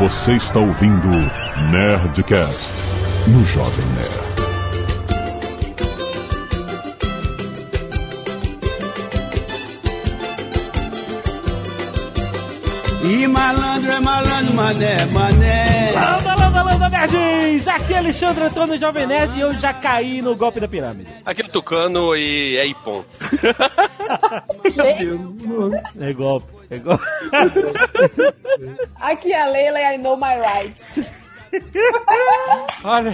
Você está ouvindo Nerdcast no Jovem Nerd. E malandro é malandro, mané, mané. Landa, landa, landa, nerds! Aqui é Alexandre Antônio Jovem Nerd e eu já caí no golpe da pirâmide. Aqui é o Tucano e é Ipon. É golpe, é golpe. Aqui é a Leila e I know my rights. Olha,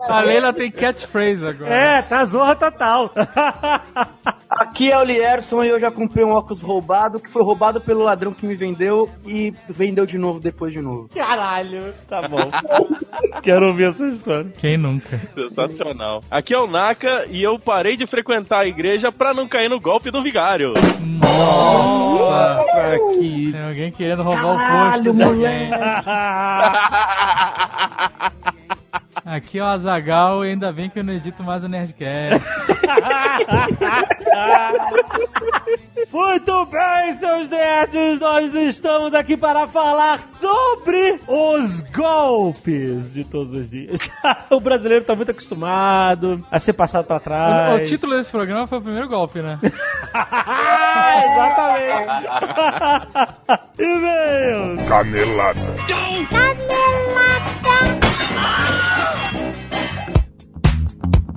a Leila tem catchphrase agora. É, tá zorra total. Aqui é o Lierson e eu já comprei um óculos roubado que foi roubado pelo ladrão que me vendeu e vendeu de novo depois de novo. Caralho, tá bom. Quero ouvir essa história. Quem nunca? Sensacional. Aqui é o Naka e eu parei de frequentar a igreja pra não cair no golpe do vigário. Nossa, Aqui. tem alguém querendo roubar o posto de alguém. Aqui é o Azagal e ainda bem que eu não edito mais o Nerdcast. Muito bem, seus nerds, nós estamos aqui para falar sobre os golpes de todos os dias. o brasileiro tá muito acostumado a ser passado para O, trás. o título desse programa foi o primeiro golpe, né? Exatamente. E-mail. Canelada.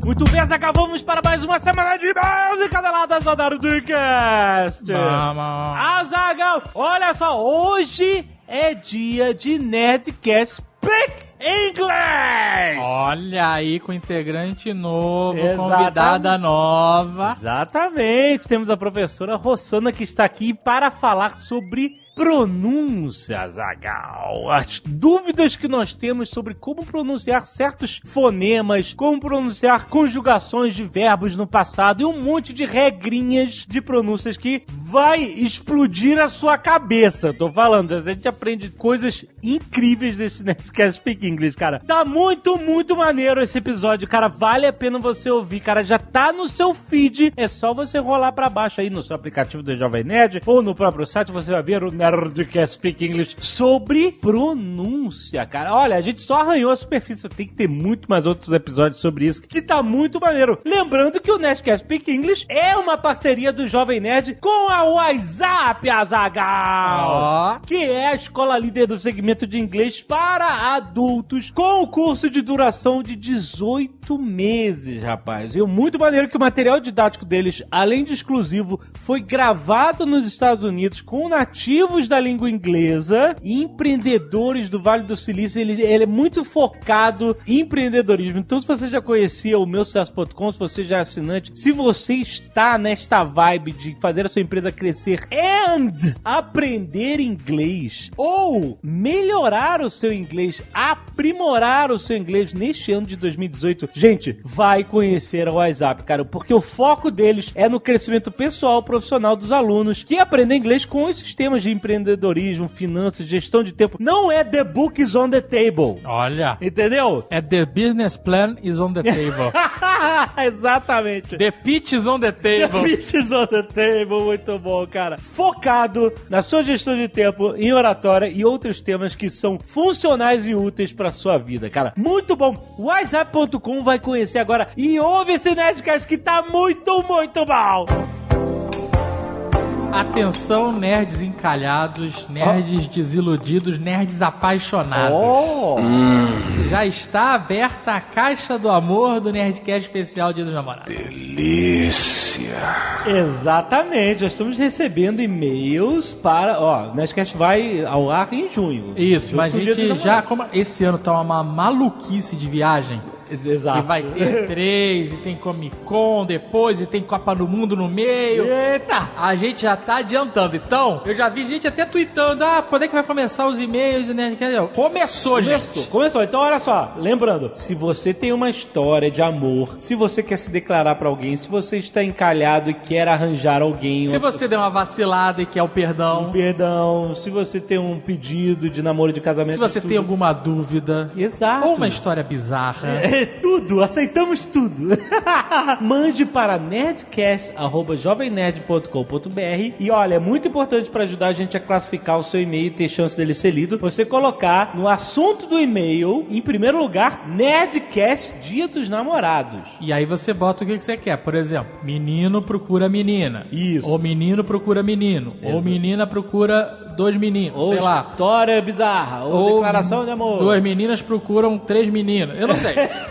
Muito bem, acabamos para mais uma semana de e-mails e caneladas do Nerdcast. Vamos. Azagal, olha só, hoje é dia de Nerdcast Speak English! Olha aí com integrante novo, Exatamente. convidada nova. Exatamente, temos a professora Rossana que está aqui para falar sobre pronúncia, Zagal. As dúvidas que nós temos sobre como pronunciar certos fonemas, como pronunciar conjugações de verbos no passado e um monte de regrinhas de pronúncias que vai explodir a sua cabeça. Tô falando, a gente aprende coisas incríveis desse Nerdcast Speak English, cara. Tá muito, muito maneiro esse episódio, cara. Vale a pena você ouvir, cara. Já tá no seu feed. É só você rolar pra baixo aí no seu aplicativo do Jovem Nerd ou no próprio site. Você vai ver o Nerdcast Speak English sobre pronúncia, cara. Olha, a gente só arranhou a superfície. Tem que ter muito mais outros episódios sobre isso, que tá muito maneiro. Lembrando que o Nerdcast Speak English é uma parceria do Jovem Nerd com a WhatsApp, Azagal Ó. que é a escola líder do segmento de inglês para adultos, com o curso de duração de 18 meses, rapaz. E muito maneiro que o material didático deles, além de exclusivo, foi gravado nos Estados Unidos com nativos da língua inglesa e empreendedores do Vale do Silício. Ele, ele é muito focado em empreendedorismo. Então, se você já conhecia o meu sucesso.com, se você já é assinante, se você está nesta vibe de fazer a sua empresa crescer and aprender inglês ou melhorar o seu inglês, aprimorar o seu inglês neste ano de 2018, gente, vai conhecer a WhatsApp, cara, porque o foco deles é no crescimento pessoal profissional dos alunos que aprendem inglês com os sistemas de empreendedorismo, finanças, gestão de tempo. Não é the book is on the table. Olha. Entendeu? É the business plan is on the table. Exatamente. the pitch is on the table. Pitches on the table, muito bom, cara. Focado na sua gestão de tempo, em oratória e outros temas que são funcionais e úteis pra sua vida, cara. Muito bom. WhatsApp.com vai conhecer agora e ouve esse Nerdcast que tá muito, muito bom. Atenção, nerds encalhados, nerds desiludidos, nerds apaixonados. Oh. Já está aberta a caixa do amor do Nerdcast especial Dia dos Namorados. Exatamente, já estamos recebendo e-mails para. Ó, o Nerdcast vai ao ar em junho. Isso, mas a gente já, como esse ano tá uma maluquice de viagem, Exato. e vai ter três, e tem Comic Con depois, e tem Copa do Mundo no meio. Eita! A gente já tá adiantando. Então, eu já vi gente até tweetando: ah, quando é que vai começar os e-mails do Nerdcast? Eu, Começou, Começou, gente. começou. Então, olha só. Lembrando, se você tem uma história de amor, se você quer se declarar pra alguém, se você está encalhado e quer arranjar alguém, Se você der uma vacilada e quer o um perdão, perdão, se você tem um pedido de namoro de casamento, se você tem alguma dúvida, Exato. ou uma história bizarra, tudo, aceitamos tudo. Mande para nerdcast.jovemnerd.com.br e olha, é muito importante para ajudar a gente a classificar o seu e-mail e ter chance dele ser lido, você colocar no assunto do e-mail, em primeiro lugar, Nerdcast Dia dos Namorados. E aí você bota o que você quer. Por exemplo, menino procura menina. Isso. Ou menino procura menino. Ou Exato. menina procura dois meninos. Ou sei lá. história bizarra, ou, declaração de amor. Duas meninas procuram três meninos. Eu não sei.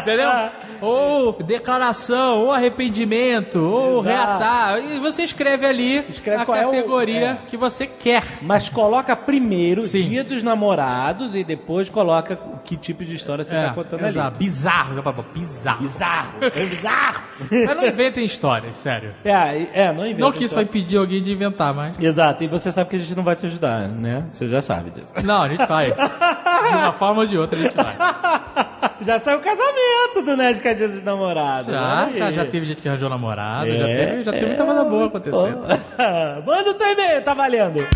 Entendeu? Ou declaração, ou arrependimento, ou Exato. reatar. E você escreve ali Escreve a qual é o- categoria é. que você quer. Mas coloca primeiro Sim. Dia dos Namorados e depois coloca que tipo de história você tá contando ali. exato. Bizarro, bizarro. Bizarro, é bizarro. Mas não inventem histórias, sério. É, é, não inventa. Não que isso só. vai impedir alguém de inventar, mas. Exato, e você sabe que a gente não vai te ajudar, né? Você já sabe disso. Não, a gente vai. De uma forma ou de outra a gente vai. já saiu o casamento do Nerdcast Dia dos Namorados. Já, olha já, já teve gente que arranjou namorado, já É, teve, já teve é. muita coisa boa acontecendo. Manda o seu e-mail, tá valendo.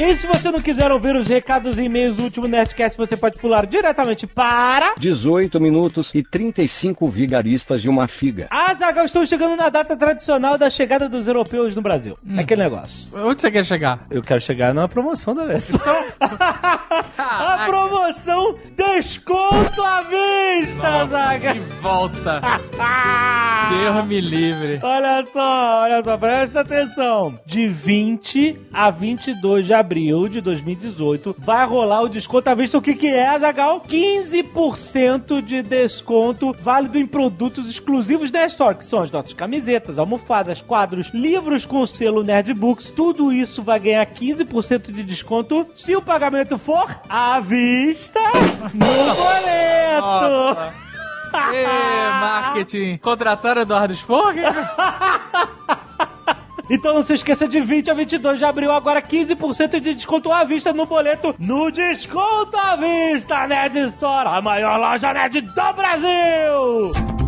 E se você não quiser ouvir os recados e e-mails do último Nerdcast, você pode pular diretamente para... 18 minutos e 35 vigaristas de uma figa. Azaghal, estou chegando na data tradicional da chegada dos europeus no Brasil. É aquele negócio. Onde você quer chegar? Eu quero chegar numa promoção da vez. A promoção Desconto à Vista, Azaghal. Que volta! Deus me livre. Olha só, olha só, presta atenção. De 20 a 22 de abril de 2018, vai rolar o desconto à vista. O que que é, Azagal? 15% de desconto válido em produtos exclusivos da Store, que são as nossas camisetas, almofadas, quadros, livros com selo Nerdbooks. Tudo isso vai ganhar 15% de desconto se o pagamento for à vista no boleto. Nossa. Ê, marketing. Contrataram Eduardo Spork? Então não se esqueça de 20 a 22 de abril, agora 15% de desconto à vista no boleto, no Desconto à Vista Nerd Store, a maior loja nerd do Brasil!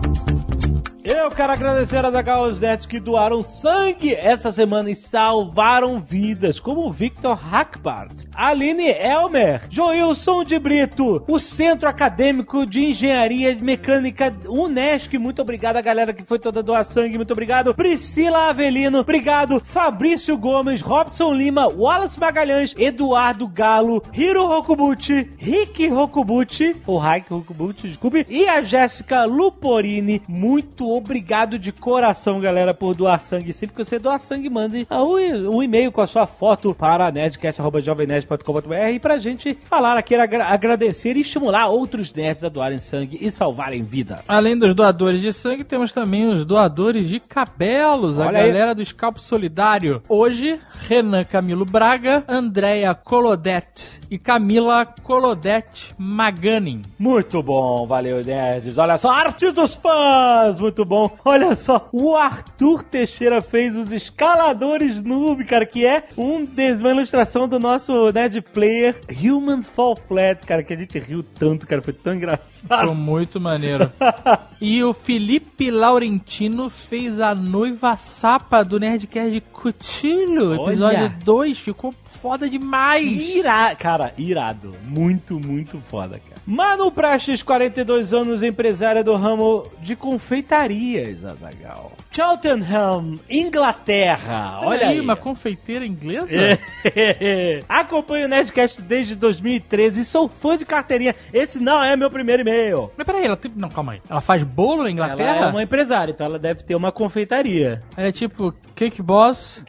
Eu quero agradecer a Zagal aos nerds que doaram sangue essa semana e salvaram vidas, como Victor Hackbart, Aline Elmer, Joilson de Brito, o Centro Acadêmico de Engenharia Mecânica Unesc, muito obrigado a galera que foi toda doar sangue, muito obrigado, Priscila Avelino, obrigado, Fabrício Gomes, Robson Lima, Wallace Magalhães, Eduardo Galo, Hiro Rokubuchi, Rick Rokubuchi, ou Raik Rokubuchi, desculpe, e a Jéssica Luporini, muito obrigado de coração, galera, por doar sangue. Sempre que você doar sangue, mande um, um e-mail com a sua foto para nerdcast.jovemnerd.com.br pra gente falar aqui, agra agradecer e estimular outros nerds a doarem sangue e salvarem vidas. Além dos doadores de sangue, temos também os doadores de cabelos, a Olha aí. galera do Scalpo Solidário. Hoje, Renan Camilo Braga, Andréia Colodete e Camila Colodete Maganin. Muito bom, valeu, nerds. Olha só, arte dos fãs, muito bom. Olha só, o Arthur Teixeira fez os escaladores noob, cara, que é um des- uma ilustração do nosso Nerd Player Human Fall Flat, cara, que a gente riu tanto, cara, foi tão engraçado. Ficou muito maneiro. E o Felipe Laurentino fez a noiva sapa do Nerdcast Cutilho, episódio 2. Ficou foda demais. Irado, cara, irado. Muito, muito foda, cara. Manu Praxis, 42 anos, empresária do ramo de confeitarias, Azagal. Cheltenham, Inglaterra. Olha aí. uma confeiteira inglesa? É. Acompanho o Nerdcast desde 2013 e sou fã de carteirinha. Esse não é meu primeiro e-mail. Mas peraí, ela tem... Não, calma aí. Ela faz bolo na Inglaterra? Ela é uma empresária, então ela deve ter uma confeitaria. Ela é tipo Cake Boss,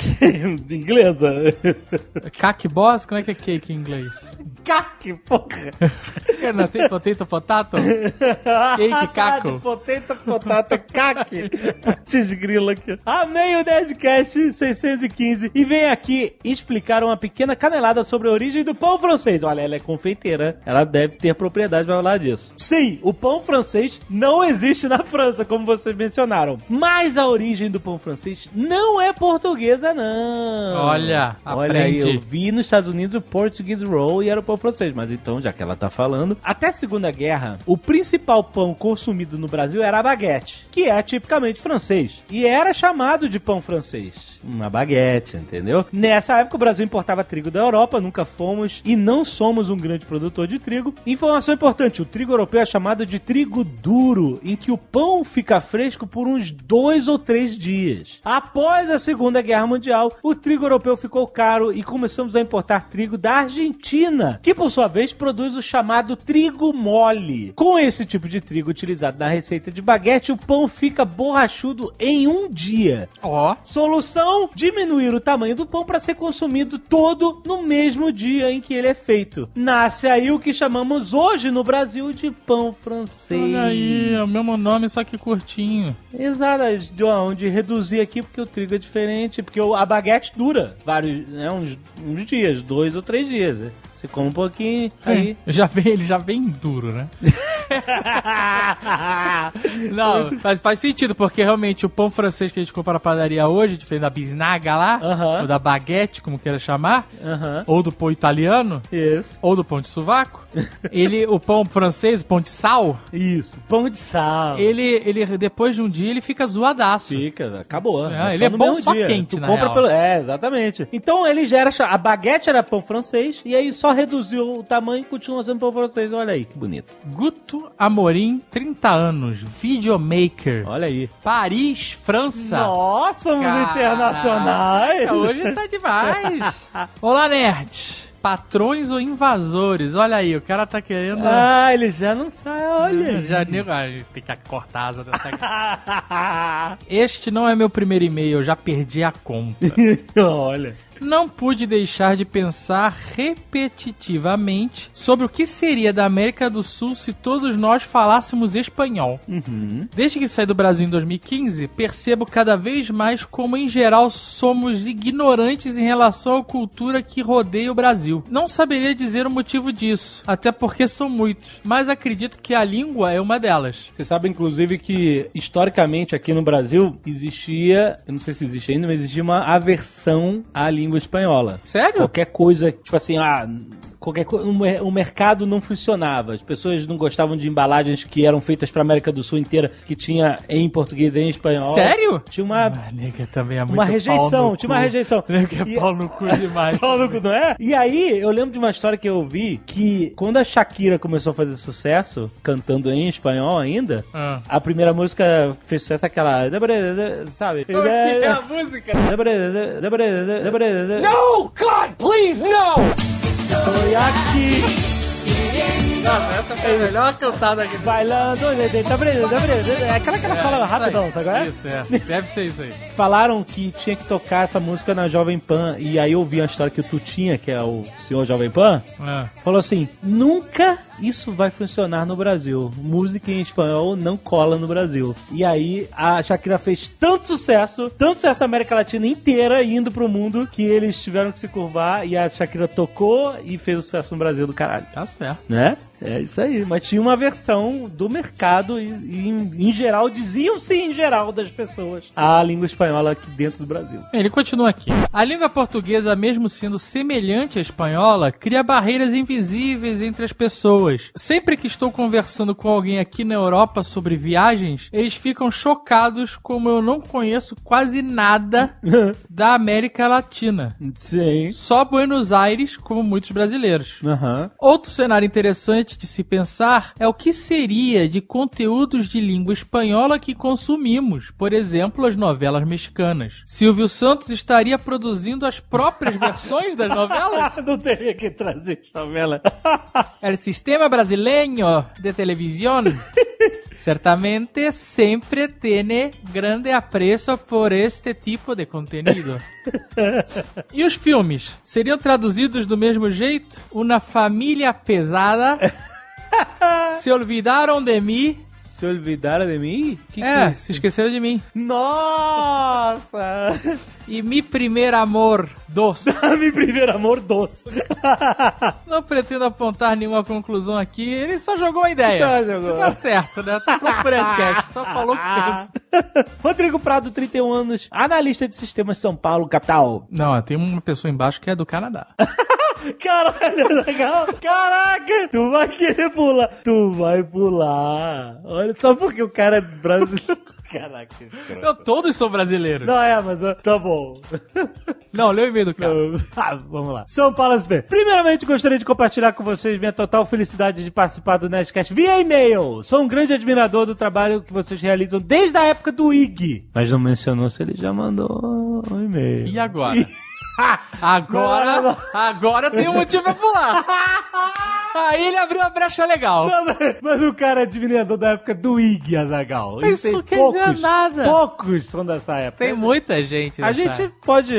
de inglesa. Cake Boss, como é que é cake em inglês? Caque, porra. Não tem potato potato? Cake caco. Potato, potata, caque. Putz grila aqui. Amei o Nerdcast 615 e vem aqui explicar uma pequena canelada sobre a origem do pão francês. Olha, ela é confeiteira, ela deve ter propriedade pra falar disso. Sim, o pão francês não existe na França, como vocês mencionaram. Mas a origem do pão francês não é portuguesa, não. Olha, Olha aí, aprende. eu vi nos Estados Unidos o Portuguese Roll e era o pão francês, mas então, já que ela tá falando, até a Segunda Guerra, o principal pão consumido no Brasil era a baguete, que é tipicamente francês, e era chamado de pão francês. Uma baguete, entendeu? Nessa época o Brasil importava trigo da Europa, nunca fomos e não somos um grande produtor de trigo. Informação importante: o trigo europeu é chamado de trigo duro, em que o pão fica fresco por uns dois ou três dias. Após a Segunda Guerra Mundial, o trigo europeu ficou caro e começamos a importar trigo da Argentina, que por sua vez produz o chamado trigo mole. Com esse tipo de trigo utilizado na receita de baguete, o pão fica borrachudo em um dia. Ó. Solução: diminuir o tamanho do pão para ser consumido todo no mesmo dia em que ele é feito. Nasce aí o que chamamos hoje no Brasil de pão francês. Olha aí, é o mesmo nome, só que curtinho. Exato, João, de reduzir aqui porque o trigo é diferente, porque a baguete dura vários, né, uns, uns dias, dois ou três dias. Você come um pouquinho, aí. Já vem, ele já vem duro, né? Não, faz, faz sentido, porque realmente o pão francês que a gente compra na padaria hoje, diferente da bisnaga lá, ou da baguete, como queira chamar, ou do pão italiano, Isso. ou do pão de sovaco, ele, o pão francês, o pão de sal, Isso. Pão de sal. ele, ele, depois de um dia, ele fica zoadaço. Fica, acabou. É, só ele é bom só dia. quente, tu na compra real. pelo É, exatamente. Então ele já era. A baguete era pão francês e aí só reduziu o tamanho e continua sendo pão francês. Olha aí que bonito. Guto Amorim, 30 anos, videomaker, Olha aí. Paris, França. Nossa, somos Caraca, internacionais. Hoje tá demais. Olá, nerd. Patrões ou invasores? Olha aí, o cara tá querendo. Ah, ele já não sai, olha. Já nego, ah, a gente tem que cortar a asa dessa. Este não é meu primeiro e-mail, eu já perdi a conta. olha. Não pude deixar de pensar repetitivamente sobre o que seria da América do Sul se todos nós falássemos espanhol. Desde que saí do Brasil em 2015, percebo cada vez mais como, em geral, somos ignorantes em relação à cultura que rodeia o Brasil. Não saberia dizer o motivo disso, até porque são muitos, mas acredito que a língua é uma delas. Você sabe, inclusive, que historicamente aqui no Brasil existia, eu não sei se existe ainda, mas existia uma aversão à língua espanhola. Sério? Qualquer coisa, tipo assim, ah, qualquer o mer- o mercado não funcionava. As pessoas não gostavam de embalagens que eram feitas para América do Sul inteira, que tinha em português e em espanhol. Sério? Tinha uma Ah, nega também é muito uma pau rejeição, no tinha cu. uma rejeição. Nega é E- pau no cu demais. Pau no cu, não é? E aí, eu lembro de uma história que eu vi que quando a Shakira começou a fazer sucesso, cantando em espanhol ainda, Ah. a primeira música fez sucesso aquela. Sabe? Como é que é a música? No, God, please, no! Foi aqui, Nossa, essa foi a melhor cantada aqui. bailando. É aquela que ela fala rapidão, sabe? é? Isso, é. Deve ser isso aí. Falaram que tinha que tocar essa música na Jovem Pan. E aí eu vi uma história que o Tutinha, que é o senhor Jovem Pan, Ah. falou assim: nunca isso vai funcionar no Brasil. Música em espanhol não cola no Brasil. E aí a Shakira fez tanto sucesso, tanto sucesso na América Latina inteira, indo pro mundo, que eles tiveram que se curvar. E a Shakira tocou e fez o sucesso no Brasil do caralho. Tá certo. Né? É isso aí. Mas tinha uma versão do mercado e, e em, em geral, diziam-se em geral das pessoas a língua espanhola aqui dentro do Brasil. Ele continua aqui. A língua portuguesa, mesmo sendo semelhante à espanhola, cria barreiras invisíveis entre as pessoas. Sempre que estou conversando com alguém aqui na Europa sobre viagens, eles ficam chocados como eu não conheço quase nada da América Latina. Sim. Só Buenos Aires, como muitos brasileiros. Aham. Outro cenário interessante de se pensar é o que seria de conteúdos de língua espanhola que consumimos, por exemplo, as novelas mexicanas. Silvio Santos estaria produzindo as próprias versões das novelas? Não teria que trazer novela. El sistema brasileño de televisão certamente sempre tiene grande apreço por este tipo de conteúdo. E os filmes? Seriam traduzidos do mesmo jeito? Uma família pesada? Se olvidaram de mim? Se olvidaram de mim? Que É, que- se esqueceram de mim. Nossa! E Mi Primeiro Amor 2. Meu primeiro amor doce. Não pretendo apontar nenhuma conclusão aqui, ele só jogou a ideia. Só jogou. Tá certo, né? Tá com o podcast, só falou que pensa. Rodrigo Prado, 31 anos, analista de sistemas São Paulo, capital. Não, tem uma pessoa embaixo que é do Canadá. Caralho, legal. Caraca, tu vai querer pular. Tu vai pular. Olha, só porque o cara é brasileiro. Caraca, escroto. Eu, todos são brasileiros. Não é, mas tá bom. Não, leu o e-mail do cara. Ah, vamos lá. São Paulo SP. Primeiramente, gostaria de compartilhar com vocês minha total felicidade de participar do Nerdcast via e-mail. Sou um grande admirador do trabalho que vocês realizam desde a época do IG. Mas não mencionou se ele já mandou um e-mail. E agora? Agora, agora tem um motivo pra pular. Aí ele abriu uma brecha legal. Não, mas, mas o cara é admirador da época do IG, Azagal. Isso quer dizer nada. Poucos são dessa época. Tem muita gente. A gente pode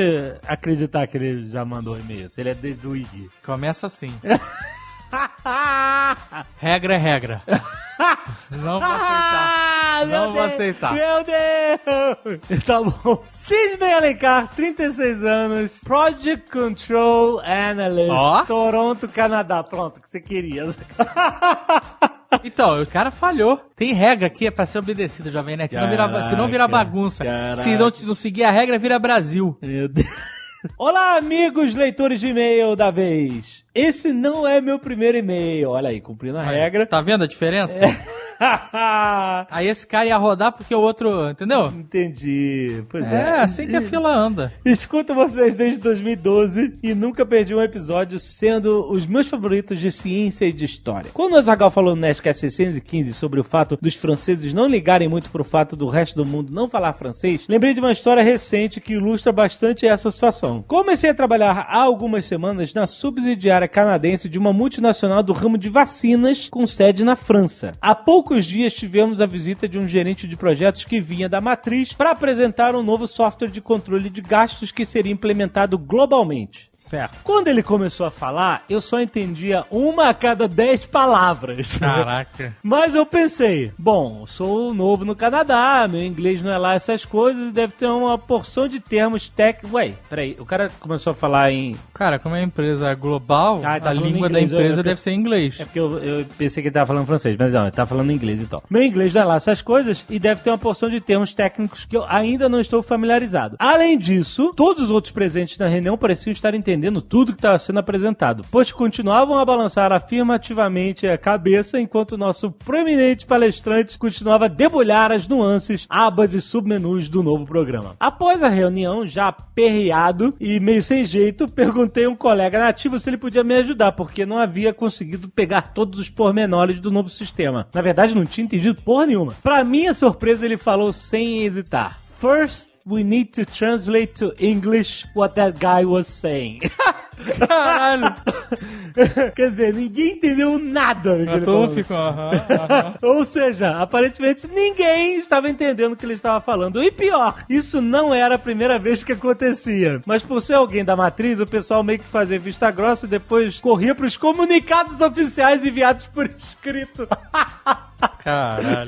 acreditar que ele já mandou e-mail, se ele é desde o IG. Começa assim. Regra é regra. Não vou aceitar. Ah, Não vou Deus, aceitar. Meu Deus! Tá bom. Sidney Alencar, 36 anos, Project Control Analyst, Ó. Toronto, Canadá. Pronto, o que você queria. Então, o cara falhou. Tem regra aqui, é pra ser obedecida, Jovem Nerd. Se não vira, se não vira Caraca, bagunça. caraca. Se não, não seguir a regra, vira Brasil. Meu Deus. Olá, amigos leitores de e-mail da vez. Esse não é meu primeiro e-mail. Olha aí, cumprindo a regra. Tá vendo a diferença? Aí esse cara ia rodar porque o outro, entendeu? Entendi. Pois É, é. assim que a fila anda. Escuto vocês desde 2012 e nunca perdi um episódio, sendo os meus favoritos de ciência e de história. Quando o Azagal falou no Nerdcast 615 sobre o fato dos franceses não ligarem muito pro fato do resto do mundo não falar francês, lembrei de uma história recente que ilustra bastante essa situação. Comecei a trabalhar há algumas semanas na subsidiária canadense de uma multinacional do ramo de vacinas com sede na França. Há poucos dias tivemos a visita de um gerente de projetos que vinha da matriz para apresentar um novo software de controle de gastos que seria implementado globalmente. Certo. Quando ele começou a falar, eu só entendia uma a cada dez palavras. Caraca. Mas eu pensei, bom, sou novo no Canadá, meu inglês não é lá essas coisas, deve ter uma porção de termos técnicos. Ué, peraí, o cara começou a falar em. Cara, como é uma empresa global, Ah, tá a língua inglês, da empresa eu deve ser inglês. É porque eu, eu pensei que ele tava falando francês, mas não, ele tava falando inglês e tal. Meu inglês não é lá essas coisas e deve ter uma porção de termos técnicos que eu ainda não estou familiarizado. Além disso, todos os outros presentes na reunião pareciam estar entendendo tudo que estava sendo apresentado, pois continuavam a balançar afirmativamente a cabeça enquanto nosso proeminente palestrante continuava a debulhar as nuances, abas e submenus do novo programa. Após a reunião, já aperreado e meio sem jeito, perguntei a um colega nativo se ele podia me ajudar, porque não havia conseguido pegar todos os pormenores do novo sistema. Na verdade, não tinha entendido porra nenhuma. Pra minha surpresa, ele falou sem hesitar. First, we need to translate to English what that guy was saying. Caralho. Quer dizer, ninguém entendeu nada do que ele Todo ficou, aham, aham. Ou seja, aparentemente ninguém estava entendendo o que ele estava falando. E pior, isso não era a primeira vez que acontecia. Mas por ser alguém da matriz, o pessoal meio que fazia vista grossa e depois corria para os comunicados oficiais enviados por escrito. Caralho.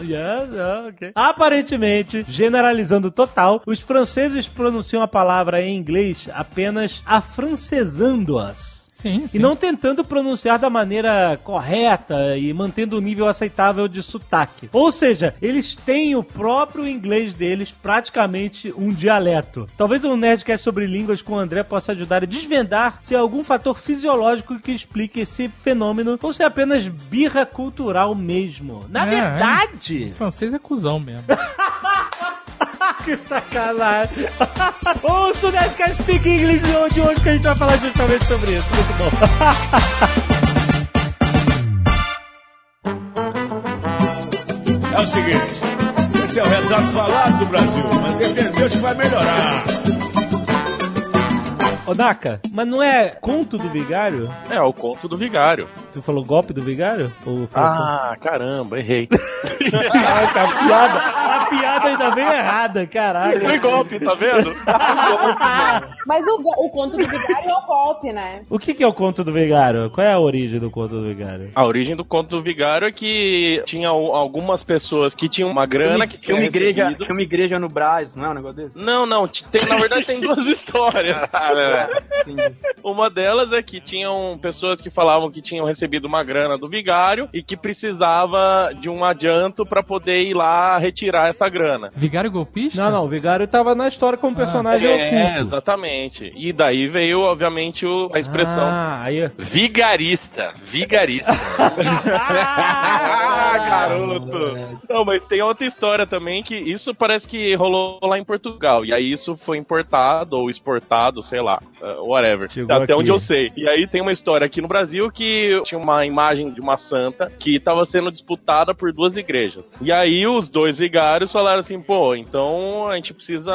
Yes, yeah, ok. Aparentemente, generalizando total, os franceses pronunciam a palavra em inglês apenas afrancesando-as. Sim, sim. E não tentando pronunciar da maneira correta e mantendo o nível aceitável de sotaque. Ou seja, eles têm o próprio inglês deles, praticamente um dialeto. Talvez um Nerdcast sobre línguas com o André possa ajudar a desvendar se há algum fator fisiológico que explique esse fenômeno ou se é apenas birra cultural mesmo. Na É, verdade, O francês é cuzão mesmo. que sacanagem. Ouça o Nerdcast Speak English de hoje, de hoje que a gente vai falar justamente sobre isso. Muito bom. É o seguinte, esse é o retrato falado do Brasil, mas defendeu que vai melhorar. Ô, Naka, mas não é conto do vigário? É, o conto do vigário. Tu falou golpe do vigário? Ou foi Ah, caramba, errei. Caraca, a piada, a piada ainda vem errada, caraca. Foi golpe, tá vendo? Mas o, o conto do vigário é o golpe, né? O que, que é o conto do vigário? Qual é a origem do conto do vigário? A origem do conto do vigário é que tinha al- algumas pessoas que tinham uma grana que tinha uma igreja, recebido- tinha uma igreja no Brás, não é um negócio desse? Não, não, tem, na verdade tem duas histórias. Entendi. Uma delas é que tinham pessoas que falavam que tinham recebido recebido uma grana do vigário e que precisava de um adianto pra poder ir lá retirar essa grana. Vigário golpista? Não, não, o Vigário tava na história como personagem É, oculto. exatamente. E daí veio, obviamente, o- a expressão. Ah, aí... Vigarista. Vigarista. Ah, garoto! Não, mas tem outra história também que isso parece que rolou lá em Portugal. E aí isso foi importado ou exportado, sei lá, uh, whatever. Chegou Até aqui. onde eu sei. E aí tem uma história aqui no Brasil que tinha uma imagem de uma santa que estava sendo disputada por duas igrejas. E aí os dois vigários falaram assim, pô, então a gente precisa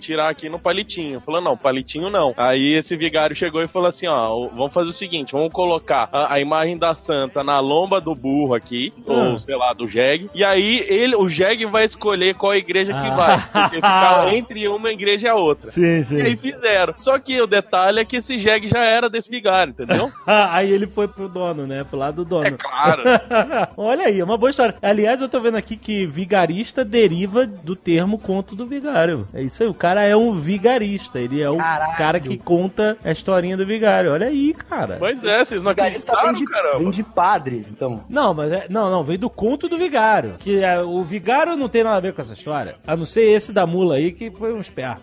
tirar aqui no palitinho. Falou, não, palitinho não. Aí esse vigário chegou e falou assim, ó, vamos fazer o seguinte, vamos colocar a, a imagem da santa na lomba do burro aqui, Ah. ou sei lá, do jegue. E aí ele, o jegue vai escolher qual igreja que Ah. vai. Porque fica entre uma igreja e a outra. Sim, sim. E aí fizeram. Só que o detalhe é que esse jegue já era desse vigário, entendeu? aí ele foi pro dono, né? Pro lado do dono. É claro. Olha aí, é uma boa história. Aliás, eu tô vendo aqui que vigarista deriva do termo conto do vigário. É isso aí, o cara é um vigarista. Ele é o Caralho. cara que conta a historinha do vigário. Olha aí, cara. Pois é, vocês não Vigarista acreditaram, vem de, caramba. vem de padre, então. Não, mas é, não, não, vem do conto do vigário. Que é, o vigário não tem nada a ver com essa história. A não ser esse da mula aí, que foi um esperto.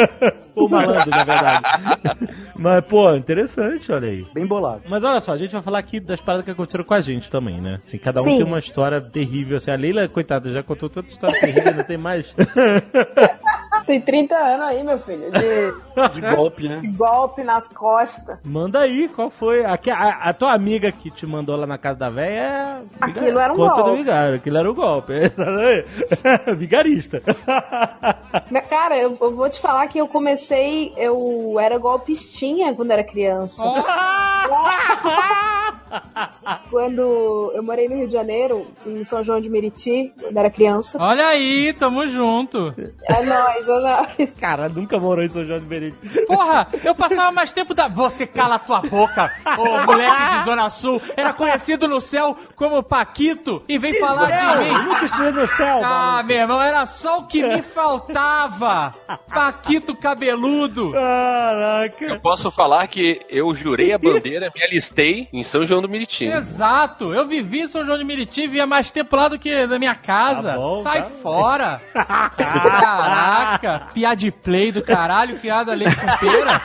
Ou malandro, na verdade. mas, pô, interessante, olha aí. Bem bolado. Mas olha só, a gente vai falar aqui das paradas que aconteceram com a gente também, né? Assim, cada um Sim. tem uma história terrível. Assim, a Leila, coitada, já contou tanta história terrível, não tem mais. Tem 30 anos aí, meu filho, de, De golpe, né? de golpe nas costas. Manda aí, qual foi? A, a, a tua amiga que te mandou lá na casa da véia é. Aquilo era um Conta do golpe. vigário, aquilo era o golpe. Vigarista. Cara, eu, eu vou te falar que eu comecei, eu era golpistinha quando era criança. Quando eu morei no Rio de Janeiro, em São João de Meriti, quando era criança. Olha aí, tamo junto. É nóis, nóis. Cara, nunca morou em São João de Meriti. Porra, eu passava mais tempo da. Você cala a tua boca, ô moleque de Zona Sul. Era conhecido no céu como Paquito e vem falar de mim. Nunca estive no céu, Ah, mano. meu irmão, era só o que me faltava. Paquito cabeludo. Caraca. Eu posso falar que eu jurei a bandeira, me alistei em São João do Meriti. Exato, eu vivi em São João de Meriti, via mais tempo lá do que na minha casa. Tá bom, Sai tá. fora. Caraca, piada de play do caralho, criado a leite com pera.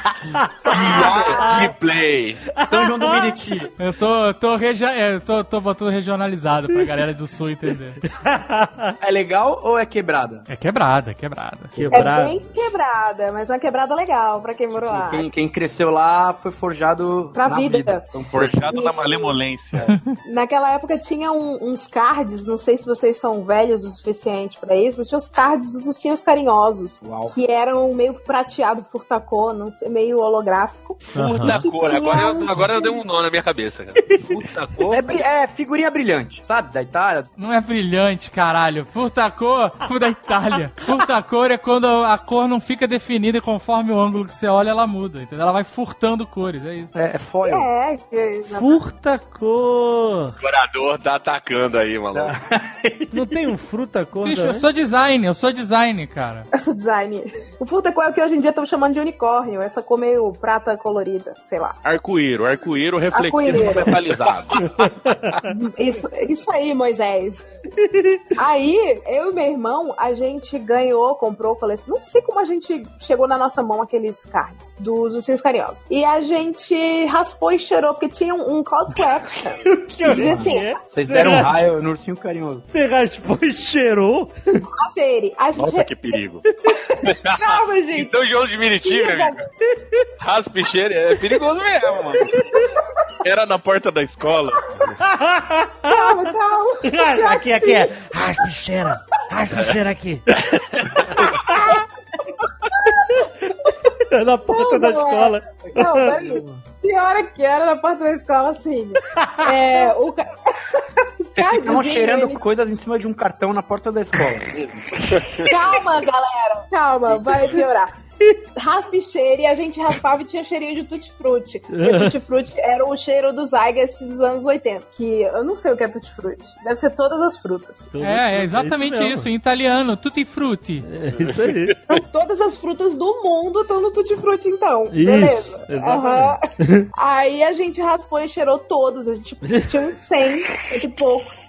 De play. São João do Meriti. Eu tô, tô, regi- é, tô, tô botando regionalizado pra galera do sul entender. É legal ou é quebrada? É quebrada, é quebrada. É Quebrar. bem quebrada, mas uma quebrada legal pra quem morou lá. Quem, quem cresceu lá foi forjado Pra na vida. Então, Forjado na malemolência. Naquela época tinha um- uns cards, não sei se vocês são velhos o suficiente pra isso, mas tinha os cards dos ursinhos carinhosos, Uau. que eram meio prateado furtacô, não sei, meio holográfico. Puta Que cor. tinha Agora eu, um- agora eu dei um nó na minha cabeça, cara. Puta cor. É, é figurinha brilhante, sabe? Da Itália. Não é brilhante, caralho. Furtacor, fu da Itália. Furtacor é quando a cor não fica definida e conforme o ângulo que você olha, ela muda, entendeu? Ela vai furtando cores, é isso. É, é foil. É, que- Furta cor. O morador tá atacando aí, maluco. Não tem um fruta cor? Bicho, eu sou design, eu sou design, cara. Essa design. O furtacô é o que hoje em dia estão chamando de unicórnio, essa cor meio prata colorida, sei lá. Arco-íro, arco-íro refletivo Arco-íro. metalizado. Isso, isso aí, Moisés. Aí, eu e meu irmão, a gente ganhou, comprou, falei assim, não sei como a gente chegou na nossa mão aqueles cards dos ursinhos carinhosos. E a gente raspou e cheirou, porque tinha um, um call to action. Que Dizia assim, é? Vocês deram um raio no ursinho carinhoso. Você raspou e cheirou? A gente... Nossa, que perigo. Calma, gente. Então, João de amigo. Raspa e cheira, é perigoso mesmo, mano. Era na porta da escola. Calma, calma. aqui, aqui é. Raspa e cheira. Raspa e cheira aqui. É na porta Não, da não é. escola. Não, peraí. Pior é que era na porta da escola, assim. É, o ca... Vocês ficavam cheirando ele- coisas em cima de um cartão na porta da escola. Calma, galera. Calma, vai piorar. raspa e cheiro, e a gente raspava e tinha cheirinho de tutti-frutti. E o tutti-frutti era o cheiro dos Zygas dos anos 80, que eu não sei o que é tutti-frutti. Deve ser todas as frutas. É, é exatamente mesmo. isso, em italiano, tutti frutti. É isso aí. Então, todas as frutas do mundo estão no tutti-frutti, então. Isso, Beleza. exatamente. Aham. Aí a gente raspou e cheirou todos. A gente tinha uns 100, de poucos.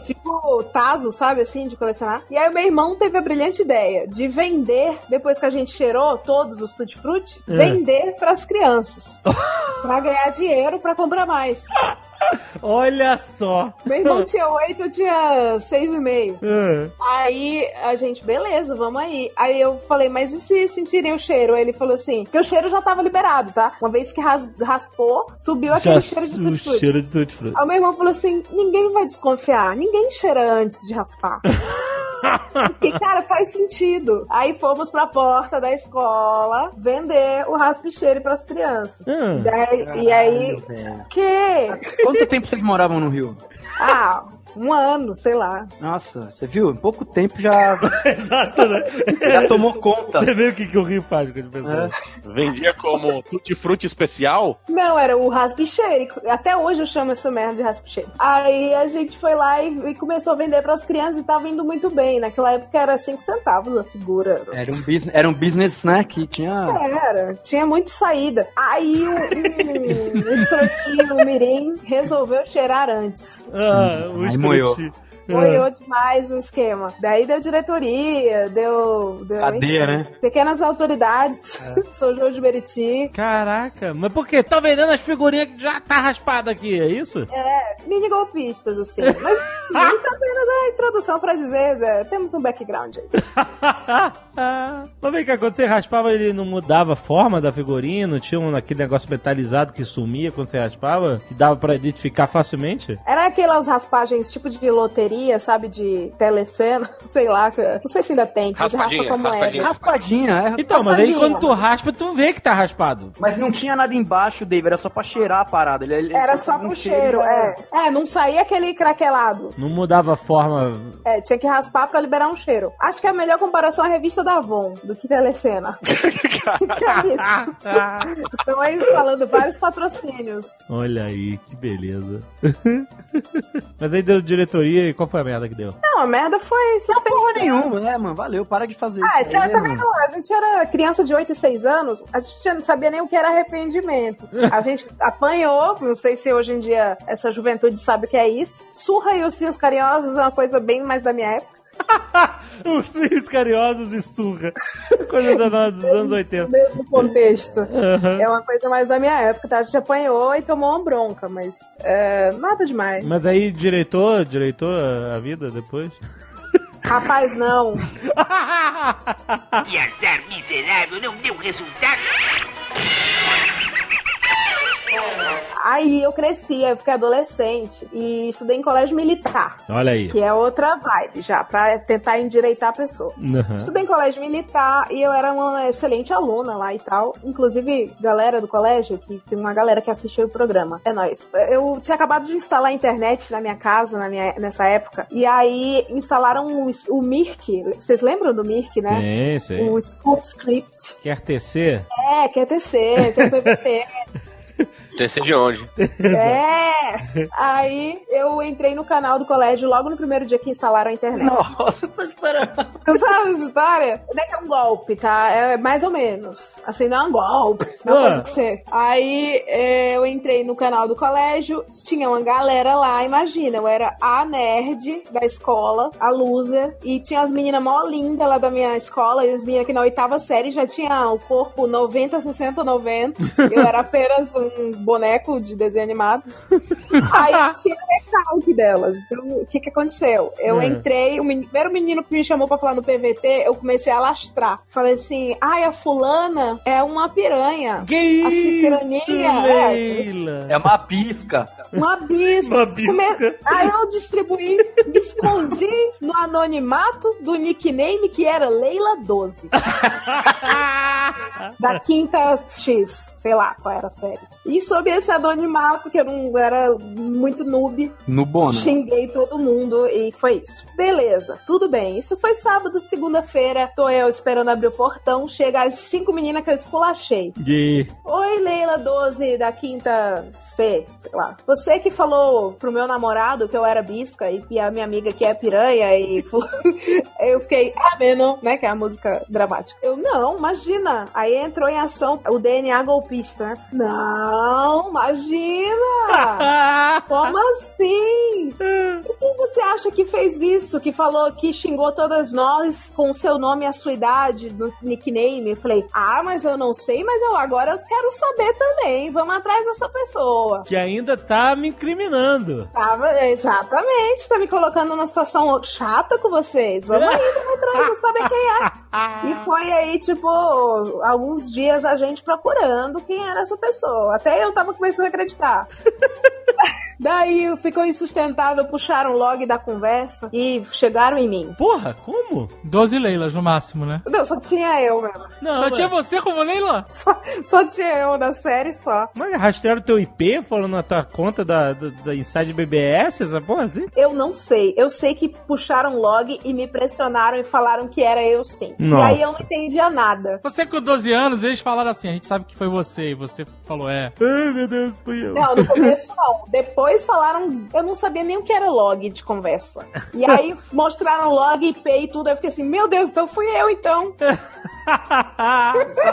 Tipo, Tazo, sabe assim, de colecionar. E aí o meu irmão teve a brilhante ideia de vender, depois que a gente cheirou todos os Tutti Frutti, É. vender pras crianças. pra ganhar dinheiro pra comprar mais. Olha só. Meu irmão tinha oito, eu tinha seis e meio. É. Aí a gente, beleza, vamos aí. Aí eu falei, mas e se sentirem o cheiro? Aí ele falou assim, que o cheiro já tava liberado, tá? Uma vez que ras- raspou, subiu aquele Já cheiro de o tutti frutti. cheiro de tutti frutti. Aí o meu irmão falou assim: ninguém vai desconfiar, ninguém cheira antes de raspar. e, cara, faz sentido. Aí fomos pra porta da escola vender o raspa-cheiro pras crianças. Hum. Daí- e aí, que? Quanto tempo vocês moravam no Rio? Ah, um ano, sei lá. Nossa, você viu? Em pouco tempo já, Exato, né? já tomou conta. Você vê o que, que o Rio faz com as pessoas. Vendia como tutti-frutti especial? Não, era o raspa-cheiro. Até hoje eu chamo essa merda de raspa-cheiro. Aí a gente foi lá e, e começou a vender pras crianças e tava indo muito bem. Naquela época era 5 centavos a figura. Era um business, era um business né, que tinha... Era, tinha muita saída. Aí o, o, o escrotinho, o Mirim, resolveu cheirar antes. Ah, o Aí moiou. escrotinho. Moiou demais o esquema. Daí deu diretoria, deu. deu Cadeia, né? Pequenas autoridades, São João de Meriti. Caraca, mas por quê? Tá vendendo as figurinhas que já tá raspada aqui, é isso? É, mini golpistas, assim. Mas isso é apenas a introdução pra dizer, né, temos um background aí. mas vem cá, quando você raspava, ele não mudava a forma da figurinha? Não tinha um, aquele negócio metalizado que sumia quando você raspava? Que dava pra identificar facilmente? Era aquelas raspagens tipo de loteria, sabe? De telecena, sei lá. Não sei se ainda tem. você raspa Raspadinha, como raspadinha. era. Raspadinha, é. Então, mas aí Raspadinha. quando tu raspa, tu vê que tá raspado. Mas não tinha nada embaixo, Dave, era só pra cheirar a parada. Ele, ele Era só um pro cheiro, é. É, não saía aquele craquelado. Não mudava a forma. É, tinha que raspar pra liberar um cheiro. Acho que a melhor comparação é a revista da Avon, do que telecena. que é isso? Estão aí falando vários patrocínios. Olha aí, que beleza. mas aí deu diretoria e qual foi a merda que deu? Não, a merda foi Porra suspensão. nenhuma, né, mano? Valeu, para de fazer Ah, isso. tinha aí, também não, a gente era criança de 8 e 6 anos, a gente não sabia nem o que era arrependimento. A gente apanhou, não sei se hoje em dia essa juventude sabe o que é isso. Surra e ursinhos carinhosos é uma coisa bem mais da minha época. Ursinhos carinhosos e surra. Coisa da- dos anos 80. mesmo contexto. Aham. É uma coisa mais da minha época, tá? A gente apanhou e tomou uma bronca, mas é, nada demais. Mas aí direitou, direitou a a vida depois? Rapaz, não. E azar miserável não deu resultado. Aí eu cresci, eu fiquei adolescente e estudei em colégio militar. Olha aí. Que é outra vibe já, pra tentar endireitar a pessoa. Aham. Estudei em colégio militar e eu era uma excelente aluna lá e tal. Inclusive, galera do colégio, que tem uma galera que assistiu o programa. É nóis. Eu tinha acabado de instalar a internet na minha casa na minha- nessa época. E aí instalaram o, o Mirk. Vocês lembram do Mirk, né? Sim, sim. O Scoop Script. Quer tecer? É, que é TC, tem PPT. Descer de onde? É! Aí eu entrei no canal do colégio logo no primeiro dia que instalaram a internet. Nossa, essa história. Você sabe essa história? Não é que é um golpe, tá? É mais ou menos. Assim, não é um golpe. Não é Ah. coisa que você. Aí é, eu entrei no canal do colégio, tinha uma galera lá, imagina, eu era a nerd da escola, a loser, e tinha as meninas mó lindas lá da minha escola, e as meninas que na oitava série já tinham o corpo 90, 60, 90. Eu era apenas um boneco de desenho animado. Aí tinha recalque delas. Então, o que que aconteceu? Eu É. entrei, o men- primeiro menino que me chamou pra falar no PVT, eu comecei a lastrar. Falei assim, ai, a fulana é uma piranha. Que A isso, cicraninha, é, Leila? É uma pisca. uma bisca. Uma bisca. Aí eu distribuí, me escondi no anonimato do nickname que era Leila 12. da quinta X, sei lá qual era a série. E sob esse anonimato, que eu não era muito noob, No Bono. Xinguei todo mundo e foi isso. Beleza, tudo bem. Isso foi sábado, segunda-feira. Tô eu esperando abrir o portão. Chega as cinco meninas que eu esculachei. E... Oi, Leila 12 da quinta C, sei lá. Você que falou pro meu namorado que eu era bisca e, e a minha amiga que é piranha e eu fiquei, ah, menos, né? Que é a música dramática. Eu, não, imagina. Aí entrou em ação o DNA golpista, né? Não, imagina! Como assim? Por que você acha que fez isso? Que falou que xingou todas nós com o seu nome e a sua idade no nickname? Eu falei, ah, mas eu não sei, mas eu agora eu quero saber também. Vamos atrás dessa pessoa. Que ainda tá me incriminando. Tava, exatamente, tá me colocando numa situação chata com vocês. Vamos aí, vamos atrás, vamos saber quem é. E foi aí, tipo, alguns dias a gente procurando quem era essa pessoa. Até eu tava começando a acreditar. Daí ficou insustentável, puxaram o log da conversa e chegaram em mim. Porra, como? 12 Leilas no máximo, né? Não, só tinha eu mesmo. Não, Só mas- tinha você como Leila? Só, só tinha eu da série só. Mas rastrearam teu IP falando na tua conta da, da, da Inside BBS, essa porra assim? Eu não sei. Eu sei que puxaram log e me pressionaram e falaram que era eu sim. Nossa. E aí eu não entendia nada. Você com 12 anos, eles falaram assim, a gente sabe que foi você. E você falou, é. Ai, meu Deus, fui eu. Não, no começo não. Depois falaram, eu não sabia nem o que era log de conversa. E aí mostraram log, IP e tudo. Eu fiquei assim, meu Deus, então fui eu então.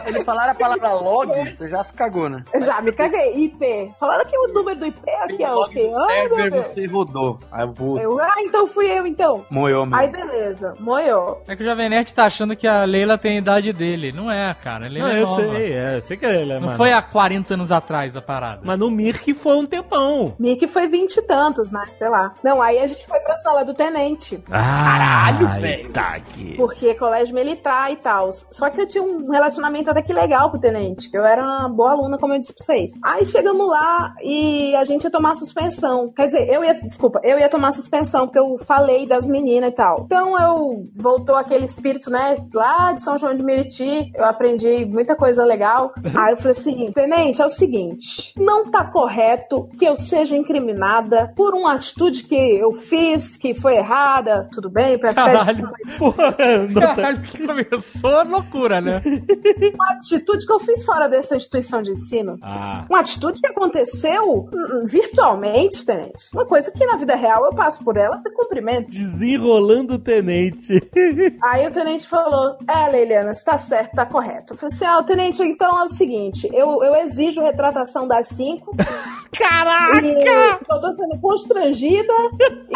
Eles falaram a palavra log, você já se cagou, né? Eu já me caguei. IP. Falaram que o número do IP aqui é o quê? Ai, meu Deus. você rodou. Aí eu vou. Eu, ah, então fui eu então. Moeu mesmo. Aí beleza, moiou. É que o Jovem Nerd tá achando que a Leila tem a idade dele. Não é, cara. A Leila Não, é eu nova. sei, é, eu sei que ele é Não mano. foi há 40 anos atrás a parada. Mas no Mirk foi um tempão. Mickey foi vinte e tantos, né? Sei lá. Não, aí a gente foi pra sala do tenente. Caralho, velho. Tá aqui. Porque é colégio militar e tal. Só que eu tinha um relacionamento até que legal com o tenente. que Eu era uma boa aluna, como eu disse pra vocês. Aí chegamos lá e a gente ia tomar suspensão. Quer dizer, eu ia. Desculpa, eu ia tomar suspensão, porque eu falei das meninas e tal. Então eu voltou aquele espírito, né? Lá de São João de Meriti. Eu aprendi muita coisa legal. Aí eu falei assim: tenente, é o seguinte: não tá correto que eu seja incriminada por uma atitude que eu fiz, que foi errada. Tudo bem, peço até Caralho, porra. não tá- Caralho, que começou a loucura, né? uma atitude que eu fiz fora dessa instituição de ensino. Ah, Uma atitude que aconteceu hum, virtualmente, tenente. Uma coisa que na vida real eu passo por ela e cumprimento. desenrolando o tenente. Aí o tenente falou: É, Leiliana, você tá certo, tá correto. Eu falei assim: Ah, o tenente, então é o seguinte: eu, eu exijo retratação das cinco. Caraca! E eu tô sendo constrangida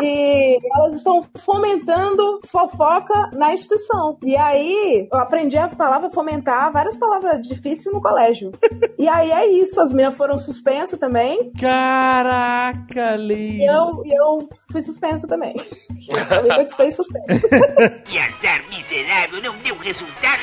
e elas estão fomentando fofoca na instituição. E aí eu aprendi a palavra fomentar, várias palavras difíceis no colégio. E aí é isso, as meninas foram suspensas também. Caraca, E Leila. eu, e eu fui suspensa também. Eu continuei suspensa. Que azar miserável, não deu resultado.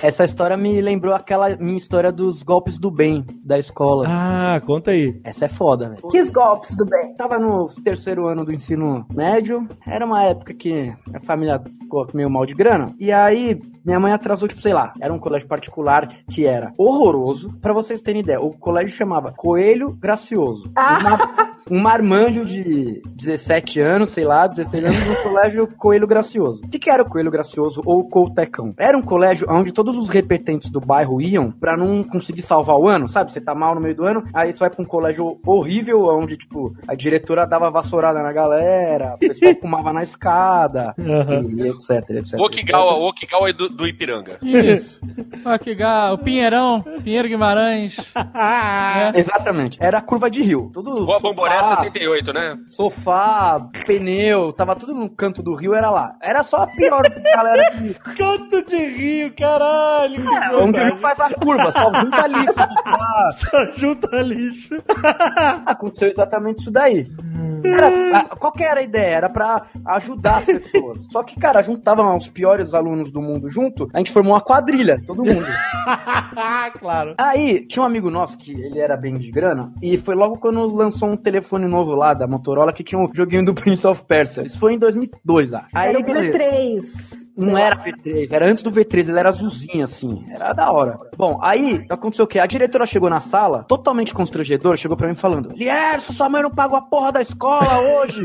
Essa história me lembrou aquela minha história dos golpes do bem da escola. Ah, conta aí. Essa é foda, velho. Que golpes do bem. Tava no terceiro ano do ensino médio. Era uma época que a família ficou meio mal de grana. E aí, minha mãe atrasou, tipo, sei lá, era um colégio particular que era horroroso. Pra vocês terem ideia, o colégio chamava Coelho Gracioso. Uma- um marmanjo de 17 anos, sei lá, 16 anos, no colégio Coelho Gracioso. O que, que era o Coelho Gracioso ou Coutecão? Era um colégio onde todos os repetentes do bairro iam pra não conseguir salvar o ano, sabe? Você tá mal no meio do ano, aí você vai pra um colégio horrível, onde, tipo, a diretora dava vassourada na galera, o pessoal fumava na escada, e etc, etc. O Okigawa, o Okigawa é do, do Ipiranga. Isso. Ga... O Pinheirão, Pinheiro Guimarães. né? Exatamente. Era a curva de rio. Tudo Bamboré sofá, 68, né? sofá, pneu, tava tudo no canto do rio, era lá. Era só a pior galera que Canto de rio, caralho. É, onde o rio faz a curva, só junta lixo. Ah, Só junta lixo. aconteceu exatamente isso daí. Era, a- qual que era a ideia? Era pra ajudar as pessoas. Só que, cara, juntavam os piores alunos do mundo junto, a gente formou uma quadrilha, todo mundo. claro. Aí, tinha um amigo nosso que ele era bem de grana, e foi logo quando lançou um telefone novo lá da Motorola que tinha um joguinho do Prince of Persia. Isso foi em 2002, acho. Aí, Era o beleza. Play 3. Não era lá. V3, era antes do V3, ele era azulzinho, assim. Era da hora. Bom, aí aconteceu o quê? A diretora chegou na sala, totalmente constrangedora, chegou pra mim falando: Lierson, sua mãe não pagou a porra da escola hoje.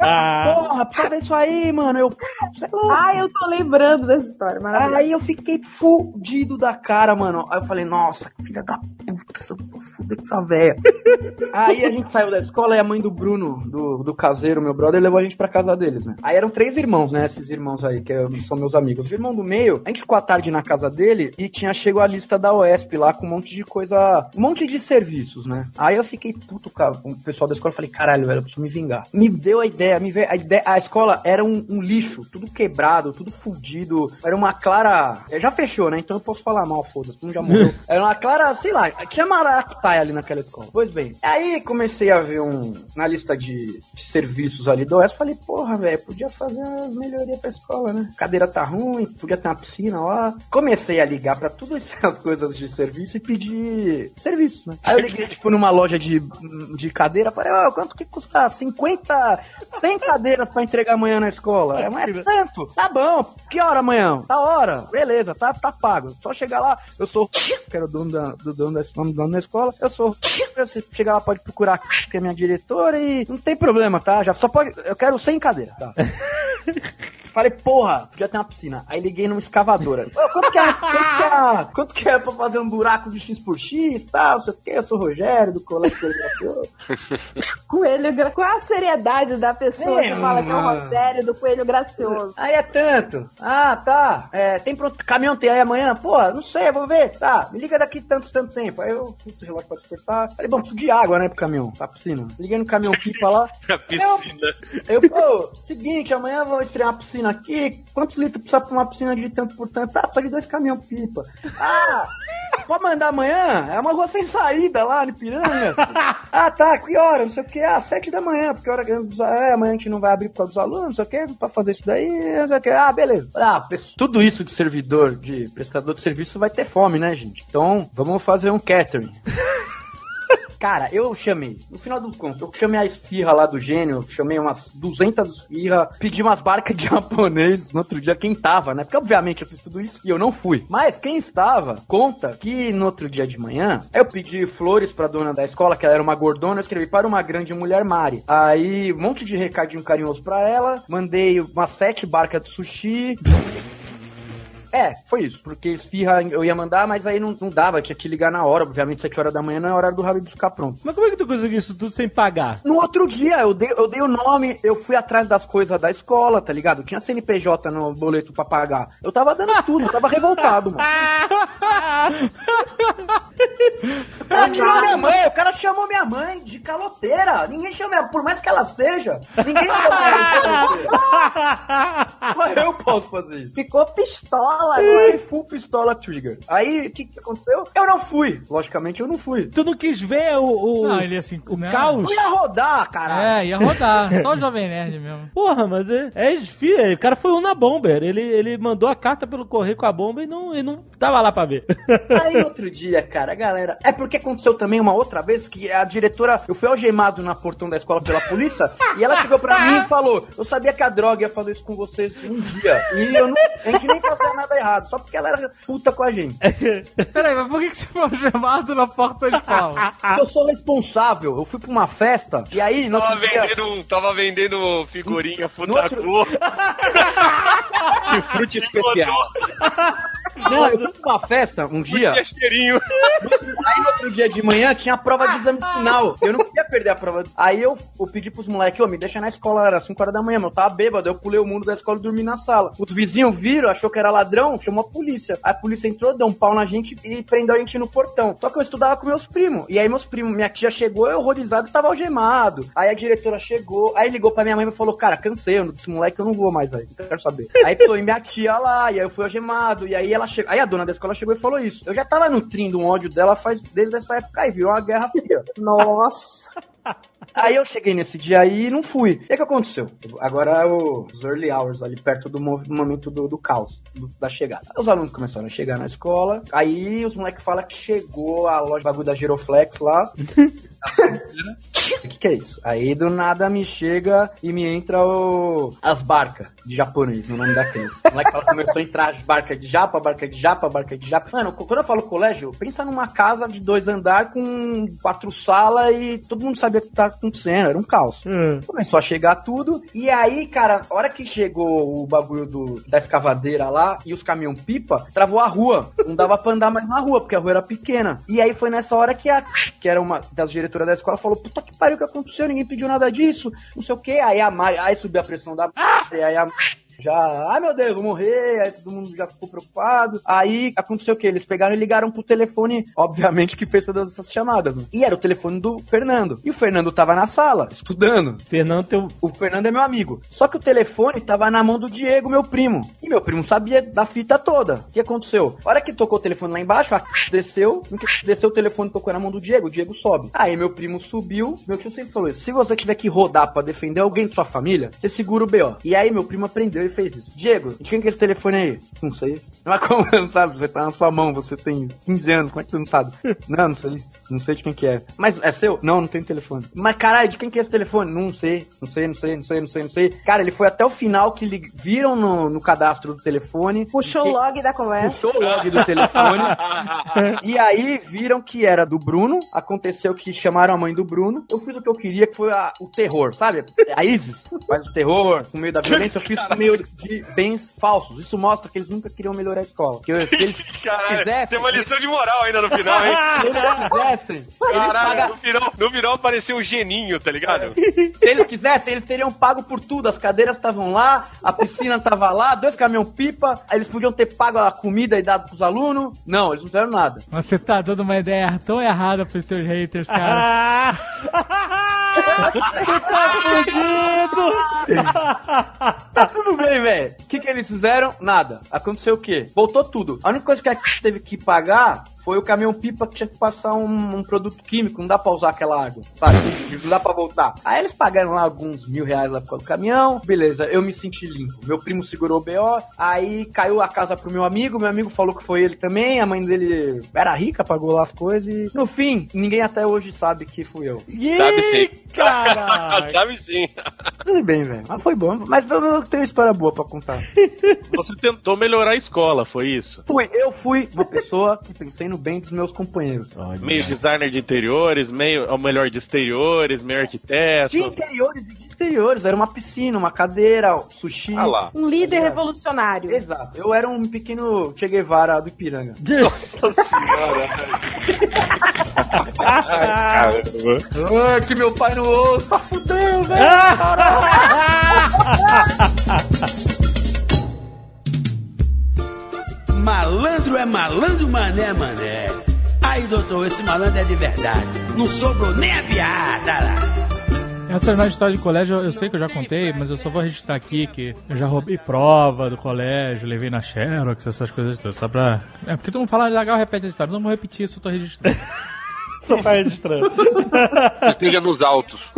Ah, porra, precisa ver isso aí, mano. Eu, sei lá. Ai, eu tô lembrando dessa história, maravilhosa. Aí eu fiquei fudido da cara, mano. Aí eu falei, nossa, que filha da puta, se eu fuder com essa véia. Aí a gente saiu da escola e a mãe do Bruno, do, do caseiro, meu brother, levou a gente pra casa deles, né? Aí eram três irmãos, né? Esses irmãos aí, que são meus amigos. O irmão do meio, a gente ficou à tarde na casa dele e tinha chegado a lista da OESP lá com um monte de coisa, um monte de serviços, né? Aí eu fiquei puto, cara, com o pessoal da escola. Falei, caralho, velho, eu preciso me vingar. Me deu a ideia, me veio a ideia. A escola era um, um lixo, tudo quebrado, tudo fudido. Era uma clara. Já fechou, né? Então eu posso falar mal, foda-se, não já morreu. Era uma clara, sei lá, tinha maracutaia ali naquela escola. Pois bem, aí comecei a ver um. Na lista de, de serviços ali do Oeste, falei, porra, velho, podia fazer umas melhorias pra escola, né? Cadeira tá ruim, podia ter uma piscina lá. Comecei a ligar pra todas essas coisas de serviço e pedir serviços, né? Aí eu liguei, tipo, numa loja de, de cadeira, falei, ó, quanto que custa 50, 100 cadeiras pra entregar amanhã na escola? É, mas é tanto. Tá bom. Que hora amanhã? Tá hora. Beleza, tá, tá pago. Só chegar lá, eu sou que era o dono da, do dono da, dono da escola, eu sou você chegar lá pode procurar que é minha diretora e não tem problema, tá? Já só pode, eu quero 100 cadeiras, tá? Falei, porra, podia ter uma piscina. Aí liguei numa escavadora. Ô, quanto, que é, quanto, que é, quanto que é pra fazer um buraco de X por X, tá? Não sei o quê. Eu sou o Rogério, do Colégio. Coelho, gra- qual a seriedade da pessoa É, que fala que é o. Rogério do Coelho Gracioso? Aí é tanto. Ah, tá. É, tem pronto. Caminhão tem aí amanhã? Pô, não sei, vou ver. Tá, me liga daqui tanto, tanto tempo. Aí eu fiz o relógio pra despertar. Falei, bom, preciso de água, né, pro caminhão, pra piscina. Liguei no caminhão pipa lá. A piscina. Eu, pô, seguinte, amanhã eu vou estrear uma piscina aqui. Quantos litros precisa pra uma piscina de tanto por tanto? Ah, só de dois caminhão pipa. Ah, pode mandar amanhã? É uma rua sem saída lá no Piranga. Ah, tá, que hora? Não sei o que. Ah, sete da manhã, porque hora que é, amanhã a gente não vai abrir por causa dos alunos, não sei o que, pra fazer isso daí, não sei o que. Ah, beleza. Ah, tudo isso de servidor, de prestador de serviço vai ter fome, né, gente? Então, vamos fazer um catering. Cara, eu chamei, no final dos contos, eu chamei a esfirra lá do gênio, chamei umas 200 esfirras, pedi umas barcas de japonês no outro dia, quem tava, né? Porque obviamente eu fiz tudo isso e eu não fui. Mas quem estava, conta que no outro dia de manhã, eu pedi flores pra dona da escola, que ela era uma gordona, eu escrevi para uma grande mulher Mari. Aí, um monte de recadinho carinhoso pra ela, mandei umas sete barcas de sushi. É, foi isso, porque esfirra eu ia mandar, mas aí não, não dava, tinha que ligar na hora, obviamente 7 horas da manhã não é hora do Habib ficar pronto. Mas como é que tu conseguiu isso tudo sem pagar? No outro dia, eu dei, eu dei o nome, eu fui atrás das coisas da escola, tá ligado? Tinha CNPJ no boleto pra pagar. Eu tava dando tudo, eu tava revoltado, mano. O cara tirou minha mãe, o cara chamou minha mãe de caloteira. Ninguém chama por mais que ela seja, ninguém chama ela de caloteira. Só eu posso fazer isso. Ficou pistola Foi agora. full pistola trigger. Aí, o que, que aconteceu? Eu não fui. Logicamente, eu não fui. Tu não quis ver o, o, Não, ele assim, o né? caos? Não ia rodar, caralho. É, ia rodar. Só o Jovem Nerd mesmo. Porra, mas é, é difícil. O cara foi um na bomber. Ele, ele mandou a carta pelo correio com a bomba e não, e não tava lá pra ver. Aí outro dia, cara, a galera. É porque aconteceu também uma outra vez que a diretora. Eu fui algemado na portão da escola pela polícia e ela chegou pra mim e falou: Eu sabia que a droga ia fazer isso com vocês um dia. E eu não. A gente nem fazia nada errado, só porque ela era puta com a gente. Peraí, mas por que, que você foi chamado na porta de pau? Eu sou responsável. Eu fui pra uma festa e aí. Tava dia, vendendo, tava vendendo figurinha No outro-. Que fruta especial. não, eu uma festa um dia. Tinha cheirinho. Aí no outro dia de manhã tinha a prova de exame final. Eu não queria perder a prova. Aí eu, eu pedi pros moleques, ô, me deixa na escola, era 5 horas da manhã, meu, eu tava bêbado. Eu pulei o mundo da escola e dormi na sala. Os vizinhos viram, achou que era ladrão, chamou a polícia. Aí a polícia entrou, deu um pau na gente e prendeu a gente no portão. Só que eu estudava com meus primos. E aí meus primos, minha tia chegou, eu horrorizado, tava algemado. Aí a diretora chegou, aí ligou pra minha mãe e falou, cara, cansei, eu- desse moleque eu não vou mais aí, não quero saber. Aí foi minha tia lá, e aí eu fui algemado, e aí ela chegou. Aí a dona da escola chegou e falou isso. Eu já tava nutrindo um ódio dela faz desde essa época aí, virou uma guerra fria. Nossa. Aí eu cheguei nesse dia aí e não fui. O que, aconteceu? Agora é os early hours, ali perto do momento do, do caos, do- da chegada. Os alunos começaram a chegar na escola, aí os moleques falam que chegou a loja bagulho da Giroflex lá. O que, que é isso? Aí do nada me chega e me entra o... as barcas de japonês, no nome daqueles. O moleque fala, começou a entrar as barcas de japa, barca de japa, barca de japa. Mano, quando eu falo colégio, pensa numa casa de dois andares com quatro salas e todo mundo sabia que tá acontecendo, era um caos. Começou a chegar tudo, e aí, cara, a hora que chegou o bagulho do, da escavadeira lá e os caminhão pipa, travou a rua. Não dava pra andar mais na rua, porque a rua era pequena. E aí foi nessa hora que a, que era uma das diretoras da escola, falou: Puta que pariu, o que aconteceu? Ninguém pediu nada disso, não sei o que. Aí a Mari, aí subiu a pressão da. E aí a já, ai meu Deus, vou morrer, aí todo mundo já ficou preocupado. Aí aconteceu o que? Eles pegaram e ligaram pro telefone, obviamente, que fez todas essas chamadas. né? E era o telefone do Fernando. E o Fernando tava na sala, estudando. Fernando, teu. O Fernando é meu amigo. Só que o telefone tava na mão do Diego, meu primo. E meu primo sabia da fita toda. O que aconteceu? A hora que tocou o telefone lá embaixo, a desceu, desceu o telefone tocou na mão do Diego, o Diego sobe. Aí meu primo subiu, meu tio sempre falou isso. Se você tiver que rodar pra defender alguém de sua família, você segura o BO. E aí meu primo aprendeu e fez isso. Diego, de quem que é esse telefone aí? Não sei. Mas como não sabe? Você tá na sua mão, você tem 15 anos, como é que você não sabe? Não, não sei. Não sei de quem que é. Mas é seu? Não, não tem telefone. Mas caralho, de quem que é esse telefone? Não sei. Não sei, não sei, não sei, não sei, não sei. Cara, ele foi até o final que viram no, no cadastro do telefone. Puxou o log da conversa. Puxou o log do telefone. e aí viram que era do Bruno. Aconteceu que chamaram a mãe do Bruno. Eu fiz o que eu queria, que foi a- o terror, sabe? A Isis faz o terror, com meio da violência. Eu fiz com meio de bens falsos. Isso mostra que eles nunca queriam melhorar a escola. Que se eles Caralho, quisessem. tem uma lição de moral ainda no final, hein? Se eles quisessem, eles Caralho, paga- no final, no final apareceu um geninho, tá ligado? se eles quisessem, eles teriam pago por tudo. As cadeiras estavam lá, a piscina tava lá, dois caminhão pipa. Aí eles podiam ter pago a comida e dado pros alunos. Não, eles não fizeram nada. Mas você tá dando uma ideia tão errada pros teus haters, cara. Tá tudo bem, velho. O que, que eles fizeram? Nada. Aconteceu o quê? Voltou tudo. A única coisa que a teve que pagar foi o caminhão pipa que tinha que passar um, um produto químico. Não dá pra usar aquela água, sabe? Não dá pra voltar. Aí eles pagaram lá alguns mil reais lá por causa do caminhão. Beleza, eu me senti limpo. Meu primo segurou o BO. Aí caiu a casa pro meu amigo. Meu amigo falou que foi ele também. A mãe dele era rica, pagou lá as coisas. E no fim, ninguém até hoje sabe que fui eu. Sabe sim. Caralho. Sabe sim. Tudo bem, velho. Mas foi bom. Mas pelo menos tem uma história boa pra contar. Você tentou melhorar a escola, foi isso? Fui, eu fui uma pessoa que pensei no bem dos meus companheiros. Meio designer de interiores, meio, ou melhor, de exteriores, meio arquiteto. De interiores e de exteriores. Era uma piscina, uma cadeira, sushi. Ah lá. Um líder revolucionário. Exato. Eu era um pequeno Che Guevara do Ipiranga. Nossa senhora. Caramba. Ah, que meu pai não ouça. Fudeu, velho. Malandro é malandro, mané é mané. Aí, doutor, esse malandro é de verdade. Não sobrou nem a piada lá. Essa não é história de colégio, eu sei que eu já contei, mas eu só vou registrar aqui que eu já roubei prova do colégio, levei na Xerox, essas coisas todas, só pra... É porque todo mundo fala legal, repete a história. Não vou repetir isso, eu tô registrando. Só tá registrando. Esteja nos altos.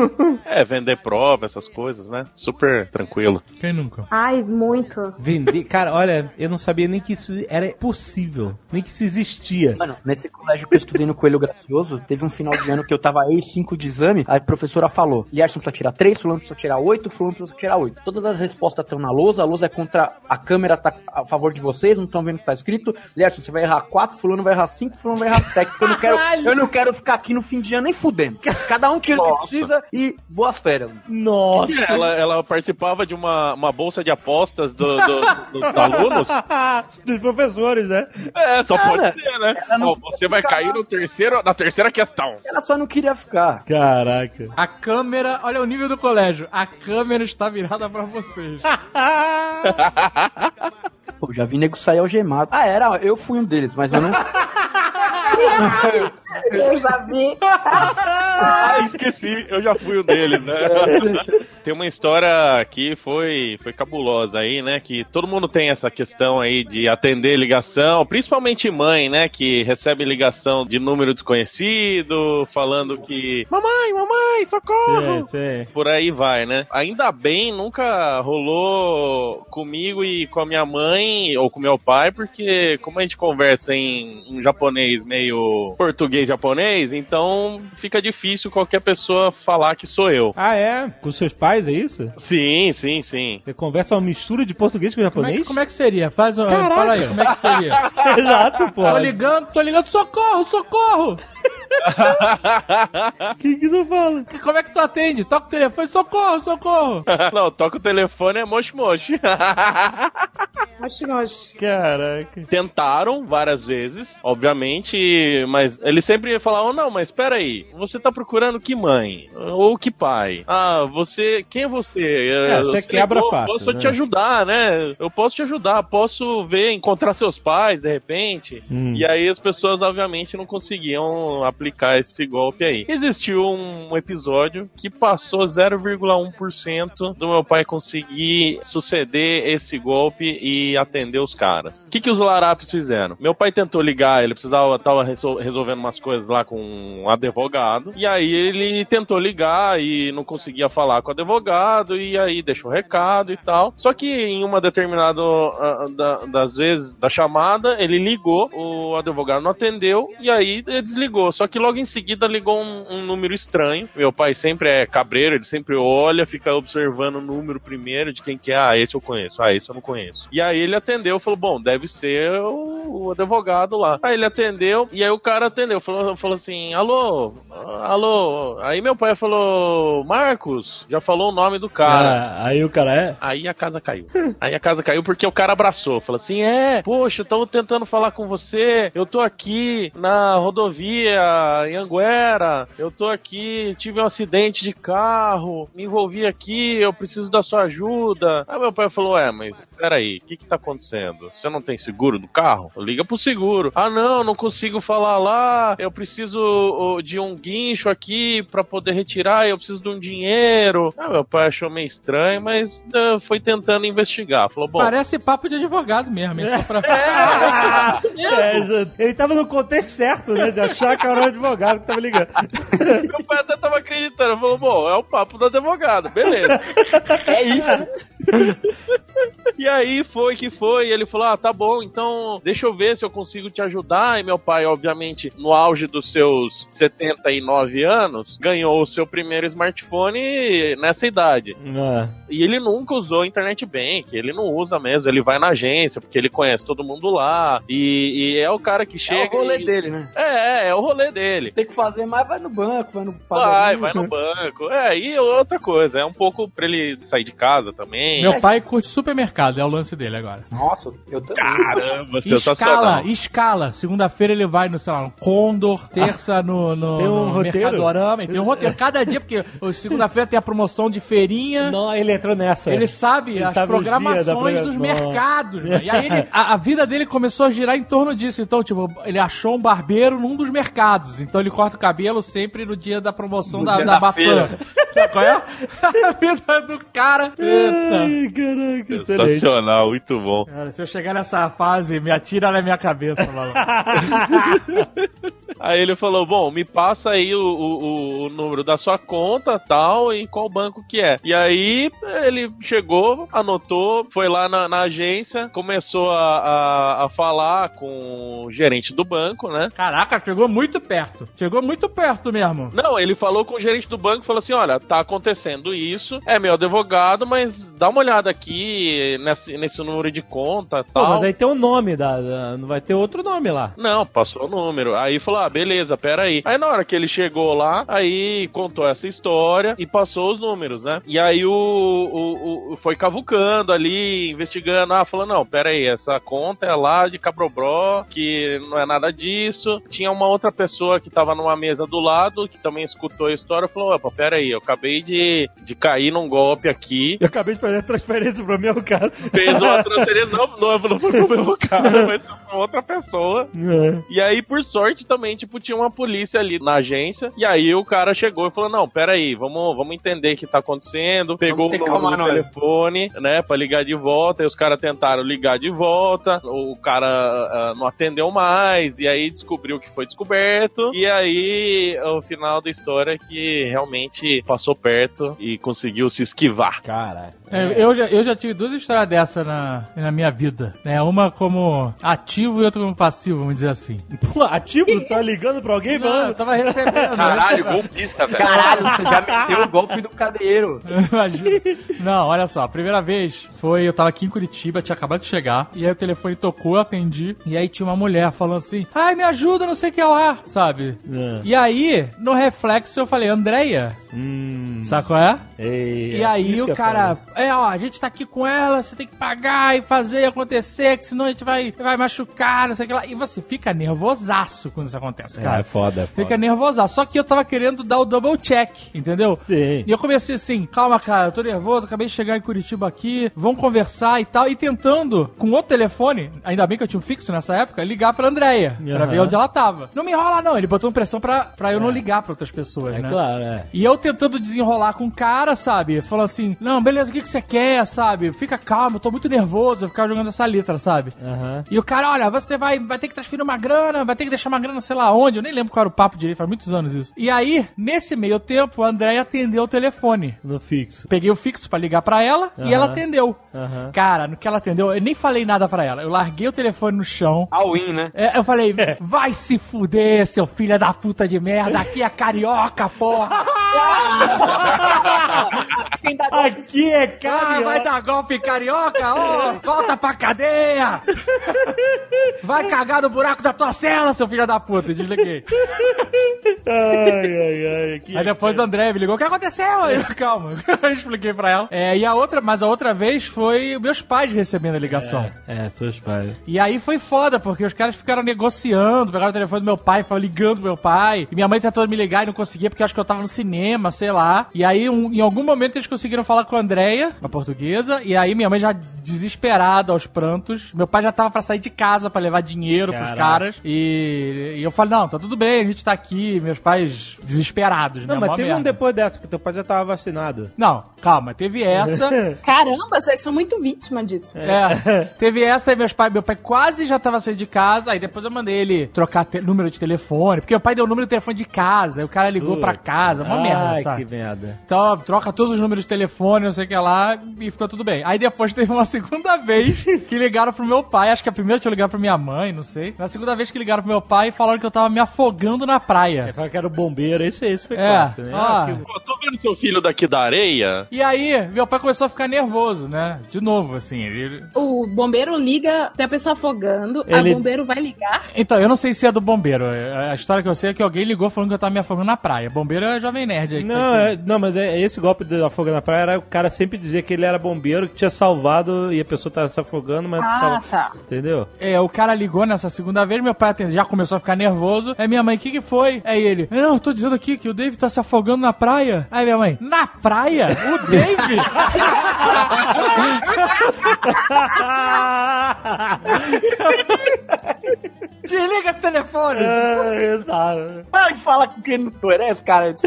É, vender prova, essas coisas, né? Super tranquilo. Quem nunca? Ai, muito. Vender. Cara, olha, eu não sabia nem que isso era possível. Nem que isso existia. Mano, nesse colégio que eu estudei no Coelho Gracioso, teve um final de ano que eu tava eu e cinco de exame, a professora falou, Lierson precisa tirar três, fulano precisa tirar oito, fulano precisa tirar oito. Todas as respostas estão na lousa, a lousa é contra a câmera, tá a favor de vocês, não estão vendo o que tá escrito. Lierson, você vai errar quatro, fulano vai errar cinco, fulano vai errar sete, eu não quero, eu não quero ficar aqui no fim de ano nem fudendo. Cada um tira o que precisa e boas férias. Nossa. Ela, ela participava de uma, uma bolsa de apostas do- do- dos alunos? Dos professores, né? É, só Cara, pode ser, né? Ó, você vai cair no terceiro, na terceira questão. Ela só não queria ficar. Caraca. A câmera, olha o nível do colégio. A câmera está virada pra vocês. Pô, já vi nego sair algemado. Ah, era, eu fui um deles, mas eu não. Eu já vi. Ah, esqueci, eu já fui um deles, né? Tem uma história que foi, foi cabulosa aí, né? Que todo mundo tem essa questão aí de atender ligação, principalmente mãe, né? Que recebe ligação de número desconhecido, falando que mamãe, mamãe, socorro! Sei, sei. Por aí vai, né? Ainda bem, nunca rolou comigo e com a minha mãe ou com meu pai, porque como a gente conversa em um japonês meio português japonês, japonês, então fica difícil qualquer pessoa falar que sou eu. Ah, é? Com seus pais, é isso? Sim, sim, sim. Você conversa uma mistura de português com Como é, japonês? que, como é que seria? Faz um. Caraca. Fala aí, como é que seria? Exato, pô. Tô ligando, tô ligando, socorro, socorro! Quem que não fala? Como é que tu atende? Toca o telefone, socorro, socorro! Não, toca o telefone é mochi mochi. Oxi, oxi. Caraca. Tentaram várias vezes, obviamente, mas eles sempre falavam, não, mas espera aí, você tá procurando que mãe? Ou que pai? Ah, você, quem é você? É, Eu- você quebra eu fácil, Posso né? te ajudar, né? Eu posso te ajudar, posso ver, encontrar seus pais, de repente. Hum. E aí as pessoas, obviamente, não conseguiam aplicar esse golpe aí. Existiu um episódio que passou 0,1% do meu pai conseguir suceder esse golpe e atender os caras. O que, que os larápios fizeram? Meu pai tentou ligar, ele precisava, tava resol- resolvendo umas coisas lá com um advogado, e aí ele tentou ligar e não conseguia falar com o advogado, e aí deixou recado e tal. Só que em uma determinada ah, da- das vezes da chamada, ele ligou, o advogado não atendeu, e aí ele desligou. Só que logo em seguida ligou um, um número estranho. Meu pai sempre é cabreiro, ele sempre olha, fica observando o número primeiro de quem que é. Ah, esse eu conheço, ah, esse eu não conheço. E aí ele atendeu, falou, bom, deve ser o, o advogado lá. Aí ele atendeu, e aí o cara atendeu, falou, falou assim, alô, alô. Aí meu pai falou, Marcos, já falou o nome do cara. Ah, aí o cara é? Aí a casa caiu. Aí a casa caiu porque o cara abraçou. Falou assim: é, poxa, eu tô tentando falar com você. Eu tô aqui na rodovia em Anguera. Eu tô aqui, tive um acidente de carro. Me envolvi aqui, eu preciso da sua ajuda. Aí meu pai falou: é, mas peraí, o que que tá acontecendo? Você não tem seguro do carro? Liga pro seguro. Ah, não, não consigo falar lá. Eu preciso de um guincho aqui pra poder retirar. Eu preciso de um dinheiro. Ah, meu pai achou meio estranho, mas ah, foi tentando investigar. Falou: bom. Parece papo de advogado mesmo? Só pra... É, já- ele tava no contexto certo, né? De achar que era um advogado que tava ligando. Meu pai até tava acreditando. Falou, bom, é o papo do advogado, beleza. É isso. E aí foi que foi, e ele falou: Ah, tá bom, então deixa eu ver se eu consigo te ajudar. E meu pai, obviamente, no auge dos seus 79 anos, ganhou o seu primeiro smartphone nessa idade. Ah, E ele nunca usou internet bank, ele não usa mesmo, ele vai na agência, porque ele conhece todo mundo lá. E, e é o cara que É chega. o rolê e- dele, né? É, é, é o rolê dele. Tem que fazer mais, vai no banco, vai no Vai, vai no banco. É, e outra coisa, é um pouco pra ele sair de casa também. Meu pai curte supermercado, é o lance dele agora. Nossa, eu também. Caramba, Escala, sensacional. escala. Segunda-feira ele vai no, sei lá, no Condor, terça no, no, Tem um no roteiro? Mercadorama. Tem um roteiro. Cada dia, porque o segunda-feira tem a promoção de feirinha. não, ele entrou nessa. Ele sabe Ele as sabe programações progra- dos mercados. né? E aí ele- a, a vida dele começou a girar em torno disso. Então, tipo, ele achou um barbeiro num dos mercados. Então ele corta o cabelo sempre no dia da promoção No da, da da maçã. Sabe qual é? A vida do cara. Eita. Ai, caraca, excelente. Sensacional, muito bom. Cara, se eu chegar nessa fase, me atira na minha cabeça, maluco. Aí ele falou: Bom, me passa aí o, o, o número da sua conta tal e qual banco que é. E aí ele chegou, anotou, foi lá na, na agência, começou a, a, a falar com o gerente do banco, né? Caraca, chegou muito perto. Chegou muito perto mesmo. Não, ele falou com o gerente do banco e falou assim: olha, tá acontecendo isso, é meu advogado, mas dá uma olhada aqui nesse, nesse número de conta e Pô, tal. mas aí tem o nome da, da- Não vai ter outro nome lá. Não, passou o número. Aí falou: ah, beleza, pera aí. Aí na hora que ele chegou lá, aí contou essa história e passou os números, né? E aí o, o, o- foi cavucando ali, investigando. Ah, falou: não, pera aí, essa conta é lá de Cabrobró, que não é nada disso. Tinha uma outra pessoa que tava numa mesa do lado, que também escutou a história, falou: opa, pera aí, eu acabei de, de cair num golpe aqui. Eu acabei de fazer a transferência pro meu cara. Fez uma transferência, não, não, não foi pro meu cara, mas foi pra outra pessoa. É. E aí, por sorte, também, tipo, tinha uma polícia ali na agência. E aí o cara chegou e falou: Não, peraí, vamos, vamos entender o que tá acontecendo. Pegou o número do telefone, né, pra ligar de volta. E os caras tentaram ligar de volta. O cara ah, não atendeu mais. E aí descobriu que foi descoberto. E aí, o final da história é que realmente passou perto e conseguiu se esquivar. Caralho. É, Eu, já, eu já tive duas histórias dessa na, na minha vida. Né? Uma como ativo e outra como passivo, vamos dizer assim. Pô, ativo? Tá ligando pra alguém Não, eu falando? tava recebendo. Caralho, golpista, velho. Caralho, você já meteu o golpe do cadeiro. Imagina. Não, olha só, a primeira vez foi, eu tava aqui em Curitiba, tinha acabado de chegar, e aí o telefone tocou, eu atendi, e aí tinha uma mulher falando assim, ai, me ajuda, não sei o que lá, sabe? É. E aí, no reflexo, eu falei, Andréia, Hum. sabe qual é? Ei, E aí isso que o cara, é, ó, a gente tá aqui com ela, você tem que pagar e fazer acontecer, que senão a gente vai, vai machucar, não sei o que lá. E você fica nervosaço quando isso acontece, É, cara. é foda, é foda. Fica nervosaço. Só que eu tava querendo dar o double check, entendeu? Sim. E eu comecei assim, calma, cara, eu tô nervoso, acabei de chegar em Curitiba aqui, vamos conversar e tal, e tentando, com outro telefone, ainda bem que eu tinha um fixo nessa época, ligar pra Andréia, pra Aham. ver onde ela tava. Não me enrola, não. Ele botou pressão pra, pra eu não ligar pra outras pessoas, É né? claro, é. E eu tentando desenrolar com o cara, sabe? Falando assim, não, beleza, o que, que você quer, sabe? Fica calmo, eu tô muito nervoso, eu ficar jogando essa letra, sabe? Aham. E o cara, olha, você vai, vai ter que transferir uma grana, vai ter que deixar uma grana, sei lá onde, eu nem lembro qual era o papo direito, faz muitos anos isso. E aí, nesse meio tempo, a Andréia atendeu o telefone. No fixo. Peguei o fixo pra ligar pra ela e Aham. ela atendeu. Aham. Cara, no que ela atendeu, eu nem falei nada pra ela. Eu larguei o telefone no chão. All-in, né? É, eu falei, vai se fuder, seu filho da puta de merda, aqui é carioca, porra! Aqui é Ah, cara. vai dar golpe carioca? Ó, volta pra cadeia! Vai cagar no buraco da tua cela, seu filho da puta! Desliguei. Ai, ai, ai. Aí depois o André me ligou, o que aconteceu? Aí calma, eu expliquei pra ela. É, e a outra, mas a outra vez foi meus pais recebendo a ligação. É, seus pais. E aí foi foda, porque os caras ficaram negociando, pegaram o telefone do meu pai, ficaram ligando pro meu pai. E minha mãe tentou me ligar e não conseguia, porque eu acho que eu tava no cinema, sei lá. E aí, um- em algum momento, eles conseguiram falar com a Andrea, uma portuguesa. E aí, minha mãe já desesperada aos prantos. Meu pai já tava pra sair de casa pra levar dinheiro pros Caraca. caras. E, e eu falei, não, tá tudo bem, a gente tá aqui. Meus pais desesperados, Não, né? mas Mó teve um merda. depois dessa, que teu pai já tava vacinado. Não, calma, teve essa. Caramba, vocês são muito vítima disso. É, teve essa e meus pais, meu pai quase já tava saindo de casa, aí depois eu mandei ele trocar número de telefone, porque meu pai deu o número de telefone de casa, aí o cara ligou pra casa, uma merda, Ai, sabe? que merda. Então, troca todos os números de telefone, não sei o que lá, e ficou tudo bem. Aí depois teve uma segunda vez que ligaram pro meu pai, acho que a primeira tinha ligado pra minha mãe, não sei. Na segunda vez que ligaram pro meu pai e falaram que eu tava me afogando na praia. Falaram que era o bombeiro, isso, isso foi É, clássico, né? ó. Ah, que- Pô, tô vendo seu filho daqui da areia. E aí, meu pai começou a ficar nervoso, né? De novo, assim. Ele... O bombeiro liga, tem a pessoa afogando, Ele- a bombeiro vai ligar. Então, eu não sei se é do bombeiro. A história que eu sei é que alguém ligou falando que eu tava me afogando na praia. Bombeiro é jovem nerd aí. Não, é- não, mas é, esse golpe do afogo na praia era o cara sempre dizer que ele era bombeiro, que tinha salvado e a pessoa tava se afogando, mas Ah, tava. tá. Entendeu? É, o cara ligou nessa segunda vez, meu pai atendeu, já começou a ficar nervoso. Aí minha mãe, o que que foi? Aí ele, não, eu tô dizendo aqui que o Dave tá se afogando na praia. Aí minha mãe, na praia? O Dave? Desliga esse telefone! É, exato. Para de falar com quem não conhece, cara.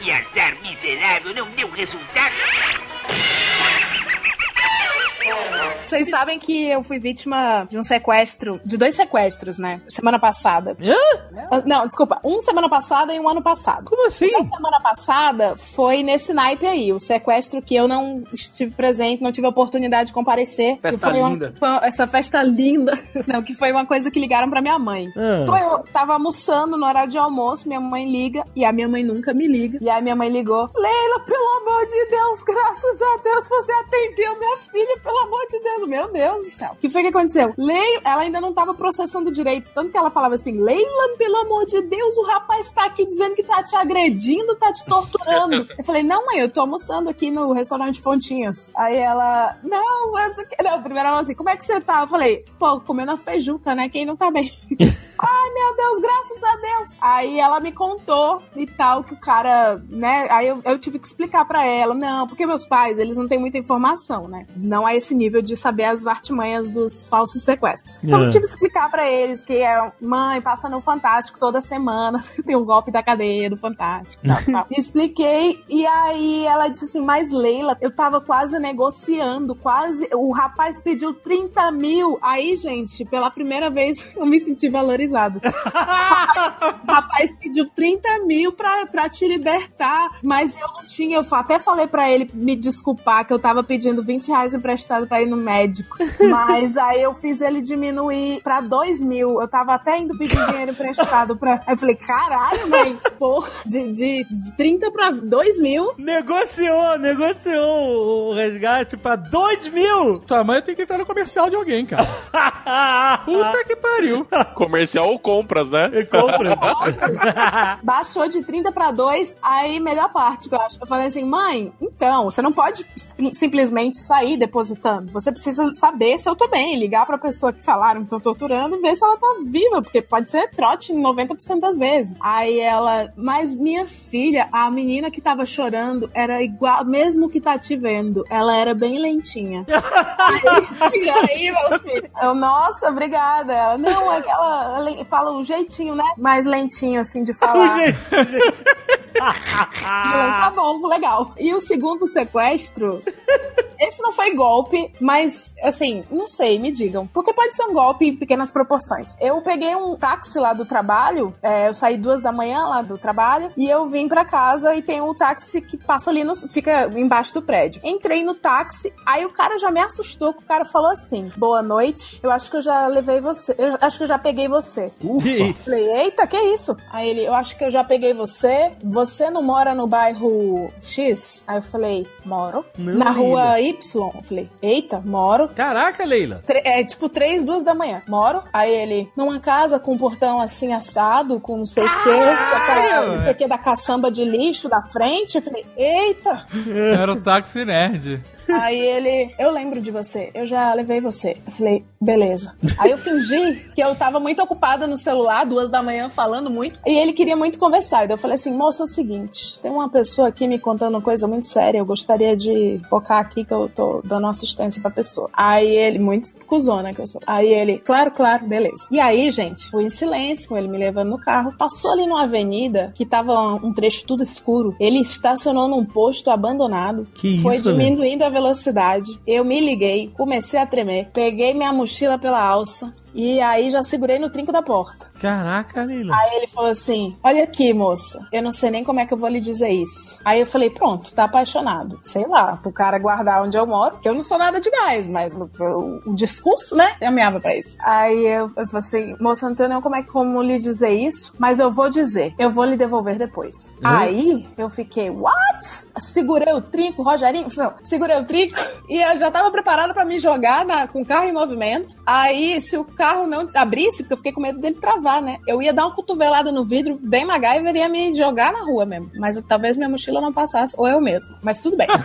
E azar miserável não deu resultado. Vocês sabem que eu fui vítima de um sequestro, de dois sequestros, né? Semana passada. Ah, Não, desculpa, um semana passada e um ano passado. Como assim? A semana passada foi nesse naipe aí, o sequestro que eu não estive presente, não tive a oportunidade de comparecer. Festa uma- linda. essa festa linda. Não, que foi uma coisa que ligaram pra minha mãe. Ah. Então eu tava almoçando no horário de almoço, minha mãe liga, e a minha mãe nunca me liga. E aí minha mãe ligou: Leila, pelo amor de Deus, graças a Deus você atendeu minha filha, pelo amor de Deus, meu Deus do céu. O que foi que aconteceu? Leila, ela ainda não tava processando direito, tanto que ela falava assim: Leila, pelo amor de Deus, o rapaz tá aqui dizendo que tá te agredindo, tá te torturando. eu falei: Não, mãe, eu tô almoçando aqui no restaurante Fontinhas. Aí ela: Não, eu não sei o quê." Não, primeiro ela assim: Como é que você tá? Eu falei: Pô, comendo a feijuca, né? Quem não tá bem? Ai, meu Deus, graças a Deus. Aí ela me contou e tal, que o cara, né? Aí eu, eu tive que explicar pra ela. Não, porque meus pais, eles não têm muita informação, né? Não a esse nível de saber as artimanhas dos falsos sequestros. Então É. eu tive que explicar pra eles que é mãe, passa no Fantástico toda semana, tem um golpe da cadeia do Fantástico. Tal, tal. Expliquei, e aí ela disse assim: Mas Leila, eu tava quase negociando, quase. O rapaz pediu 30 mil. Aí, gente, pela primeira vez eu me senti valorizado. O rapaz pediu 30 mil pra, pra te libertar, mas eu não tinha. Eu até falei pra ele me desculpar que eu tava pedindo 20 reais emprestado emprestado pra ir no médico. Mas aí eu fiz ele diminuir pra 2 mil. Eu tava até indo pedir dinheiro emprestado pra. Aí eu falei, caralho, mãe, pô, de, de 30 pra 2 mil. Negociou, negociou o resgate pra 2 mil! Tua mãe tem que entrar no comercial de alguém, cara. Puta que pariu. Comercial ou compras, né? Compra. Baixou de 30 pra 2, aí melhor parte que eu acho. Eu falei assim, mãe, então, você não pode sim- simplesmente sair depositando. Você precisa saber se eu tô bem, ligar pra pessoa que falaram que estão torturando e ver se ela tá viva, porque pode ser trote 90% das vezes. Aí ela, mas minha filha, a menina que tava chorando era igual, mesmo que tá te vendo, ela era bem lentinha. e aí, meus filhos, eu, nossa, obrigada. Ela, Não, aquela, ela fala um jeitinho, né? Mais lentinho, assim, de falar. O jeito, o jeito. Tá bom, legal. E o segundo sequestro, esse não foi golpe, mas assim, não sei, me digam. Porque pode ser um golpe em pequenas proporções. Eu peguei um táxi lá do trabalho, é, eu saí duas da manhã lá do trabalho, e eu vim pra casa e tem um táxi que passa ali, no, fica embaixo do prédio. Entrei no táxi, aí o cara já me assustou, que o cara falou assim: Boa noite, eu acho que eu já levei você, eu acho que eu já peguei você. Que isso? Falei, eita, que isso? Aí ele, eu acho que eu já peguei você. Você não mora no bairro X? Aí eu falei, moro. Não, Na rua. Y? Eu falei, eita, moro. Caraca, Leila. Tre- é tipo três, duas da manhã. Moro. Aí ele, numa casa com um portão assim assado, com não sei o quê, não sei o que da caçamba de lixo da frente. Eu falei, eita. Era o táxi nerd. Aí ele, eu lembro de você, eu já levei você. Eu falei, beleza. Aí eu fingi que eu tava muito ocupada no celular, duas da manhã, falando muito, e ele queria muito conversar. Daí eu falei assim, moça, é o seguinte, tem uma pessoa aqui me contando uma coisa muito séria, eu gostaria de focar aqui que eu tô dando assistência pra pessoa. Aí ele, muito cuzona que eu sou. Aí ele, claro, claro, beleza. E aí, gente, fui em silêncio, com ele me levando no carro, passou ali numa avenida que tava um trecho tudo escuro. Ele estacionou num posto abandonado. Que Foi isso, diminuindo a velocidade. Eu me liguei, comecei a tremer, peguei minha mochila pela alça e aí já segurei no trinco da porta. Caraca, Leila. Aí ele falou assim: Olha aqui, moça, eu não sei nem como é que eu vou lhe dizer isso. Aí eu falei: Pronto, tá apaixonado. Sei lá, pro cara guardar onde eu moro, que eu não sou nada demais, mas o, o- o discurso, né? Eu ameava pra isso. Aí eu, eu falei assim: Moça, não tenho nem como é como lhe dizer isso, mas eu vou dizer, eu vou lhe devolver depois. Hum? Aí eu fiquei: What? Segurei o trinco, Rogerinho, não, segurei o trinco e eu já tava preparada pra me jogar na- com o carro em movimento. Aí, se o carro não abrisse, porque eu fiquei com medo dele travar, né? Eu ia dar uma cotovelada no vidro, bem MacGyver, e ia me jogar na rua mesmo. Mas talvez minha mochila não passasse, ou eu mesmo. Mas tudo bem.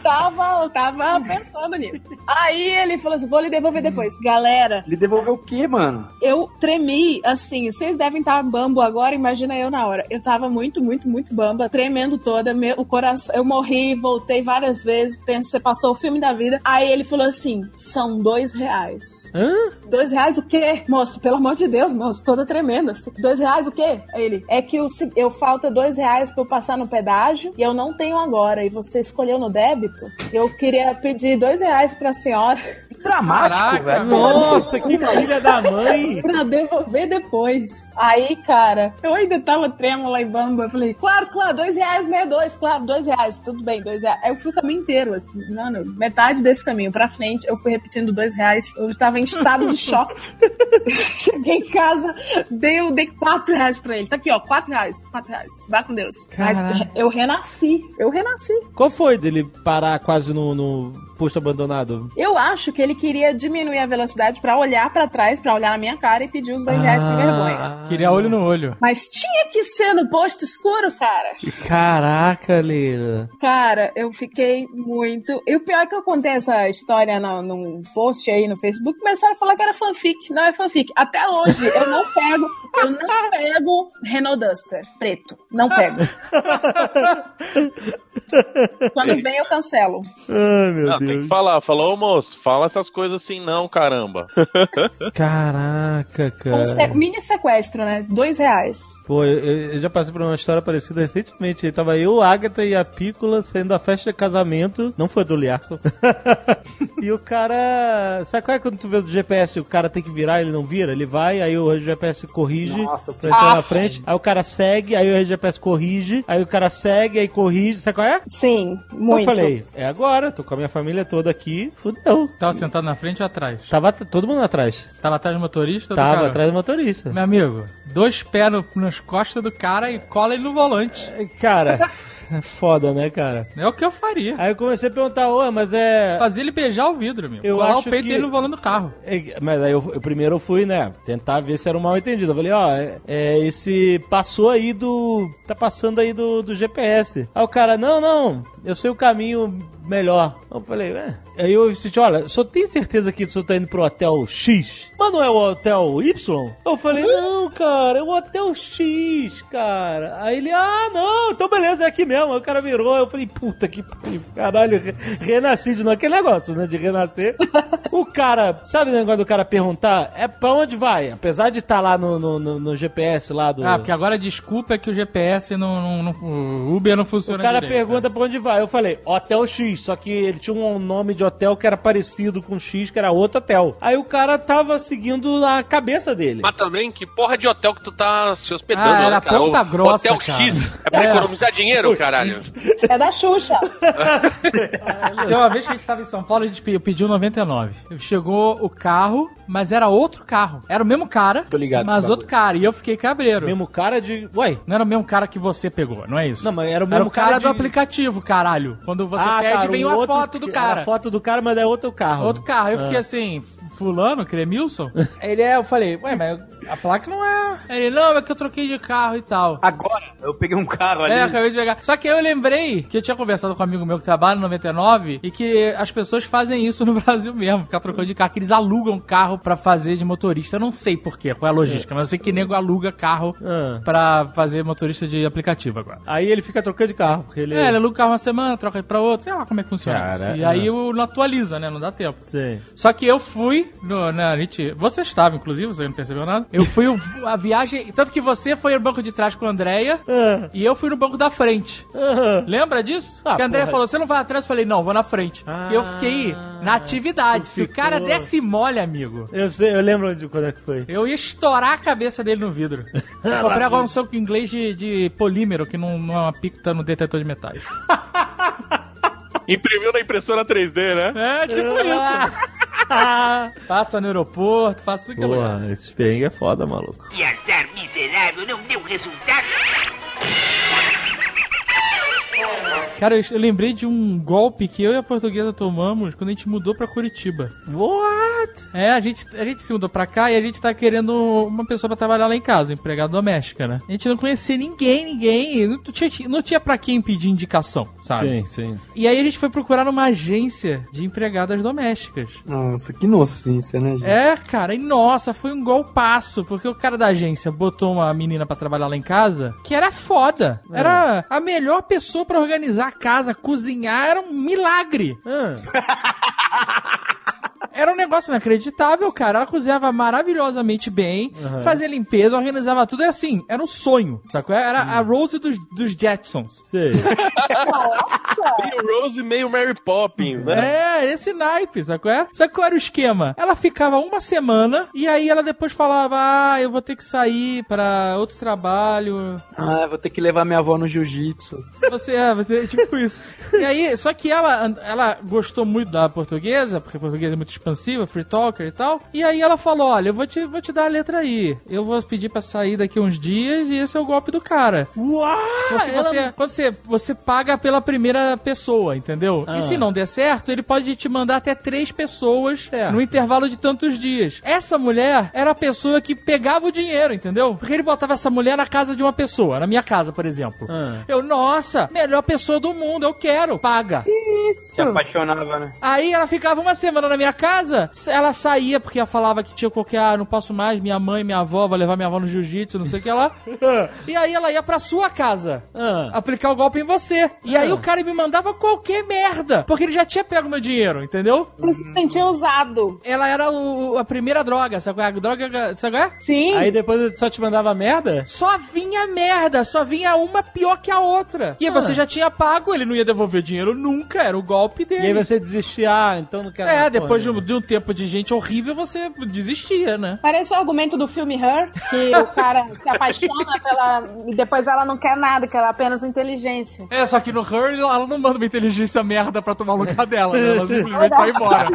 tava, tava pensando nisso. Aí ele falou assim: vou lhe devolver depois. Galera, Ele devolveu o quê, mano? eu tremi, assim, vocês devem estar bambo agora, imagina eu na hora. Eu tava muito, muito, muito bamba, tremendo toda, meu, o coração, eu morri, voltei várias vezes, pensei, passou o filme da vida. Aí ele falou assim, são dois reais. Hã? Dois reais o quê? Moço, pelo amor de Deus, moço, toda tremenda. Dois reais o quê? Ele, é que o se- eu falta dois reais pra eu passar no pedágio e eu não tenho agora. E você escolheu no débito? Eu queria pedir dois reais pra senhora Dramático, Caraca, velho. Nossa, que filha da mãe. pra devolver depois. Aí, cara, eu ainda tava trêmula e bamba. Eu falei, claro, claro, dois reais, né? Dois, claro, dois reais. Tudo bem, dois reais. Aí eu fui o caminho inteiro, assim, mano, metade desse caminho pra frente, eu fui repetindo dois reais. Eu estava em estado de choque. Cheguei em casa, dei, eu dei quatro reais pra ele. Tá aqui, ó, quatro reais, quatro reais. Vá com Deus. Mas eu renasci, eu renasci. Qual foi dele parar quase no, no posto abandonado? Eu acho que ele queria diminuir a velocidade pra olhar pra trás, pra olhar na minha cara e pedir os dois reais com vergonha. Queria olho no olho. Mas tinha que ser no posto escuro, cara. Caraca, Leila. Cara, eu fiquei muito. E o pior é que eu contei essa história no, num post aí no Facebook, começaram a falar que era fanfic. Não é fanfic. Até hoje, eu não pego, eu não pego Renault Duster preto. Não pego. Quando vem, eu cancelo. Ai, meu Não, tem que Deus. falar. Falou, ô moço, fala essas coisas assim não, caramba. Caraca, Um se- cara. mini sequestro, né? Dois reais. Pô, eu, eu já passei por uma história parecida recentemente. Tava eu, a Agatha e a Pícola saindo da festa de casamento. Não foi do Liarson. e o cara. Sabe qual é quando tu vê do GPS? O cara tem que virar, ele não vira? Ele vai, aí o GPS corrige Nossa, pra entrar na Aff. frente. Aí o cara segue, aí o GPS corrige. Aí o cara segue, aí corrige. Sabe qual é? é? Sim, muito. Eu falei, é agora, tô com a minha família toda aqui, fudeu. Tava sentado na frente ou atrás? Tava todo mundo atrás. Você tava atrás do motorista ou do Tava cara? atrás do motorista. Meu amigo, dois pés no- nas costas do cara e cola ele no volante. Cara, é foda, né, cara? É o que eu faria. Aí eu comecei a perguntar, ué, mas é. Fazer ele beijar o vidro, meu. Eu Colar o acho peito que- dele no volante do carro. É, Mas aí eu, eu primeiro eu fui, né, tentar ver se era um mal entendido. Eu falei, ó, é, é, esse passou aí do. tá passando aí do, do GPS. Aí o cara, não, não, eu sei o caminho melhor. Eu falei, é. Aí eu disse, olha, só tem certeza que o senhor tá indo pro hotel X? Mas não é o hotel Y? Eu falei, não, cara, é o hotel X, cara. Aí ele, ah, não, então beleza, é aqui mesmo. Aí o cara virou, eu falei, puta que pariu, caralho, re- renasci de novo. Aquele negócio, né, de renascer. o cara, sabe o negócio do cara perguntar? É pra onde vai? Apesar de estar lá no, no, no- no GPS lá do... Ah, porque agora a desculpa é que o GPS não. não, não- o Uber não funciona O cara direito. pergunta pra onde vai. Eu falei, Hotel X. Só que ele tinha um nome de hotel que era parecido com X, que era outro hotel. Aí o cara tava seguindo a cabeça dele. Mas também, que porra de hotel que tu tá se hospedando, Ah, era né, cara? Ponta O Grossa, Hotel cara. X. É pra É. economizar dinheiro, caralho. É da Xuxa. Tem uma vez que a gente tava em São Paulo, a gente pe- pediu 99. Chegou o carro, mas era outro carro. Era o mesmo cara, Tô ligado, mas outro cara. E eu fiquei cabreiro. Mesmo cara de. Ué? Não era o mesmo cara que você pegou, não é isso? Não, mas era o Era mesmo o cara, cara do de- aplicativo, caralho. Quando você Ah, pede, cara, vem o uma outro foto do que- cara. A foto do cara, mas é outro carro. Outro carro. Eu Ah. fiquei assim, fulano, Cremilson? Ele é, eu falei, ué, mas a placa não é. Ele, não, é que eu troquei de carro e tal. Agora, eu peguei um carro ali. É, acabei de pegar. Só que aí eu lembrei que eu tinha conversado com um amigo meu que trabalha no 99 e que as pessoas fazem isso no Brasil mesmo, ficar trocando de carro, que eles alugam carro pra fazer de motorista. Eu não sei porquê, qual é a logística, mas eu sei que nego aluga carro Ah. pra fazer motorista de aplicativo agora. Aí ele fica trocando de carro. Porque ele... É, ele aluga o carro uma semana, troca pra outra, sei lá como é que funciona Cara, isso. E é. aí eu não atualiza, né? Não dá tempo. Sim. Só que eu fui no, na gente, Você estava, inclusive, você não percebeu nada. Eu fui o- a viagem. Tanto que você foi no banco de trás com a Andrea Ah. e eu fui no banco da frente. Ah. Lembra disso? Ah, que a Andrea porra. falou: você não vai atrás? Eu falei, não, vou na frente. Ah, e eu fiquei na atividade. Se o cara desse mole, amigo. Eu, sei, eu lembro de quando é que foi. Eu ia estourar a cabeça dele no vidro. Eu comprei agora um soco inglês de, de polímero, que não, não é uma picta no detetor de metais. Imprimiu na impressora 3D, né? É, tipo isso. Passa no aeroporto, que é lugar. Esse perrengue é foda, maluco. E azar miserável não deu resultado. Cara, eu, eu lembrei de um golpe que eu e a portuguesa tomamos quando a gente mudou pra Curitiba. What? É, a gente, a gente se mudou pra cá e a gente tá querendo uma pessoa pra trabalhar lá em casa, empregada doméstica, né? A gente não conhecia ninguém, ninguém. Não tinha, não tinha pra quem pedir indicação, sabe? Sim, sim. E aí a gente foi procurar numa agência de empregadas domésticas. Nossa, que inocência, né, gente? É, cara, e nossa, foi um golpaço, porque o cara da agência botou uma menina pra trabalhar lá em casa, que era foda. Era a melhor pessoa pra organizar a casa, cozinhar, era um milagre. Ah. Era um negócio inacreditável, cara. Ela cozinhava maravilhosamente bem, Uhum. fazia limpeza, organizava tudo. É assim, era um sonho, sacou? Era a Rose dos, dos Jetsons. Sei. Meio Rose e meio Mary Poppins, né? É, esse naipe, sacou? É? Sabe qual era o esquema? Ela ficava uma semana e aí ela depois falava: Ah, eu vou ter que sair pra outro trabalho. Ah, vou ter que levar minha avó no jiu-jitsu. Você é, você é tipo isso. E aí, só que ela, ela gostou muito da portuguesa, porque a portuguesa é muito expansiva, free talker e tal. E aí ela falou: Olha, eu vou te, vou te dar a letra aí. Eu vou pedir pra sair daqui uns dias e esse é o golpe do cara. Uau! Porque você, quando você, você paga pela primeira pessoa, entendeu? Ah. E se não der certo, ele pode te mandar até três pessoas É. no intervalo de tantos dias. Essa mulher era a pessoa que pegava o dinheiro, entendeu? Porque ele botava essa mulher na casa de uma pessoa, na minha casa, por exemplo. Ah. Eu, nossa, melhor pessoa do mundo, eu quero, paga. Se apaixonava, né? Aí ela ficava uma semana na minha casa, ela saía porque ela falava que tinha qualquer, ah, não posso mais, minha mãe, minha avó, vai levar minha avó no jiu-jitsu, não sei o que lá. e aí ela ia pra sua casa Ah. aplicar o golpe em você. E aí o cara me mandava qualquer merda, porque ele já tinha pego meu dinheiro, entendeu? Ele se sentia usado. Ela era o- a primeira droga, sabe qual é? A droga, sabe qual é? Sim. Aí depois eu só te mandava merda? Só vinha merda, só vinha uma pior que a outra. E aí Ah. você já tinha pago, ele não ia devolver dinheiro nunca, era o golpe dele. E aí você desistia, ah, então não quero É, depois de de um tempo de gente horrível, você desistia, né? Parece o argumento do filme Her, que o cara se apaixona pela. e depois ela não quer nada, que ela é apenas inteligência. É, só que no Her, ela não manda uma inteligência merda pra tomar o lugar dela, né? Ela simplesmente vai embora.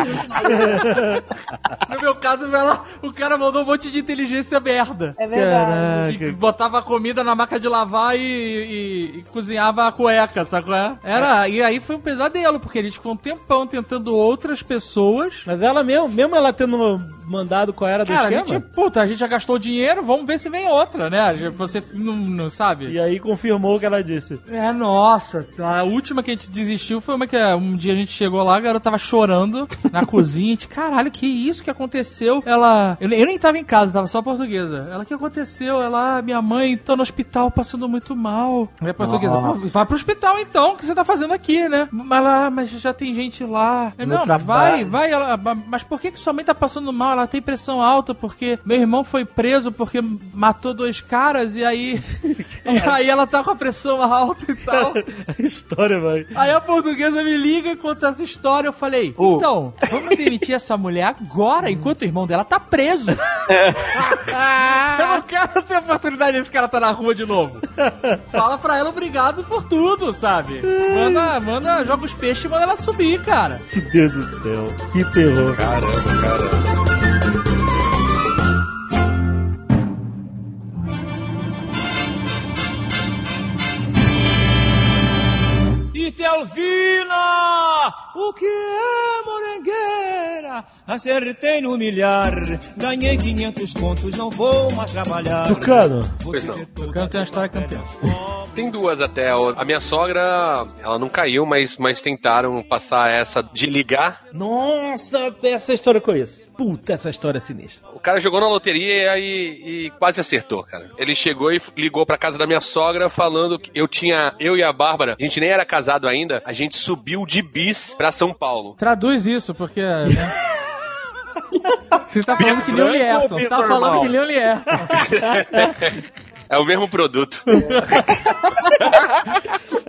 no meu caso, ela, o cara mandou um monte de inteligência merda. É verdade. Que botava a comida na máquina de lavar e, e- e cozinhava a cueca, sacou? É? Era, e aí foi um pesadelo, porque eles ficou um tempão tentando outras pessoas. Mas ela mesmo, mesmo ela tendo mandado qual era do Cara, esquema? gente, puta, a gente já gastou dinheiro, vamos ver se vem outra, né? Você não, não sabe? E aí confirmou o que ela disse. É, nossa. A última que a gente desistiu foi uma que é, um dia a gente chegou lá, a garota tava chorando na cozinha. A gente, caralho, que isso que aconteceu? Ela. Eu, eu nem tava em casa, tava só portuguesa. Ela, o que aconteceu? Ela, "Ah, minha mãe tá no hospital passando muito mal. A portuguesa, Nossa. "Pô, vai pro hospital então, o que você tá fazendo aqui, né? Mas ela, "Ah, mas já tem gente lá. Eu, não, trabalho. vai, vai. Ela, mas por que, que sua mãe tá passando mal? Ela tem pressão alta porque meu irmão foi preso porque matou dois caras e aí. e aí ela tá com a pressão alta e tal. A história, vai. Aí a portuguesa me liga e conta essa história. Eu falei, Ô. então, vamos demitir essa mulher agora, enquanto o irmão dela tá preso. Eu não quero ter a oportunidade desse cara tá na rua de novo. Fala pra ela obrigado por tudo, sabe? Manda, manda, joga os peixes e manda ela subir, cara. Que Deus do céu. Que terror. Caramba, caramba. O que é? Acertei no milhar, ganhei 500 contos, não vou mais trabalhar. Tucano. Pois não. Quero ter uma história campeã. Tem duas até. A minha sogra, ela não caiu, mas, mas tentaram passar essa de ligar. Nossa, essa história eu conheço. Puta, essa história é sinistra. O cara jogou na loteria e, e quase acertou, cara. Ele chegou e ligou pra casa da minha sogra falando que eu tinha, eu e a Bárbara, a gente nem era casado ainda, a gente subiu de bis pra São Paulo. Traduz isso, porque. né? Você tá falando que nem o Lierson. Você tá normal? falando que nem o Lierson. É o mesmo produto.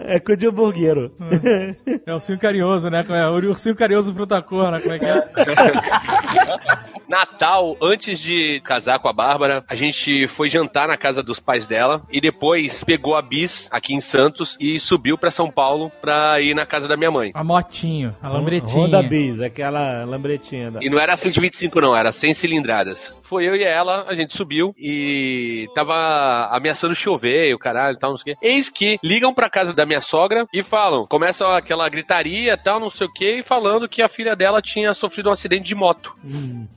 É com de hamburguero. É o ursinho carinhoso, né? É o ursinho carinhoso fruta cor, né? Como é que é? Natal, antes de casar com a Bárbara, a gente foi jantar na casa dos pais dela e depois pegou a bis aqui em Santos e subiu pra São Paulo pra ir na casa da minha mãe. A motinho, a lambretinha. Honda Bis, aquela lambretinha. Da... E não era 125 não, era 100 cilindradas. Foi eu e ela, a gente subiu e tava ameaçando chover e o caralho e tal, não sei o quê. Eis que ligam pra casa da minha sogra e falam, começam aquela gritaria tal, não sei o quê, e falando que a filha dela tinha sofrido um acidente de moto.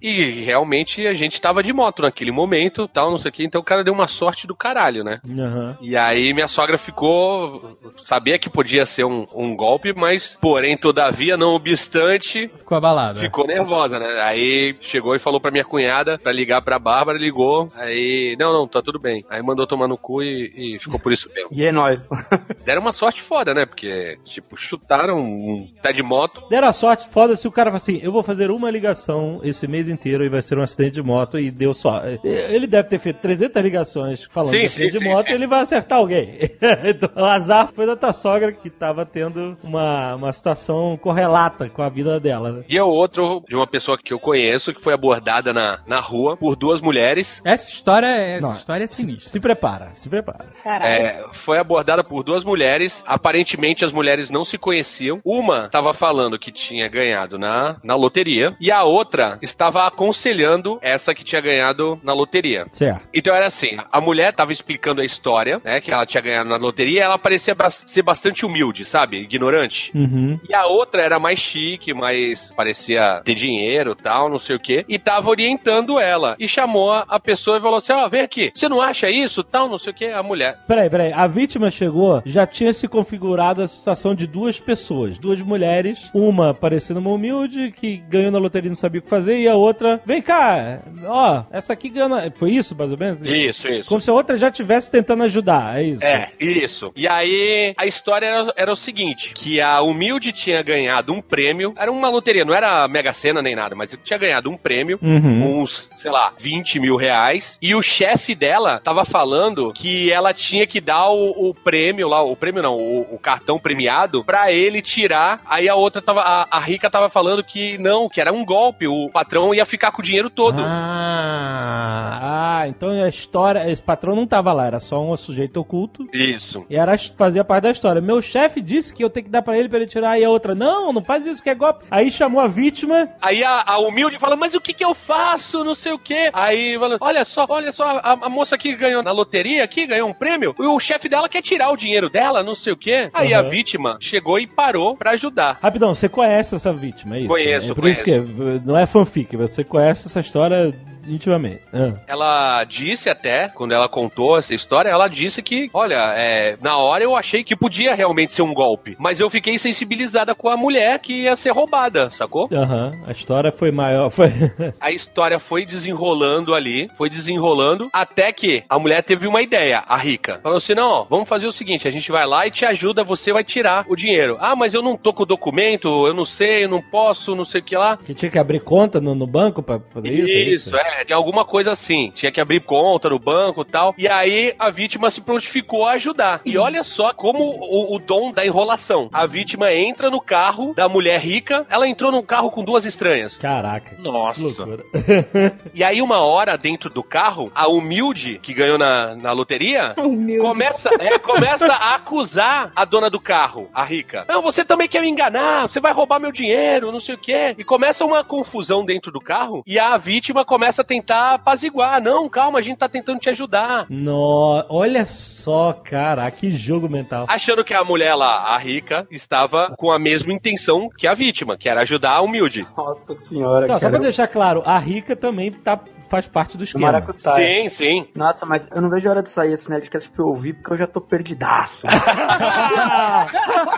E realmente a gente tava de moto naquele momento, tal, não sei o quê, então o cara deu uma sorte do caralho, né? Aham. E aí minha sogra ficou. Sabia que podia ser um, um golpe, mas, porém, todavia, não obstante, Ficou abalada. ficou nervosa, né? Aí chegou e falou pra minha cunhada pra ligar pra Bárbara, ligou. Aí, não, não, tá tudo bem. Aí mandou tomar no cu e, e ficou por isso mesmo. E é nóis. Deram uma sorte foda, né? Porque, tipo, chutaram um tá de moto. Deram a sorte foda se o cara fala assim: eu vou fazer uma ligação esse mês inteiro e vai ser um acidente de moto e deu só. Ele deve ter feito 300 ligações falando Sim, de sim, acidente de sim, moto sim. e ele vai acertar alguém. então, o azar foi da tua sogra que tava tendo uma, uma situação correlata com a vida dela, né? E é outro de uma pessoa que eu conheço que foi abordada na, na rua por duas mulheres. Essa história, essa Não, história é sinistra. Se prepara, se prepara. É, foi abordada por duas mulheres. Aparentemente as mulheres não se conheciam. Uma estava falando que tinha ganhado na, na loteria e a outra estava aconselhando essa que tinha ganhado na loteria. Certo. Então era assim, a mulher estava explicando a história, né, que ela tinha ganhado na loteria, e ela parecia bas- ser bastante humilde, sabe, ignorante. Uhum. E a outra era mais chique, mais parecia ter dinheiro, tal, não sei o quê, e tava orientando ela. E chamou a, a pessoa e falou assim: "Ó, vem aqui. Você não acha isso, tal, não sei o quê?" A mulher Peraí, peraí. A vítima chegou, já tinha se configurado a situação de duas pessoas, duas mulheres, uma parecendo uma humilde que ganhou na loteria e não sabia o que fazer, e a outra outra, vem cá, ó, essa aqui ganha. Foi isso, mais ou menos? Isso, isso. Como se a outra já estivesse tentando ajudar, é isso. É, isso. E aí, a história era, era o seguinte: que a Humilde tinha ganhado um prêmio. Era uma loteria, não era Mega Sena nem nada, mas tinha ganhado um prêmio, Uhum. uns, sei lá, 20 mil reais. E o chefe dela tava falando que ela tinha que dar o, o prêmio lá, o prêmio não, o, o cartão premiado, pra ele tirar. Aí a outra tava, a, a rica tava falando que não, que era um golpe, o patrão ia ficar com o dinheiro todo. Ah, ah, então a história, esse patrão não tava lá, era só um sujeito oculto. Isso. E era, fazia parte da história. Meu chefe disse que eu tenho que dar pra ele pra ele tirar, e a outra, não, não faz isso que é golpe. Aí chamou a vítima. Aí a, a humilde fala, mas o que que eu faço? Não sei o quê. Aí olha só, olha só, a, a moça que ganhou na loteria aqui, ganhou um prêmio, e o chefe dela quer tirar o dinheiro dela, não sei o quê. Aí a Uhum. vítima chegou e parou pra ajudar. Rapidão, você conhece essa vítima, é isso? Conheço, é por isso que é, não é fanfic, você conhece essa história intimamente. Ah. Ela disse até, quando ela contou essa história, ela disse que, olha, é, na hora eu achei que podia realmente ser um golpe, mas eu fiquei sensibilizada com a mulher que ia ser roubada, sacou? Aham, a história foi maior. Foi... A história foi desenrolando ali, foi desenrolando, até que a mulher teve uma ideia, a rica. Falou assim: não, ó, vamos fazer o seguinte: a gente vai lá e te ajuda, você vai tirar o dinheiro. Ah, mas eu não tô com o documento, eu não sei, eu não posso, não sei o que lá. que tinha que abrir conta no, no banco pra fazer isso? Isso, é, de alguma coisa assim. Tinha que abrir conta no banco e tal. E aí a vítima se prontificou a ajudar. E olha só como o, o dom da enrolação. A vítima entra no carro da mulher rica, ela entrou num carro com duas estranhas. Caraca. Nossa. Loucura. E aí, uma hora dentro do carro, a humilde que ganhou na, na loteria Humilde. começa, é, começa a acusar a dona do carro, a rica. Não, você também quer me enganar, você vai roubar meu dinheiro, não sei o quê. E começa uma confusão dentro do carro e a vítima começa a tentar apaziguar. Não, calma, a gente tá tentando te ajudar. No, olha só, cara, que jogo mental. Achando que a mulher lá, a rica, estava com a mesma intenção que a vítima, que era ajudar a humilde. Nossa senhora, Então, só pra deixar claro, a rica também tá, faz parte do esquema. Maracutaia. Sim, sim. Nossa, mas eu não vejo a hora de sair esse Nerdcast pra eu ouvir, porque eu já tô perdidaço.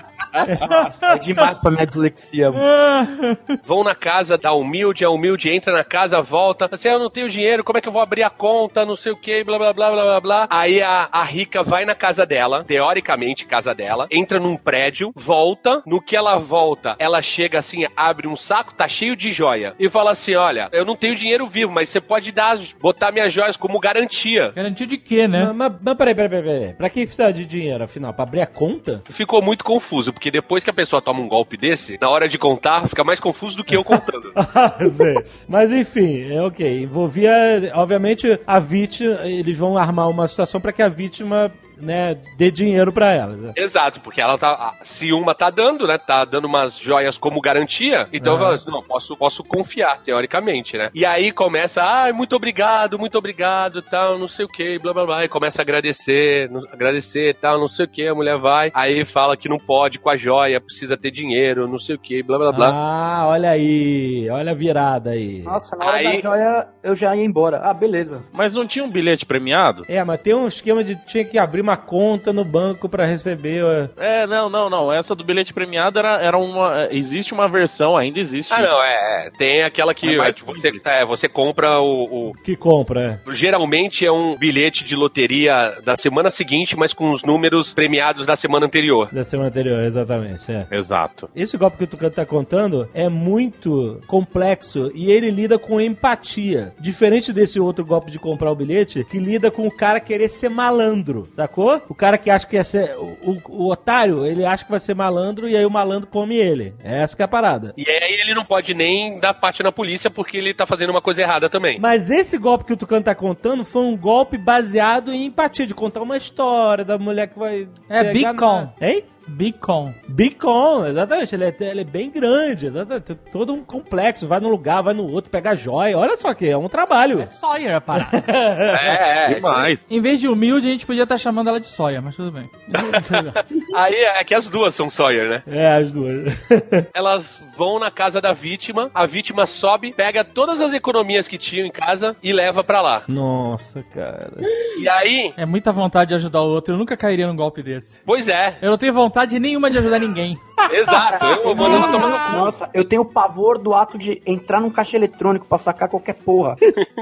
é demais pra minha dislexia. mano. Vão na casa da humilde, a humilde entra na casa, volta, assim, eu não tenho dinheiro, como é que eu vou abrir a conta, não sei o que, blá blá blá blá blá blá. Aí a, a rica vai na casa dela, teoricamente casa dela, entra num prédio, volta, no que ela volta, ela chega assim, abre um saco, tá cheio de joia, e fala assim, olha, eu não tenho dinheiro vivo, mas você pode dar, botar minhas joias como garantia. Garantia de quê, né? Mas, mas, mas peraí, peraí, peraí, peraí. Pra que precisa de dinheiro, afinal? Pra abrir a conta? Ficou muito confuso, porque depois que a pessoa toma um golpe desse, na hora de contar, fica mais confuso do que eu contando. Mas enfim, é ok. Envolvia, obviamente, a vítima. Eles vão armar uma situação pra que a vítima, né, dê dinheiro pra ela. né? Exato, porque ela tá. Se uma tá dando, né? Tá dando umas joias como garantia, então falo assim, não, posso, posso confiar, teoricamente, né? E aí começa, ai, muito obrigado, muito obrigado, tal, não sei o que, blá blá blá. E começa a agradecer, agradecer, tal, não sei o que, a mulher vai, aí fala que não pode com a joia, precisa ter dinheiro, não sei o que, blá blá blá. Ah, olha aí. Olha a virada aí. Nossa, na hora Aí- da joia eu já ia embora. Ah, beleza. Mas não tinha um bilhete premiado? É, mas tem um esquema de tinha que abrir uma conta no banco pra receber. ó. É, não, não, não. Essa do bilhete premiado era, era uma. é, Existe uma versão, ainda existe. Ah, não, é, é. Tem aquela que É é, você, é, você compra o- o, Que compra, é. Geralmente é um bilhete de loteria da semana seguinte, mas com os números premiados da semana anterior. Da semana anterior, exatamente. É. Exato. Esse golpe que o Tucano tá contando é muito complexo e ele lida com empatia. Diferente desse outro golpe de comprar o bilhete, que lida com o cara querer ser malandro, sacou? O cara que acha que ia ser. O, o- o otário, ele acha que vai ser malandro e aí o malandro come ele. Essa que é a parada. E aí ele não pode nem dar parte na polícia porque ele tá fazendo uma coisa errada também. Mas esse golpe que o Tucano tá contando foi um golpe baseado em empatia, de contar uma história da mulher que vai. É Bitcoin. na- Hein? Bitcoin. Bitcoin, exatamente. Ele é, ele é bem grande, exatamente. Todo um complexo. Vai num lugar, vai no outro, pega joia. Olha só que é um trabalho. É Sawyer a parada. É, é. Demais. em vez de humilde, a gente podia estar chamando ela de Sawyer, mas tudo bem. Aí é que as duas são Sawyer, né? É, as duas. Elas vão na casa da vítima, a vítima sobe, pega todas as economias que tinham em casa e leva pra lá. Nossa, cara. E aí, É muita vontade de ajudar o outro. Eu nunca cairia num golpe desse. pois é, Eu não tenho vontade nenhuma de ajudar ninguém. Exato, eu mando ela tomar no cu. Nossa, eu tenho pavor do ato de entrar num caixa eletrônico pra sacar qualquer porra.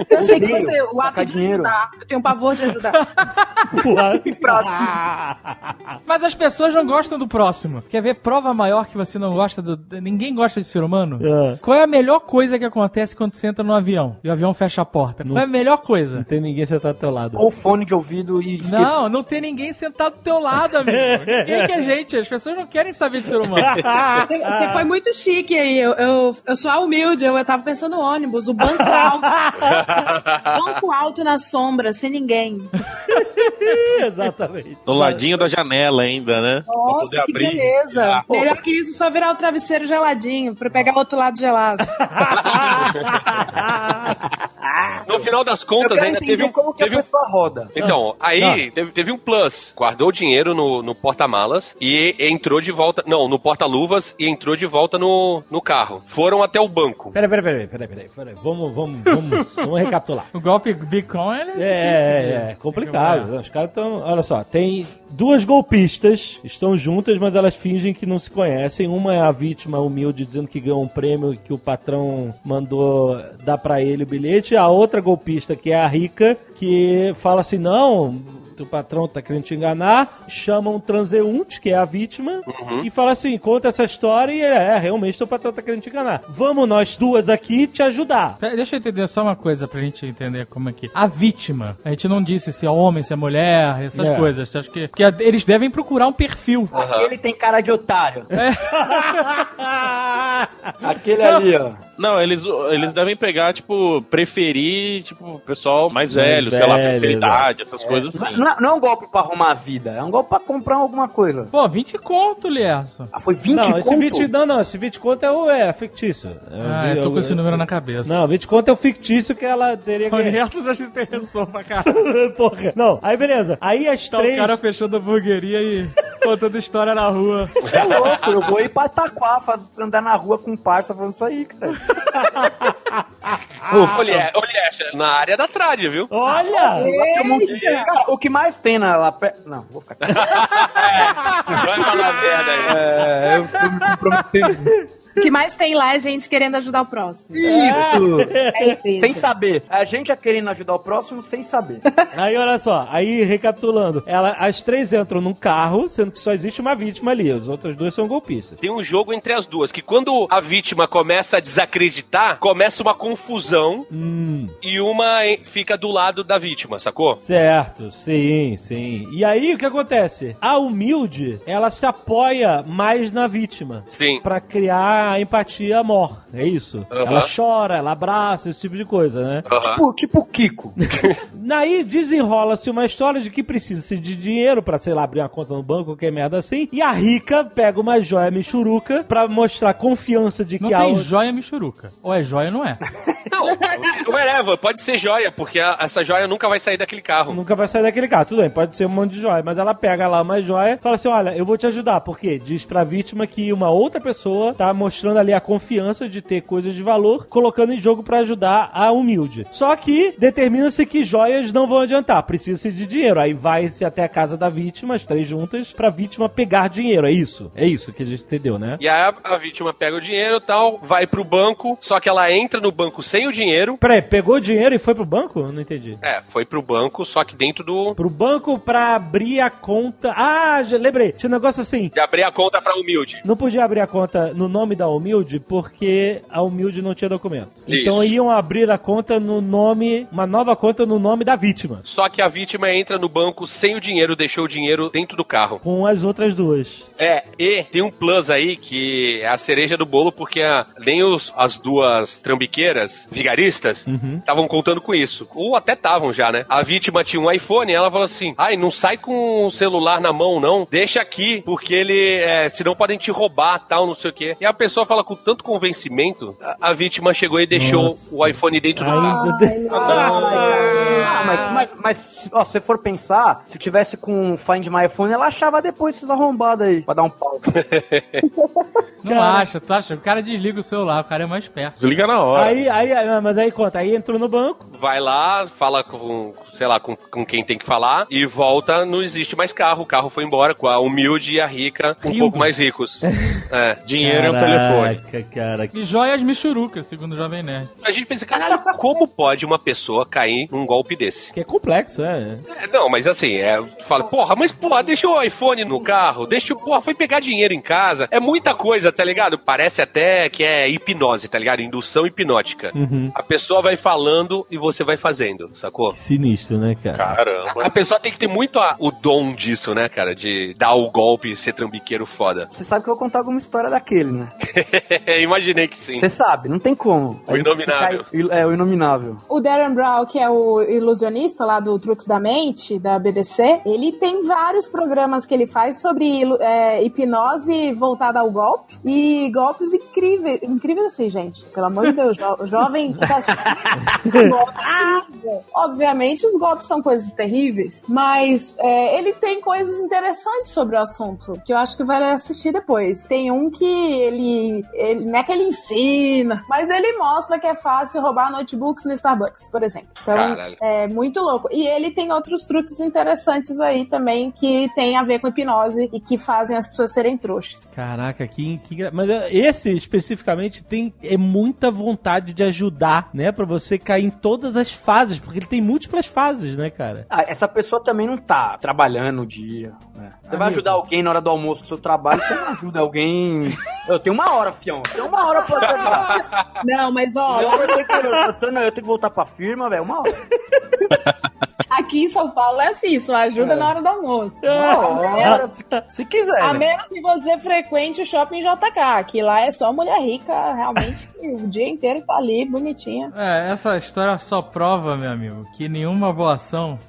Eu achei que fosse o ato de dinheiro. ajudar. Eu tenho pavor de ajudar. Próximo. Mas as pessoas não gostam do próximo. Quer ver prova maior que você não gosta do. Ninguém gosta de ser humano? Ah. Qual é a melhor coisa que acontece quando você entra no avião e o avião fecha a porta? Qual é a melhor coisa? Não tem ninguém sentado do teu lado. Ou fone de ouvido e esqueci. Não, não tem ninguém sentado do teu lado, amigo. Ninguém que é gente. As pessoas não querem saber de ser humano. Você- Você foi muito chique aí. Eu, eu, eu sou a humilde, eu, eu tava pensando no ônibus, o banco alto. banco alto na sombra, sem ninguém. Exatamente. Do ladinho da janela ainda, né? Pra Nossa, poder que abrir. beleza. Ah. Melhor que isso, só virar o travesseiro geladinho, pra pegar o outro lado gelado. No final das Eu contas, quero ainda teve um. como que a Teve um pessoa roda. então, aí teve, teve um plus. Guardou o dinheiro no, no porta-malas e entrou de volta. Não, no porta-luvas e entrou de volta no, no carro. Foram até o banco. Peraí, peraí, peraí, peraí, peraí, peraí. Vamos, vamos, vamos, vamos recapitular. O golpe Bitcoin é, É, difícil é, de- é complicado. Os caras estão. Olha só, tem duas golpistas, estão juntas, mas elas fingem que não se conhecem. Uma é a vítima humilde dizendo que ganhou um prêmio que o patrão mandou dar pra ele o bilhete. A outra golpista, que é a rica, que fala assim: não. O patrão tá querendo te enganar, chama um transeunte, que é a vítima, e fala assim: conta essa história e é, realmente o patrão tá querendo te enganar. Vamos nós duas aqui te ajudar. Pera, Deixa eu entender só uma coisa pra gente entender como é que. A vítima, a gente não disse se é homem, se é mulher, essas É. coisas. Acho que, que eles devem procurar um perfil. Ele tem cara de otário. É. Aquele ali, ó. Não, eles, eles devem pegar, tipo, preferir, tipo, pessoal mais Mais velho, sei lá, velho, terceira idade, essas coisas Não, assim. não é- não é um golpe pra arrumar a vida, é um golpe pra comprar alguma coisa. Pô, 20 conto, Lierson. Ah, foi 20 não, esse conto? 20, não, não, esse 20 conto é, o, é fictício. É o Ah, vi- eu tô o- com esse número na cabeça. Não, 20 conto é o fictício que ela teria O que... Lierson já se interessou pra caralho. Porra. Não, aí beleza. Aí as Tá três... o cara fechando a hamburgueria e contando história na rua. Você é louco, eu vou ir pra Itaquá, faz, andar na rua com parça falando isso aí, cara. Olha, olha, na área da trad, viu? Olha! Monte de- Cara, o que mais tem na lá perto... Não, vou ficar quieto. Vai falar merda aí. É, eu tô me comprometendo. O que mais tem lá é gente querendo ajudar o próximo. Isso! É isso. sem saber. A gente é querendo ajudar o próximo sem saber. Aí olha só, aí recapitulando, ela, as três entram num carro, sendo que só existe uma vítima ali, os outros dois são golpistas. Tem um jogo entre as duas, que quando a vítima começa a desacreditar, começa uma confusão Hum, e uma fica do lado da vítima, sacou? certo, sim, sim. E aí o que acontece? A humilde, ela se apoia mais na vítima. Sim. Pra criar a empatia amor, é isso? Aham. Ela chora, ela abraça, esse tipo de coisa, né? Aham. Tipo, tipo o Kiko. Daí desenrola-se uma história de que precisa-se de dinheiro pra, sei lá, abrir uma conta no banco, qualquer merda assim. E a rica pega uma joia michuruca pra mostrar confiança de Não que a tem outra... joia michuruca. Ou é joia ou não é. Não, whatever, pode ser joia, porque a- essa joia nunca vai sair daquele carro. Nunca vai sair daquele carro, tudo bem, pode ser um monte de joia, mas ela pega lá uma joia e fala assim: olha, eu vou te ajudar, porque diz pra vítima que uma outra pessoa tá mostrando ali a confiança de ter coisas de valor, colocando em jogo pra ajudar a humilde. Só que determina-se que joias não vão adiantar, precisa-se de dinheiro. Aí vai-se até a casa da vítima, as três juntas, pra vítima pegar dinheiro. É isso? É isso que a gente entendeu, né? E aí a, vítima pega o dinheiro e tal, vai pro banco, só que ela entra no banco sem o dinheiro. Peraí, pegou dinheiro e foi pro banco? Não entendi. É, foi pro banco, só que dentro do. Pro banco pra abrir a conta. Ah, já lembrei. Tinha um negócio assim. De abrir a conta pra humilde. Não podia abrir a conta no nome da Humilde porque a Humilde não tinha documento. Isso. Então iam abrir a conta no nome, uma nova conta no nome da vítima, Só que a vítima entra no banco sem o dinheiro, deixou o dinheiro dentro do carro. com as outras duas. É, e tem um plus aí que é a cereja do bolo, porque a- nem os, as duas trambiqueiras, vigaristas, estavam contando com isso. Ou até estavam já, né? A vítima tinha um iPhone e ela falou assim: ai, não sai com o celular na mão, não. Deixa aqui, porque ele. É, senão podem te roubar, tal, não sei o quê. E a pessoa fala com tanto convencimento, a, a vítima chegou e deixou Nossa. o iPhone dentro do carro. Ainda de- Ah, mas, mas, mas ó, se você for pensar, se tivesse com o Find My iPhone, ela achava depois esses arrombados aí, pra dar um pau. Não acha, tu acha? O cara desliga o celular, o cara é mais perto. Desliga na hora. Aí, aí, aí, mas aí conta, aí entrou no banco. Vai lá, fala com, sei lá, com, com quem tem que falar e volta, não existe mais carro. O carro foi embora com a humilde e a rica, um Rindo. pouco mais ricos. É. Dinheiro é um Caraca, cara. E joias michurucas, segundo o Jovem Nerd. A gente pensa, caralho, como pode uma pessoa cair num golpe desse? Que é complexo, é. É, não, mas assim, é, tu fala, porra, mas porra, deixa o iPhone no carro, deixa o, porra, foi pegar dinheiro em casa. É muita coisa, tá ligado? Parece até que é hipnose, tá ligado? Indução hipnótica. Uhum. A pessoa vai falando e você vai fazendo, sacou? Sinistro, né, cara? Caramba. A pessoa tem que ter muito a- o dom disso, né, cara? De dar o golpe e ser trambiqueiro foda. Você sabe que eu vou contar alguma história daquele, né? Imaginei que sim. Você sabe, não tem como. O inominável. Cai- É, o inominável. O Darren Brown, que é o ilusionista lá do Truques da Mente, da BBC, ele tem vários programas que ele faz sobre é, hipnose voltada ao golpe e golpes incríveis. Incríveis assim, gente. Pelo amor de Deus, jo- o jovem tá. Obviamente, os golpes são coisas terríveis, mas é, ele tem coisas interessantes sobre o assunto que eu acho que vale assistir depois. Tem um que ele, ele não é que ele ensina, mas ele mostra que é fácil roubar notebooks no Starbucks, por exemplo. Então, Caralho. é muito louco. E ele tem outros truques interessantes aí também que tem a ver com hipnose e que fazem as pessoas serem trouxas. Caraca, que, que Mas é, esse especificamente tem é muita vontade de ajudar, né? Pra você cair em todas as fases, porque ele tem múltiplas fases, né, cara? Ah, essa pessoa também não tá trabalhando o dia. né? Você vai ajudar alguém na hora do almoço com o seu trabalho, você não ajuda alguém. Eu tenho uma hora, fião. Tenho uma hora pra. Não, mas ó, Eu, eu tenho que, eu, eu tenho que voltar pra firma, velho. Uma hora. aqui em São Paulo é assim, só ajuda na hora do almoço. Uma hora. Se, se quiser. A né? menos que você frequente o shopping JK, que lá é só mulher rica, realmente, que o dia inteiro tá ali, bonitinha. É, essa história só prova, meu amigo, que nenhuma boa ação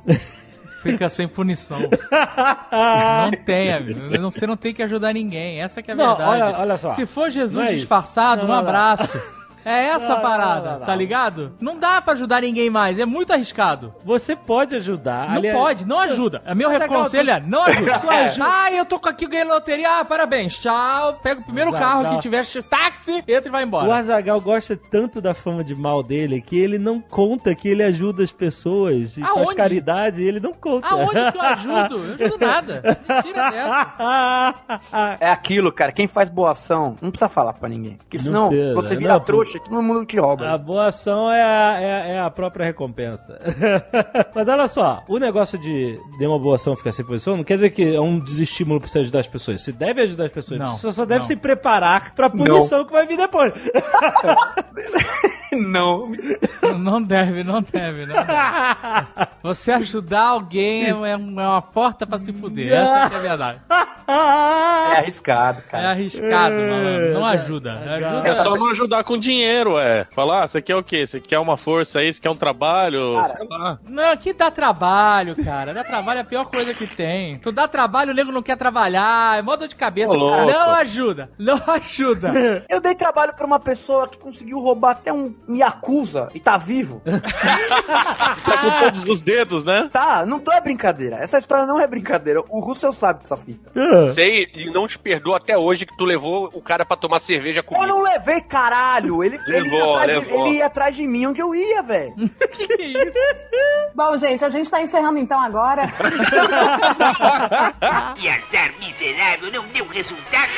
fica sem punição. Não tem, amigo. Você não tem que ajudar ninguém. Essa que é a Não, verdade. olha- olha só. Se for Jesus é disfarçado, Não, um abraço. É essa Não, a parada, não, não, não. tá ligado? Não dá pra ajudar ninguém mais, é muito arriscado. Você pode ajudar. Não aliás- pode, não ajuda. A meu Mas, conselho é não ajuda. Tu ajuda. Ah, eu tô com aqui, ganhei loteria, ah, parabéns, tchau. Pega o primeiro carro que tiver táxi, entra e vai O embora. Azagal gosta tanto da fama de mal dele que ele não conta que ele ajuda as pessoas e faz Aonde? caridade e ele não conta. Aonde que eu ajudo? Eu ajudo nada. Mentira dessa. É aquilo, cara. Quem faz boa ação não precisa falar pra ninguém. Porque Não senão você vira não, trouxa que todo mundo te rouba. A boa ação é a, é é a própria recompensa. Mas olha só, o negócio de, de uma boa ação ficar sem posição não quer dizer que é um desestímulo pra você ajudar as pessoas. Você deve ajudar as pessoas. Não, você só deve não. se preparar pra punição que vai vir depois. não. Não deve, não deve, não deve. Você ajudar alguém é, é uma porta pra se fuder. Essa que é a verdade. É arriscado, É cara. arriscado, malandro. Não ajuda. Ajuda. É só não ajudar com dinheiro, é. Falar, ah, você quer o quê? Você quer uma força aí? Você quer um trabalho? Cara, Sei lá. Não, aqui dá trabalho, cara. Dá trabalho é a pior coisa que tem. Tu dá trabalho, o nego não quer trabalhar. É mó dor de cabeça. Ô. Não ajuda. Não ajuda. Eu dei trabalho pra uma pessoa que conseguiu roubar até um Yakuza e tá vivo. Tá com todos os dedos, né? Tá, não tô é brincadeira. Essa história não é brincadeira. O Russell sabe dessa fita. Sei, e não te perdoa até hoje que tu levou o cara pra tomar cerveja Eu comigo. não levei, caralho. Ele, ele, ia Levou, atrás de, levou. ele ia atrás de mim onde eu ia, velho. que que é isso? Bom, gente, a gente tá encerrando então agora. E azar miserável não deu resultado.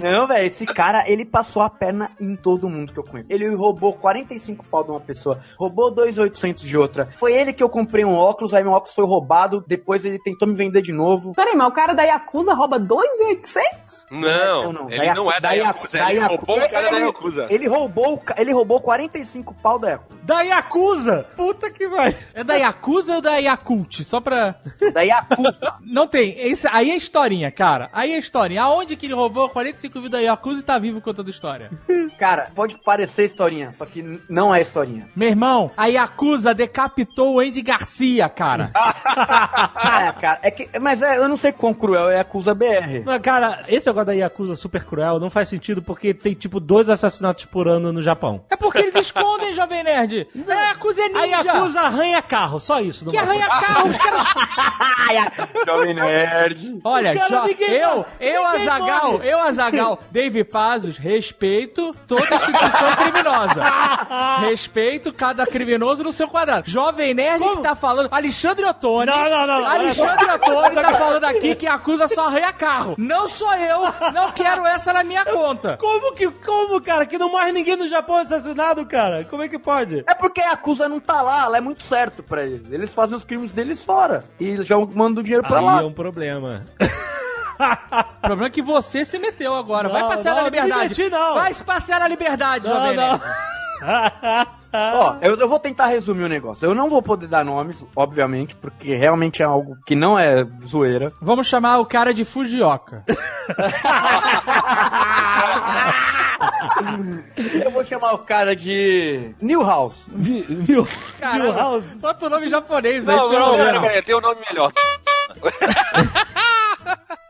Não, velho, esse cara, ele passou a perna em todo mundo que eu conheço. Ele roubou 45 pau de uma pessoa, roubou 2,800 de outra. Foi ele que eu comprei um óculos, aí meu óculos foi roubado, depois ele tentou me vender de novo. Peraí, mas o cara da Yakuza rouba 2,800? Não, Não, não, ele da não é da Yaku- Yakuza, da ele Yaku- roubou o cara da ele- Yakuza. Ele roubou, ele roubou 45 pau da Yakuza. da Yakuza. Puta que vai. É da Yakuza ou da Yakult? Só pra. Da Yakuza. Não tem. Esse, aí é historinha, cara. Aí é historinha. Aonde que ele roubou 45 mil da Yakuza e tá vivo contando história? Cara, pode parecer historinha, só que não é historinha. Meu irmão, a Yakuza decapitou o Andy Garcia, cara. é, cara, é que. Mas é, eu não sei quão cruel é a Yakuza BR. Mas, cara, esse negócio da Yakuza super cruel não faz sentido porque tem, tipo, dois assassinatos por ano no Japão. É porque eles escondem, Jovem Nerd. A Yakuza é ninja. A Yakuza arranha carro, só isso. não Que arranha carro, os caras... Jovem Nerd. Olha, Cara, jo- ninguém eu, eu, ninguém Azagal, eu, Azagal, Dave Pazos, respeito toda instituição criminosa. Respeito cada criminoso no seu quadrado. Jovem Nerd que tá falando. Alexandre Ottoni. Não, não, não, não. Alexandre Ottoni tá falando aqui que acusa só arranha carro. Não sou eu, não quero essa na minha conta. Como que, como, cara, que não morre ninguém no Japão assassinado, cara? Como é que pode? É porque a Yakuza não tá lá, ela é muito certo pra eles. Eles fazem os crimes deles fora. E já mandam o dinheiro pra Aí lá. é um problema. O problema é que você se meteu agora. Vai Não, passear não, na não me liberdade. meti, não. Vai se passear na liberdade, Não, Jovem não. Ó, eu, eu vou tentar resumir o negócio. Eu não vou poder dar nomes, obviamente, porque realmente é algo que não é zoeira. Vamos chamar o cara de Fujioka. Eu vou chamar o cara de Newhouse. Viu? Caralho, bota o nome japonês aí, Não, pelo não, pera, tem um nome melhor.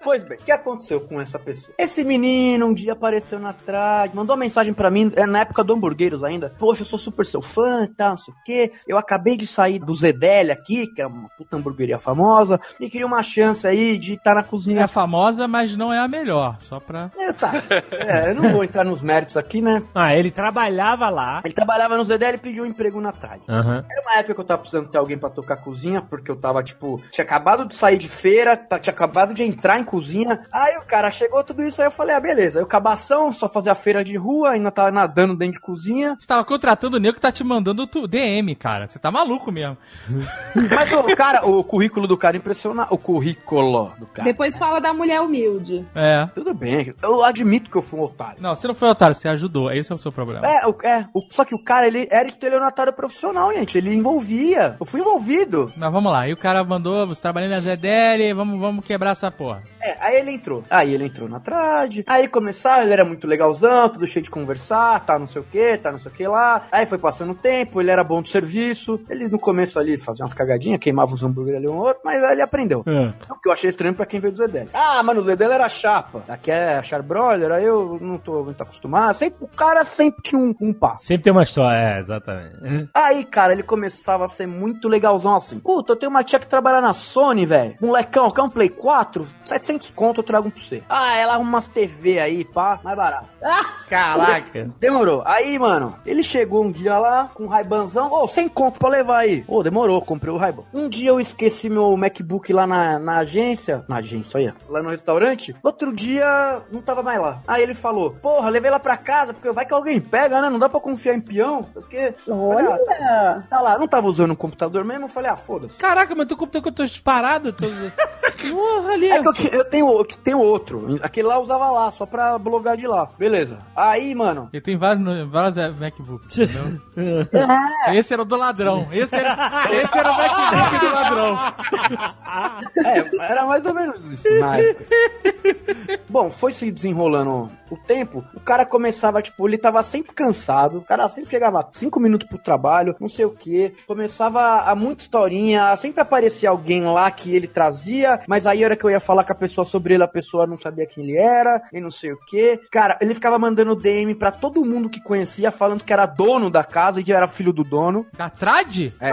Pois bem, o que aconteceu com essa pessoa? Esse menino um dia apareceu na trás, mandou uma mensagem pra mim, é na época do Hamburgueiros ainda. Poxa, eu sou super seu fã e tal, não sei o quê. Eu acabei de sair do Zedele aqui, que é uma puta hamburgueria famosa, e queria uma chance aí de estar na cozinha. É famosa, mas não é a melhor. Só pra. É, tá. É, eu não vou entrar nos méritos aqui, né? Ah, ele trabalhava lá. Ele trabalhava no Zedele e pediu um emprego na tarde. Aham. Era uma época que eu tava precisando ter alguém pra tocar cozinha, porque eu tava, tipo, tinha acabado de sair de feira, tá- tinha acabado de entrar em cozinha. Aí o cara chegou, tudo isso, aí eu falei, ah, beleza. Aí o cabação, só fazia feira de rua, ainda tava nadando dentro de cozinha. Você tava contratando o nego que tá te mandando tu- DM, cara. Você tá maluco mesmo. Mas o cara, o currículo do cara impressiona. O currículo do cara. Depois fala da mulher humilde. É. Tudo bem, eu admito que eu fui um otário. Não, você não foi otário, você ajudou. Esse é o seu problema. É, o, é o- só que o cara, ele era estelionatário profissional, gente. Ele envolvia. Eu fui envolvido. Mas vamos lá. E o cara mandou, você trabalhando na ZDL, vamos, vamos quebrar essa porra. É, aí ele entrou. Aí ele entrou na trade. Aí começaram, ele era muito legalzão, tudo cheio de conversar, tá não sei o que, tá não sei o que lá. Aí foi passando o tempo, ele era bom de serviço. Ele no começo ali fazia umas cagadinhas, queimava os hambúrguer ali um outro, mas aí ele aprendeu. É. O que eu achei estranho pra quem veio do Zedel. Ah, mano, o Zedel era chapa. Aqui é charbroiler, aí eu não tô muito acostumado. Sempre, o cara sempre tinha um, um passo. Sempre tem uma história, é, exatamente. Aí, cara, ele começava a ser muito legalzão assim. Puta, eu tenho uma tia que trabalha na Sony, velho. Molecão, quer um Play 4? 700 conto eu trago um pra você. Ah, ela arruma umas TV aí, pá, mais barato. Caraca. Demorou. Aí, mano, ele chegou um dia lá com um Raibanzão. Ô, sem conto pra levar aí. Ô, demorou, comprei o Raiban. Um dia eu esqueci meu MacBook lá na, na agência. Na agência, olha. Lá no restaurante. Outro dia, não tava mais lá. Aí ele falou, porra, levei lá pra casa, porque vai que alguém pega, né? Não dá pra confiar em peão. Porque... Olha! Tá lá, não tava usando um computador mesmo, eu falei, ah, foda-se. Caraca, mas tu computador que eu tô disparado? Tô... Porra, ali. É que eu, eu tenho, eu tenho outro. Aquele lá eu usava lá, só pra blogar de lá. Beleza. Aí, mano. Ele tem vários, vários é, MacBooks, entendeu? Esse era o do ladrão. Esse era, esse era o MacBook do ladrão. É, era mais ou menos isso na época. Bom, foi se desenrolando o tempo, o cara começava, tipo, ele tava sempre cansado, o cara sempre chegava cinco minutos pro trabalho, não sei o que, começava a muita historinha, sempre aparecia alguém lá que ele trazia, mas aí a hora que eu ia falar com a pessoa sobre ele, a pessoa não sabia quem ele era, e não sei o que. Cara, ele ficava mandando DM pra todo mundo que conhecia, falando que era dono da casa e que era filho do dono. Da Trad? É.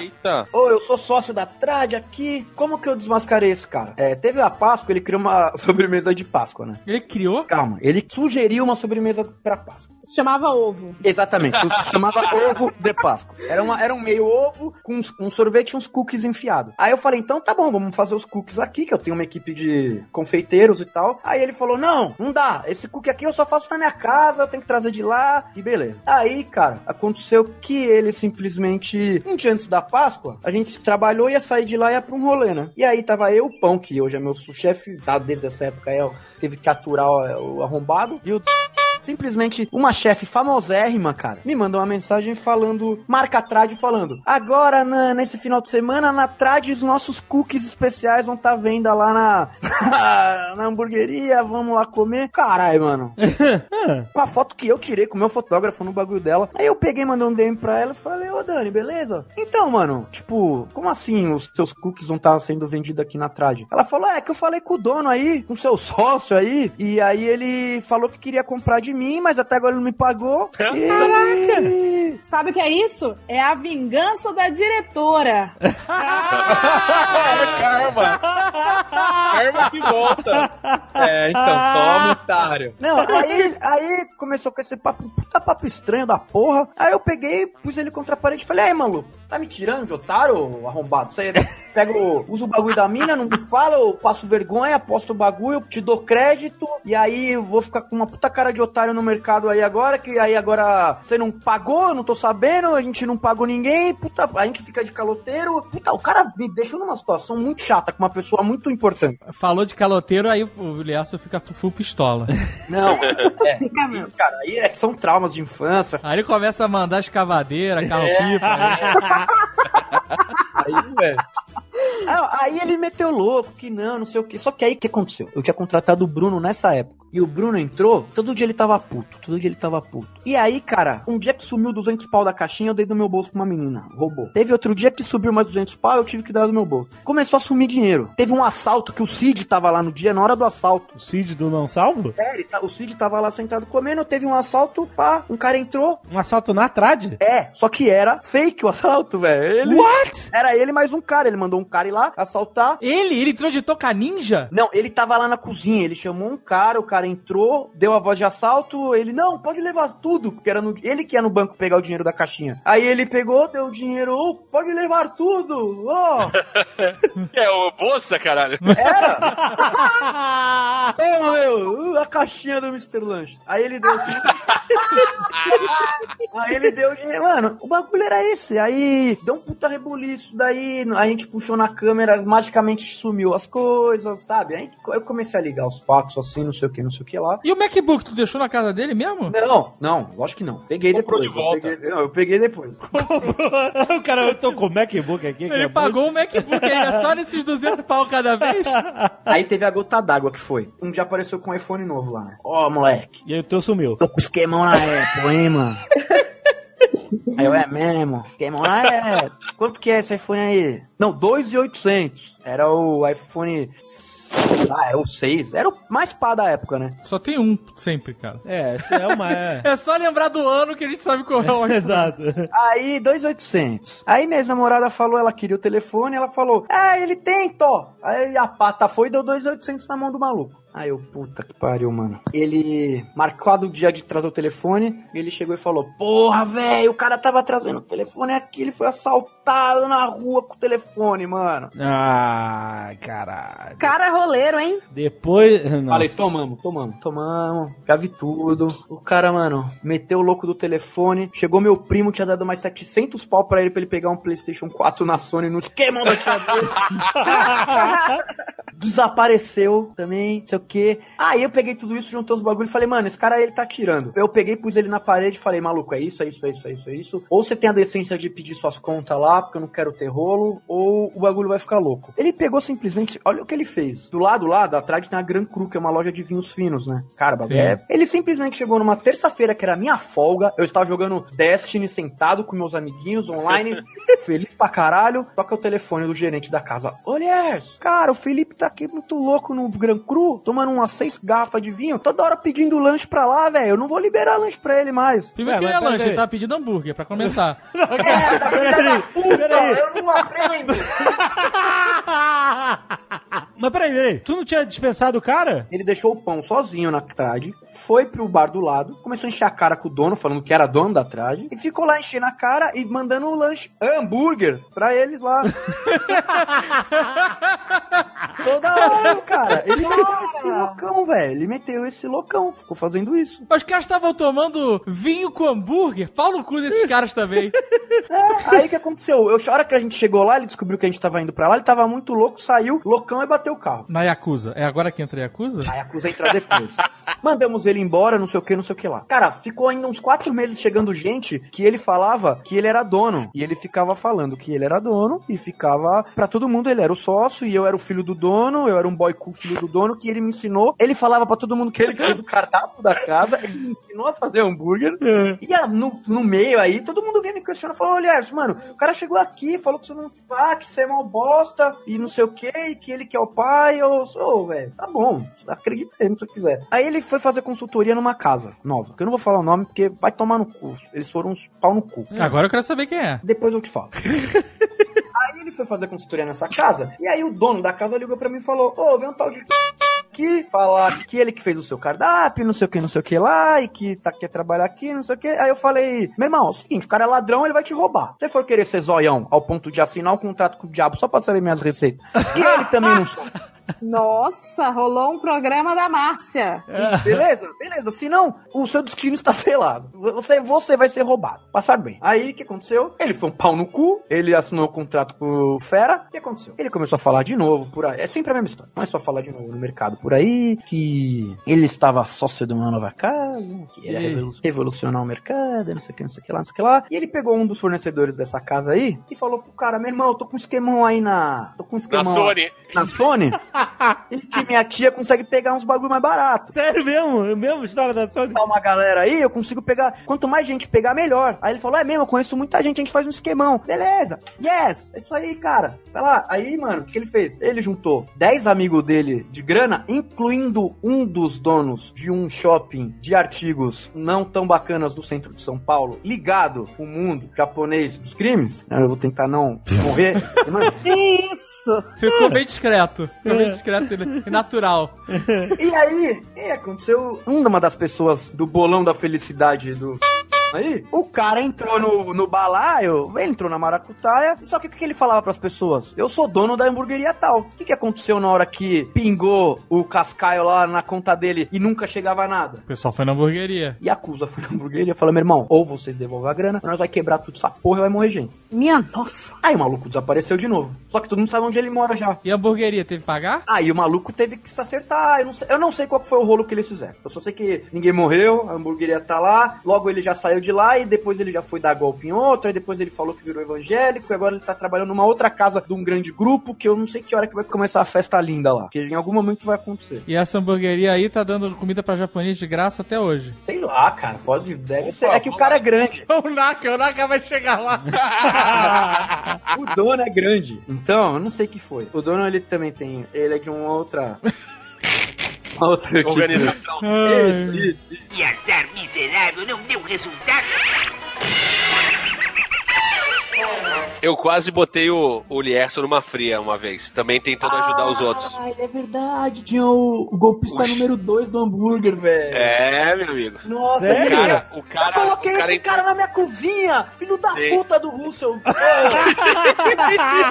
Eita. Ô, eu sou sócio da Trad aqui. Como que eu desmascarei esse cara? É, teve a Páscoa, ele criou uma sobremesa de Páscoa, né? Ele criou? Calma, ele sugeriu uma sobremesa pra Páscoa. Se chamava ovo. Exatamente, se chamava ovo de Páscoa. Era, uma, era um meio ovo com um sorvete e uns cookies enfiados. Aí eu falei, então tá bom, vamos fazer os cookies aqui, que eu tenho uma equipe de confeiteiros e tal. Aí ele falou, não, não dá, esse cookie aqui eu só faço na minha casa, eu tenho que trazer de lá, e beleza. Aí, cara, aconteceu que ele simplesmente, um dia antes da Páscoa, a gente trabalhou, ia sair de lá e ia pra um rolê, né? E aí tava eu, o Pão, que hoje é meu chefe, tá desde essa época, aí, ó, teve que aturar o, o arrombado, e o simplesmente uma chefe famosérrima, cara, me mandou uma mensagem falando, marca a Trad falando, agora na- nesse final de semana na Trad os nossos cookies especiais vão estar tá venda lá na, na hamburgueria, vamos lá comer. Caralho, mano. com a foto que eu tirei com o meu fotógrafo no bagulho dela. Aí eu peguei, mandei um DM pra ela e falei, ô Dani, beleza? Então, mano, tipo, como assim os seus cookies não estavam sendo vendidos aqui na Trad? Ela falou, é que eu falei com o dono aí, com o seu sócio aí, e aí ele falou que queria comprar de mim, mas até agora ele não me pagou. E... Sabe o que é isso? É a vingança da diretora. Karma. Karma que volta. É, então, toma, otário. Não, aí, aí começou com esse papo, puta papo estranho da porra. Aí eu peguei, pus ele contra a parede e falei, aí, maluco, tá me tirando de otário, arrombado? Você pega o, usa o bagulho da mina, não me fala, eu passo vergonha, posto o bagulho, eu te dou crédito, e aí eu vou ficar com uma puta cara de otário no mercado aí agora, que aí agora você não pagou, eu não tô sabendo, a gente não pagou ninguém, puta, a gente fica de caloteiro. Puta, o cara me deixou numa situação muito chata com uma pessoa muito importante. Falou de caloteiro, aí o Liaço fica full pistola. Não, é, cara, aí é- são traumas de infância. Aí ele começa a mandar escavadeira, carro-pipa. Aí, velho. Ah, Aí ele meteu louco, que não, não sei o que. Só que aí o que aconteceu? Eu tinha contratado o Bruno nessa época. E o Bruno entrou, todo dia ele tava puto, todo dia ele tava puto. E aí, cara, um dia que sumiu 200 pau da caixinha, eu dei do meu bolso pra uma menina, roubou. Teve outro dia que subiu mais 200 pau, eu tive que dar do meu bolso. Começou a sumir dinheiro. Teve um assalto que o Cid tava lá no dia, na hora do assalto. O Cid do Não Salvo? É, tá- o Cid tava lá sentado comendo, teve um assalto, pá, um cara entrou. Um assalto na trad? É, só que era fake o assalto, velho. Ele- What? Era ele mais um cara, ele mandou um cara ir lá assaltar. Ele? Ele entrou de toca ninja? Não, ele tava lá na cozinha, ele chamou um cara, o cara entrou, deu a voz de assalto, ele, não, pode levar tudo, porque era no- ele que ia no banco pegar o dinheiro da caixinha. Aí ele pegou, deu o dinheiro, "Oh, pode levar tudo, ó. É o Bolsa, caralho. Toma, meu, uh, a caixinha do Mr. Lanche. Aí ele deu assim. aí ele deu dinheiro. Mano, o bagulho era esse. Aí deu um puta rebuliço. Daí a gente puxou na câmera, magicamente sumiu as coisas, sabe? Aí eu comecei a ligar os fatos assim, não sei o que, não sei o que lá. E o MacBook, tu deixou na casa dele mesmo? Não, não, lógico que não. Peguei Comprou depois. de volta. Eu peguei, não, eu peguei depois. o cara, eu tô com o MacBook aqui. que Ele é pagou o MacBook ainda só nesses 200 pau cada vez? Aí teve a gota d'água que foi. Um dia apareceu com um iPhone novo lá, né? Ó, moleque. E aí o teu sumiu. Tô com esquemão na Apple, hein, mano? Aí eu, é mesmo? Esquemão na Apple. Quanto que é esse iPhone aí? Não, 2,800. Era o iPhone... Ah, é o 6. Era o mais pá da época, né? Só tem um sempre, cara. É, esse é uma. É. É só lembrar do ano que a gente sabe qual é o. Exato. Aí, 2,800. Aí minha ex-namorada falou, ela queria o telefone, ela falou, ah, ele tem, Tó. Aí a pata foi e deu 2,800 na mão do maluco. Aí eu, puta que pariu, mano. Ele, marcado o dia de trazer o telefone, ele chegou e falou, porra, velho, o cara tava trazendo o telefone aqui, ele foi assaltado na rua com o telefone, mano. Ah, caralho. Cara roleiro, hein? Depois. Nossa. Falei, tomamos, tomamos, tomamos, já vi tudo. O cara, mano, meteu o louco do telefone. Chegou meu primo, tinha dado mais 700 pau pra ele pra ele pegar um PlayStation 4 na Sony no esquema da tia dele. Desapareceu também, não sei o que. Aí eu peguei tudo isso, juntei os bagulhos e falei, mano, esse cara aí ele tá tirando. Eu peguei, pus ele na parede e falei, maluco, é isso, é isso, é isso, é isso, é isso. Ou você tem a decência de pedir suas contas lá, porque eu não quero ter rolo, ou o bagulho vai ficar louco. Ele pegou simplesmente, olha o que ele fez. Do lado lá, atrás tem a Gran Cru, que é uma loja de vinhos finos, né? Cara, bagulho é... Ele simplesmente chegou numa terça-feira, que era minha folga, eu estava jogando Destiny sentado com meus amiguinhos online, feliz pra caralho, toca o telefone do gerente da casa. Olha, cara, o Felipe tá aqui muito louco no Gran Cru, tomando umas seis garrafas de vinho, toda hora pedindo lanche pra lá, velho. Eu não vou liberar lanche pra ele mais. Primeiro É, que ele é lanche, peraí. ele tava pedindo hambúrguer, pra começar. É, da filha da puta, eu não aprendo. Mas peraí, peraí. Tu não tinha dispensado o cara? Ele deixou o pão sozinho na trade, foi pro bar do lado, começou a encher a cara com o dono, falando que era dono da trade, e ficou lá enchendo a cara e mandando o lanche hambúrguer pra eles lá. Toda hora, cara. Ele meteu esse loucão, velho. Ele meteu esse loucão. Ficou fazendo isso. Os caras estavam tomando vinho com hambúrguer. Pau no cu desses caras também. É, aí o que aconteceu? Eu, a hora que a gente chegou lá, ele descobriu que a gente tava indo pra lá, ele tava muito louco, saiu, loucão e bateu o carro. Na Yakuza. É agora que entra a Yakuza? A Yakuza entra depois. Mandamos ele embora, não sei o que, não sei o que lá. Cara, ficou ainda uns quatro meses chegando gente que ele falava que ele era dono. E ele ficava falando que ele era dono e ficava pra todo mundo ele era o sócio e eu era o filho do dono, eu era um boy cool filho do dono que ele me ensinou. Ele falava pra todo mundo que ele fez o cardápio da casa, ele me ensinou a fazer hambúrguer. E ah, no, no meio aí, todo mundo veio me questionar, falou, olha, mano, o cara chegou aqui, falou que você não faz, que você é mal bosta e não sei o que, e que ele que é o pai, eu sou, velho, tá bom, acredita aí, se você quiser. Aí ele foi fazer consultoria numa casa nova, que eu não vou falar o nome porque vai tomar no cu. Eles foram uns pau no cu. Agora eu quero saber quem é. Depois eu te falo. aí ele foi fazer consultoria nessa casa, e aí o dono da casa ligou pra mim e falou: Ô, vem um tal de aqui, falar que ele que fez o seu cardápio, não sei o que, não sei o que lá, e que tá, quer trabalhar aqui, não sei o que. Aí eu falei, meu irmão, é o seguinte, o cara é ladrão, ele vai te roubar. Se você for querer ser zoião ao ponto de assinar um contrato com o diabo só pra saber minhas receitas, e ele também não sabe. Nossa, rolou um programa da Márcia. Beleza? Beleza. Se não, o seu destino está selado. Você, você vai ser roubado. Passar bem. Aí, o que aconteceu? Ele foi um pau no cu, ele assinou o contrato com o Fera. O que aconteceu? Ele começou a falar de novo por aí. É sempre a mesma história. Não é só falar de novo no mercado por aí, que ele estava sócio de uma nova casa, que ia revolu- revolucionar o mercado, não sei o que, não sei o que lá, não sei o que lá. E ele pegou um dos fornecedores dessa casa aí e falou pro cara, meu irmão, eu tô com um esquemão aí na... Tô com um Na esquemão... Sony. Na Sony? e que minha tia consegue pegar uns bagulho mais barato. Sério mesmo? É mesmo história da Sony? Tá uma galera aí, eu consigo pegar. Quanto mais gente pegar, melhor. Aí ele falou: é mesmo, eu conheço muita gente, a gente faz um esquemão. Beleza, yes, é isso aí, cara. Vai lá. Aí, mano, o que ele fez? Ele juntou 10 amigos dele de grana, incluindo um dos donos de um shopping de artigos não tão bacanas do centro de São Paulo, ligado com o mundo japonês dos crimes. Eu vou tentar não morrer. Mano, Isso! Ficou bem discreto. Ficou bem discreto e natural. E aí, e aconteceu uma das pessoas do bolão da felicidade do. Aí, o cara entrou no, no balaio, ele entrou na maracutaia, só que o que que ele falava pras pessoas? Eu sou dono da hamburgueria tal. O que, que aconteceu na hora que pingou o cascaio lá na conta dele e nunca chegava nada? O pessoal foi na hamburgueria. E a acusa foi na hamburgueria e falou: meu irmão, ou vocês devolvem a grana, ou nós vai quebrar tudo essa porra e vai morrer gente. Minha nossa. Aí o maluco desapareceu de novo. Só que todo mundo sabe onde ele mora já. E a hamburgueria teve que pagar? Aí o maluco teve que se acertar. Eu não, sei, eu não sei qual foi o rolo que eles fizeram. Eu só sei que ninguém morreu, a hamburgueria tá lá. Logo ele já saiu de lá e depois ele já foi dar golpe em outro. Aí depois ele falou que virou evangélico. E agora ele tá trabalhando numa outra casa de um grande grupo. Que eu não sei que hora que vai começar a festa linda lá. Porque em algum momento vai acontecer. E essa hamburgueria aí tá dando comida pra japonês de graça até hoje. Sei lá, cara. Pode, deve ser. É que o cara é grande. O Naka, o Naka vai chegar lá. o dono é grande. Então, eu não sei o que foi. O dono ele também tem. Ele é de uma outra. Outra Organização. Isso, isso. Que azar miserável, não deu resultado. Eu quase botei o, o Lierson numa fria uma vez, também tentando ajudar os outros. Ah, é verdade. Tinha o, o golpista número 2 do hambúrguer, velho. É, meu amigo. Nossa, Sério? cara- o cara- eu coloquei o cara esse cara na minha cozinha, filho da Sim. puta do Russell.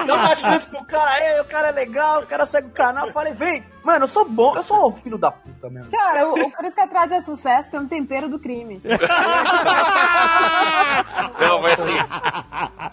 Dá uma chance pro cara aí, o cara é legal, o cara segue o canal. Eu falei, vem, mano, eu sou bom, eu sou o filho da puta mesmo. Cara, o, o por isso que a Trade é sucesso, tem um tempero do crime. Não, mas assim,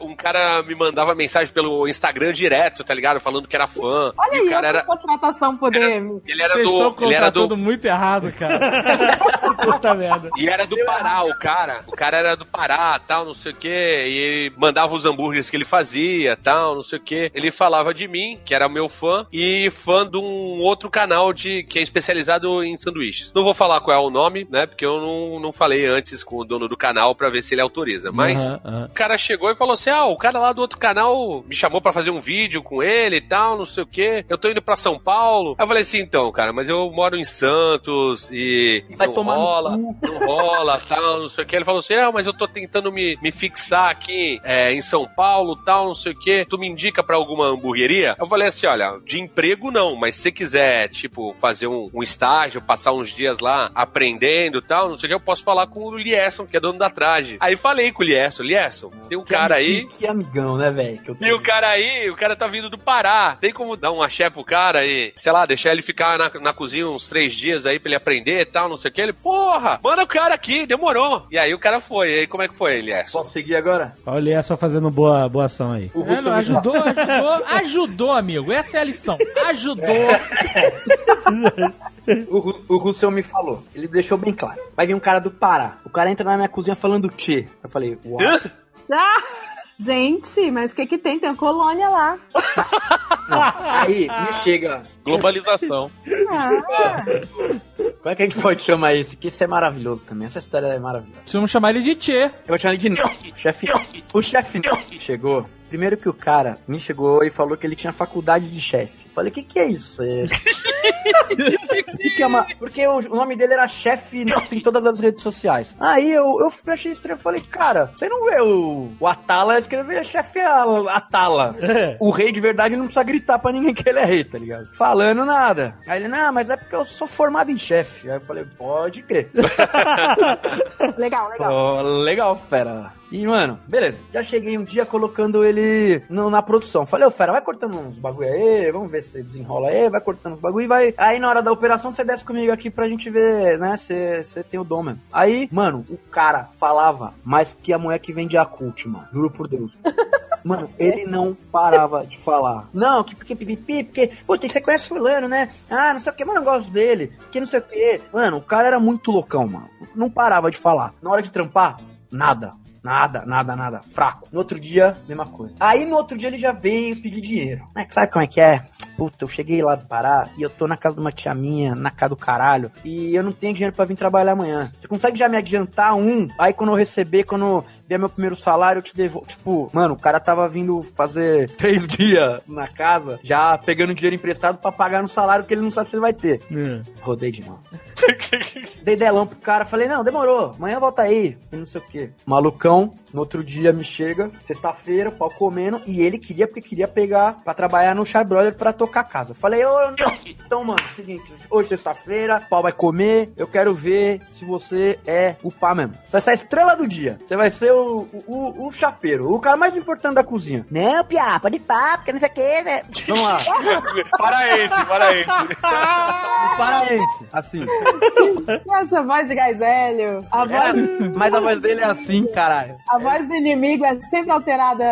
um cara me mandava mensagem pelo Instagram direto, tá ligado? Falando que era fã. Olha e aí, o cara era, contratação poder. ele era Vocês estão do. Ele era do. muito errado, cara. Puta merda. E era do Pará, o cara. O cara era do Pará, tal, não sei o quê. E ele mandava os hambúrgueres que ele fazia, tal, não sei o quê. Ele falava de mim, que era meu fã, e fã de um outro canal de que é especializado em sanduíches. Não vou falar qual é o nome, né? Porque eu não, não falei antes com o dono do canal pra ver se ele autoriza. Mas Aham, aham. o cara chegou e falou assim: O cara lá do outro canal me chamou pra fazer um vídeo com ele e tal, não sei o quê. Eu tô indo pra São Paulo. Aí eu falei assim: então, cara, mas eu moro em Santos e Vai não no rola, não rola, tal, não sei o que. Ele falou assim: ah, mas eu tô tentando me, me fixar aqui é, em São Paulo, tal, não sei o que. Tu me indica pra alguma hamburgueria? Eu falei assim: olha, de emprego não, mas se você quiser, tipo, fazer um, um estágio, passar uns dias lá aprendendo, tal, não sei o que, eu posso falar com o Lierson, que é dono da traje. Aí falei com o Lierson: Lierson, tem um cara aí que amigão, né, velho? E o cara aí, o cara tá vindo do Pará. Tem como dar um axé pro cara e, sei lá, deixar ele ficar na, na cozinha uns três dias aí pra ele aprender e tal, não sei o que. Ele, porra, manda o cara aqui, demorou. E aí o cara foi. E aí como é que foi ele? É, Posso seguir agora? Olha só fazendo boa, boa ação aí. O É, não, ajudou, ajudou, ajudou, amigo. Essa é a lição. Ajudou. O, o Russell me falou. Ele deixou bem claro. Vai vir um cara do Pará. O cara entra na minha cozinha falando tchê. Eu falei, uau. Ah, gente, mas o que que tem? Tem uma colônia lá. Aí me chega. Globalização. Ah, Como é que a gente pode chamar isso? Que isso é maravilhoso também. Essa história é maravilhosa. Vamos chamar ele de Tchê. Eu vou chamar ele de Nel. Chefe. O chefe chegou. Primeiro que o cara me chegou e falou que ele tinha faculdade de chefe. Falei, o que, que é isso? É... Que que é uma- Porque o, o nome dele era chefe em todas as redes sociais. Aí eu, eu achei estranho. Falei, cara, você não vê o, o Atala escrever chefe Atala. O rei de verdade não precisa gritar pra ninguém que ele é rei, tá ligado? Falando nada. Aí ele, não, mas é porque eu sou formado em chefe. Aí eu falei, pode crer. legal, legal. Pô, legal, fera. E, mano, beleza. Já cheguei um dia colocando ele no- na produção. Falei, ô, fera, vai cortando uns bagulho aí, vamos ver se desenrola aí, vai cortando uns bagulho e vai. Aí na hora da operação você desce comigo aqui pra gente ver, né? Você tem o dom mesmo. Aí, mano, o cara falava mais que a mulher que vende a cult, mano. Juro por Deus. Mano, ele não parava de falar. Não, que porque pipipi, porque, puta, você conhece fulano, né? Ah, não sei o que, mas eu não gosto dele. Que não sei o que. Mano, o cara era muito loucão, mano. Não parava de falar. Na hora de trampar, nada. Nada, nada, nada. Fraco. No outro dia, mesma coisa. Aí no outro dia ele já veio pedir dinheiro. É sabe como é que é? Puta, eu cheguei lá do Pará e eu tô na casa de uma tia minha, na casa do caralho, e eu não tenho dinheiro pra vir trabalhar amanhã. Você consegue já me adiantar um? Aí quando eu receber, quando vier meu primeiro salário, eu te devolvo. Tipo, mano, o cara tava vindo fazer três dias na casa, já pegando dinheiro emprestado pra pagar no salário que ele não sabe se ele vai ter. Rodei de novo. Dei delão pro cara, falei, não, demorou, amanhã volta aí, e não sei o que. Malucão, no outro dia me chega, sexta-feira, pau comendo, e ele queria, porque queria pegar pra trabalhar no Char Brother pra tocar a casa. Eu falei, ô, não. então, mano, é seguinte, hoje sexta-feira, pau vai comer, eu quero ver se você é o pá mesmo. Você vai ser a estrela do dia, você vai ser o, o, o, o chapeiro, o cara mais importante da cozinha. Não, piá, pode pá, porque não sei o que, né? Vamos lá. Paraense, paraense. O paraense, assim. Essa voz de gás hélio. A É, voz, mas a voz dele é assim, caralho. a voz do inimigo é sempre alterada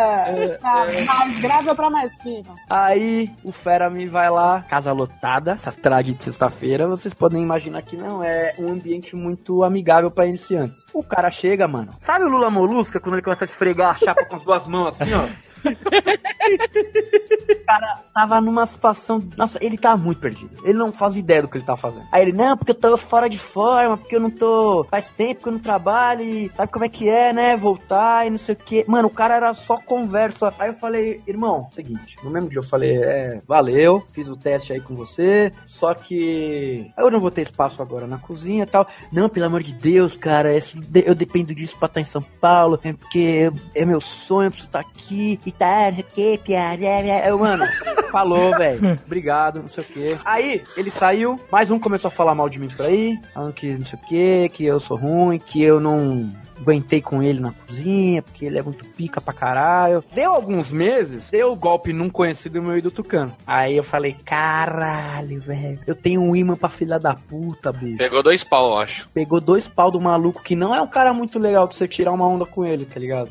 pra mais grave ou pra mais fino. Aí o Fera me vai lá, casa lotada, essas trades de sexta-feira, vocês podem imaginar que não é um ambiente muito amigável pra iniciantes. O cara chega, mano. Sabe o Lula Molusca quando ele começa a esfregar a chapa com as duas mãos assim, ó? Cara tava numa situação. Nossa, ele tava muito perdido. Ele não faz ideia do que ele tá fazendo. Aí ele, não, porque eu tô fora de forma, porque eu não tô. Faz tempo que eu não trabalho e sabe como é que é, né? Voltar e não sei o que. Mano, o cara era só conversa. Aí eu falei, irmão, seguinte, no mesmo dia eu falei, é, valeu, fiz o teste aí com você, só que eu não vou ter espaço agora na cozinha e tal. Não, pelo amor de Deus, cara, isso- eu dependo disso pra estar em São Paulo, é porque é meu sonho, eu preciso estar aqui e tá, o que, piada. Eu, mano, falou, velho. Obrigado, não sei o que. Aí, ele saiu, mais um começou a falar mal de mim por aí, falando que não sei o que, que eu sou ruim, que eu não aguentei com ele na cozinha, porque ele é muito pica pra caralho. Deu alguns meses, deu o golpe num conhecido meu e do Tucano. Aí eu falei, caralho, velho, eu tenho um imã pra filha da puta, bicho. Pegou dois pau, eu acho. Pegou dois pau do maluco que não é um cara muito legal de você tirar uma onda com ele, tá ligado?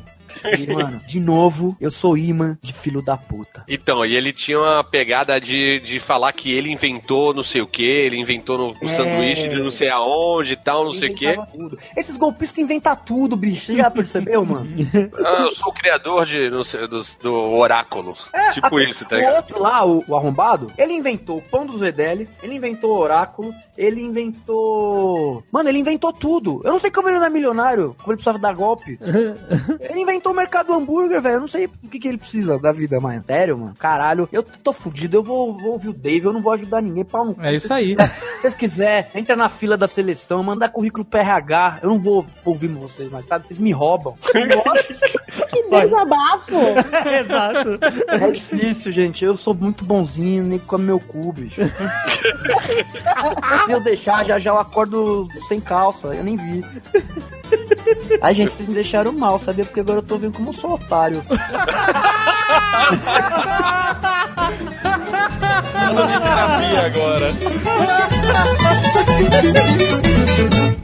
E, mano, de novo, eu sou imã de filho da puta. Então, e ele tinha uma pegada de, de falar que ele inventou não sei o que, ele inventou no, no É. sanduíche de não sei aonde e tal, não sei o que. Tudo. Esses golpistas inventam tudo, bicho. Você já percebeu, mano? Ah, eu sou o criador de, não sei, dos- do oráculo. tipo até isso, tá o ligado? outro lá, o, o arrombado, ele inventou o pão do Zedeli, ele inventou o oráculo, ele inventou... Mano, ele inventou tudo. Eu não sei como ele não é milionário, como ele precisava dar golpe. ele inventou o mercado do hambúrguer, velho. Eu não sei o que, que ele precisa da vida, mano. Sério, mano. Caralho, eu tô fudido. Eu vou, vou ouvir o Dave, eu não vou ajudar ninguém. Pau no cu. É isso aí. Se vocês quiserem, entra na fila da seleção, mandar currículo PRH. Eu não vou ouvir vocês, mas sabe, vocês me roubam. Que desabafo! Exato. É difícil, gente. Eu sou muito bonzinho, nem com meu cu, bicho. Se eu deixar, já já eu acordo sem calça. Eu nem vi. Ai, gente, vocês me deixaram mal, sabia? Porque agora eu tô vendo como eu sou otário. De terapia agora.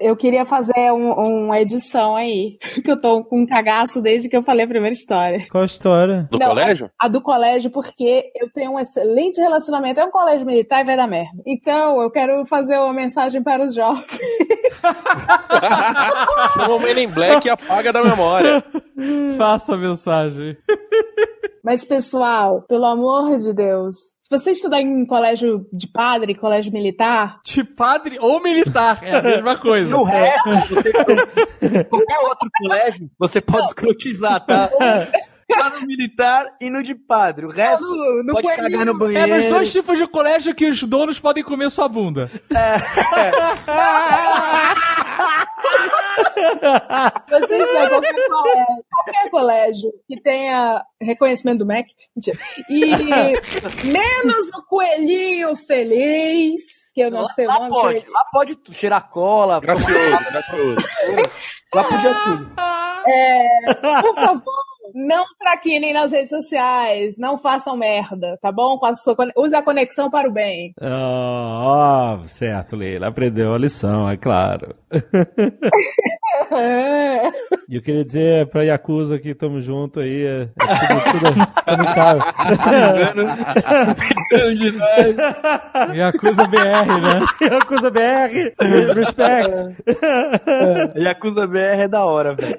Eu queria fazer um- uma edição aí, que eu tô com um cagaço desde que eu falei a primeira história. Qual a história? Do Não, colégio? A do colégio, porque eu tenho um excelente relacionamento. É um colégio militar e vai dar merda. Então, eu quero fazer uma mensagem para os jovens. Chama o Man in Black e apaga da memória. Faça a mensagem. Mas, pessoal, pelo amor de Deus, você estudar em colégio de padre, colégio militar, De padre ou militar, é a mesma coisa. No resto, você, qualquer outro colégio, você pode escrotizar, tá? Lá no militar e no de padre. O resto, no, no pode coelhinho. cagar no É banheiro. nos dois tipos de colégio que os donos podem comer sua bunda. Você estuda em qualquer colégio, qualquer colégio que tenha reconhecimento do MEC, mentira. E menos o coelhinho feliz, que eu não sei o lá nome. pode, lá pode cheirar cola. Gracioso, gracioso. Lá podia tudo. É, por favor, não traquinem nas redes sociais, não façam merda, tá bom? Com a sua cone- Use a conexão para o bem. Ó, ó, certo, Leila. Aprendeu a lição, é claro. E eu queria dizer pra Yakuza que tamo junto aí. É, é tudo, tudo comunicável. Yakuza BR, né? Yakuza BR, respect. Yakuza BR é da hora, velho.